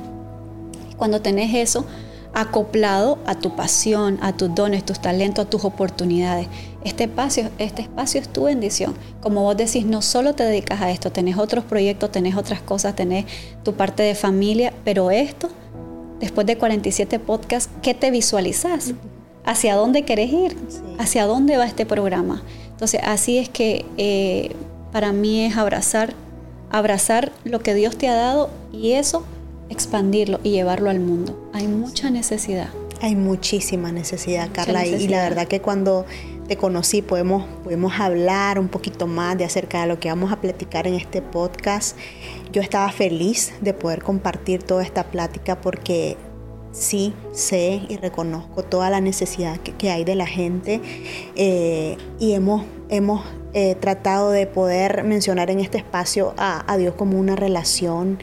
Speaker 1: Cuando tenés eso, acoplado a tu pasión, a tus dones, tus talentos, a tus oportunidades. Este espacio, este espacio es tu bendición. Como vos decís, no solo te dedicas a esto, tenés otros proyectos, tenés otras cosas, tenés tu parte de familia, pero esto, después de 47 podcasts, ¿qué te visualizas? ¿Hacia dónde querés ir? ¿Hacia dónde va este programa? Entonces, así es que eh, para mí es abrazar, abrazar lo que Dios te ha dado y eso expandirlo y llevarlo al mundo. Hay mucha necesidad.
Speaker 4: Hay muchísima necesidad, Carla, y la verdad que cuando te conocí podemos, podemos hablar un poquito más de acerca de lo que vamos a platicar en este podcast. Yo estaba feliz de poder compartir toda esta plática porque sí sé y reconozco toda la necesidad que, hay de la gente eh, y hemos, hemos eh, tratado de poder mencionar en este espacio a, Dios como una relación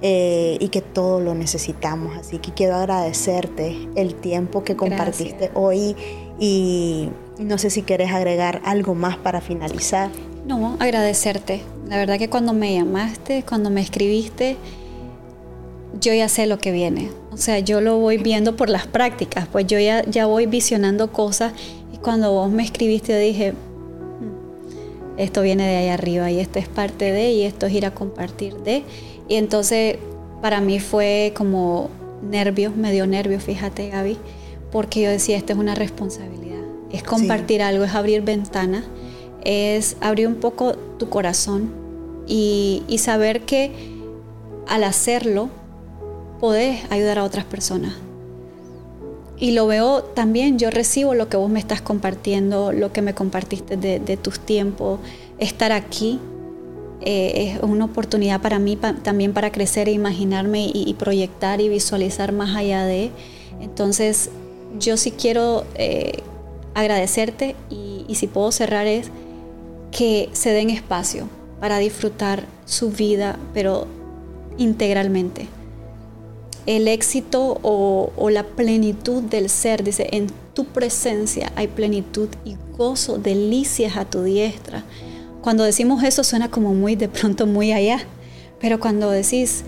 Speaker 4: eh, y que todo lo necesitamos. Así que quiero agradecerte el tiempo que compartiste hoy y no sé si quieres agregar algo más para finalizar.
Speaker 1: No, agradecerte. La verdad que cuando me llamaste, cuando me escribiste, yo ya sé lo que viene. O sea, yo lo voy viendo por las prácticas, pues yo ya, ya voy visionando cosas y cuando vos me escribiste dije, hmm, esto viene de ahí arriba y esto es parte de y esto es ir a compartir de. Y entonces para mí fue como nervios, me dio nervios, fíjate Gaby, porque yo decía, esto es una responsabilidad, es compartir algo, es abrir ventanas, es abrir un poco tu corazón y, y saber que al hacerlo podés ayudar a otras personas. Y lo veo también, yo recibo lo que vos me estás compartiendo, lo que me compartiste de, tus tiempos, estar aquí. Eh, es una oportunidad para mí también para crecer e imaginarme y, proyectar y visualizar más allá de. Entonces, yo sí quiero eh, agradecerte y, y si puedo cerrar es que se den espacio para disfrutar su vida, pero integralmente el éxito o, la plenitud del ser. Dice, en tu presencia hay plenitud y gozo, delicias a tu diestra. Cuando decimos eso suena como muy de pronto muy allá, pero cuando decís,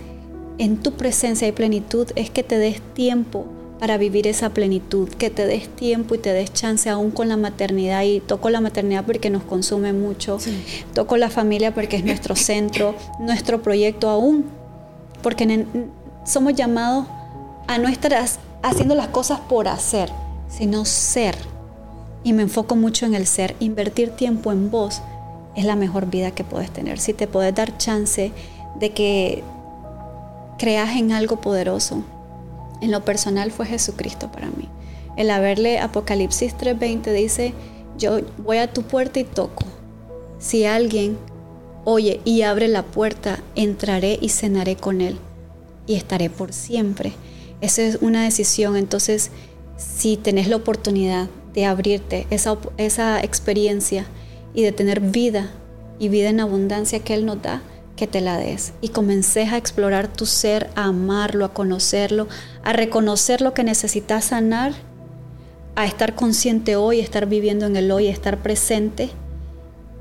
Speaker 1: en tu presencia hay plenitud, es que te des tiempo para vivir esa plenitud, que te des tiempo y te des chance aún con la maternidad. Y toco la maternidad porque nos consume mucho, toco la familia porque es nuestro centro, nuestro proyecto aún, porque somos llamados a no estar haciendo las cosas por hacer, sino ser. Y me enfoco mucho en el ser. Invertir tiempo en vos es la mejor vida que puedes tener. Si te puedes dar chance de que creas en algo poderoso. En lo personal fue Jesucristo para mí. El haberle Apocalipsis 3:20 dice, yo voy a tu puerta y toco. Si alguien oye y abre la puerta, entraré y cenaré con él y estaré por siempre. Esa es una decisión. Entonces, si tenés la oportunidad de abrirte esa, esa experiencia y de tener vida y vida en abundancia que Él nos da, que te la des y comences a explorar tu ser, a amarlo, a conocerlo, a reconocer lo que necesitas sanar, a estar consciente hoy, estar viviendo en el hoy, estar presente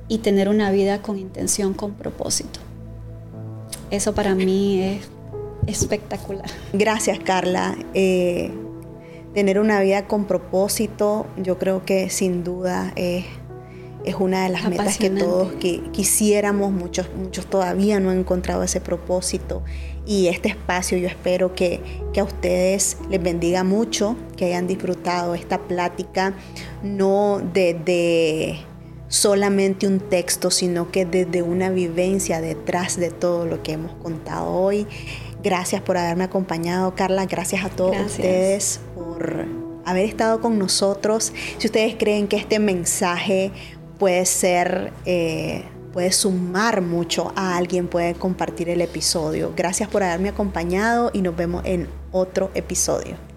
Speaker 1: y tener una vida con intención, con propósito. Eso para mí es espectacular.
Speaker 4: Gracias, Carla. Eh, tener una vida con propósito, yo creo que sin duda es, es una de las metas que todos que quisiéramos, muchos, muchos todavía no han encontrado ese propósito. Y este espacio yo espero que, que a ustedes les bendiga mucho, que hayan disfrutado esta plática, no desde solamente un texto, sino que desde una vivencia detrás de todo lo que hemos contado hoy. Gracias por haberme acompañado, Carla. Gracias a todos ustedes por haber estado con nosotros. Si ustedes creen que este mensaje puede ser, eh, puede sumar mucho a alguien, puede compartir el episodio. Gracias por haberme acompañado y nos vemos en otro episodio.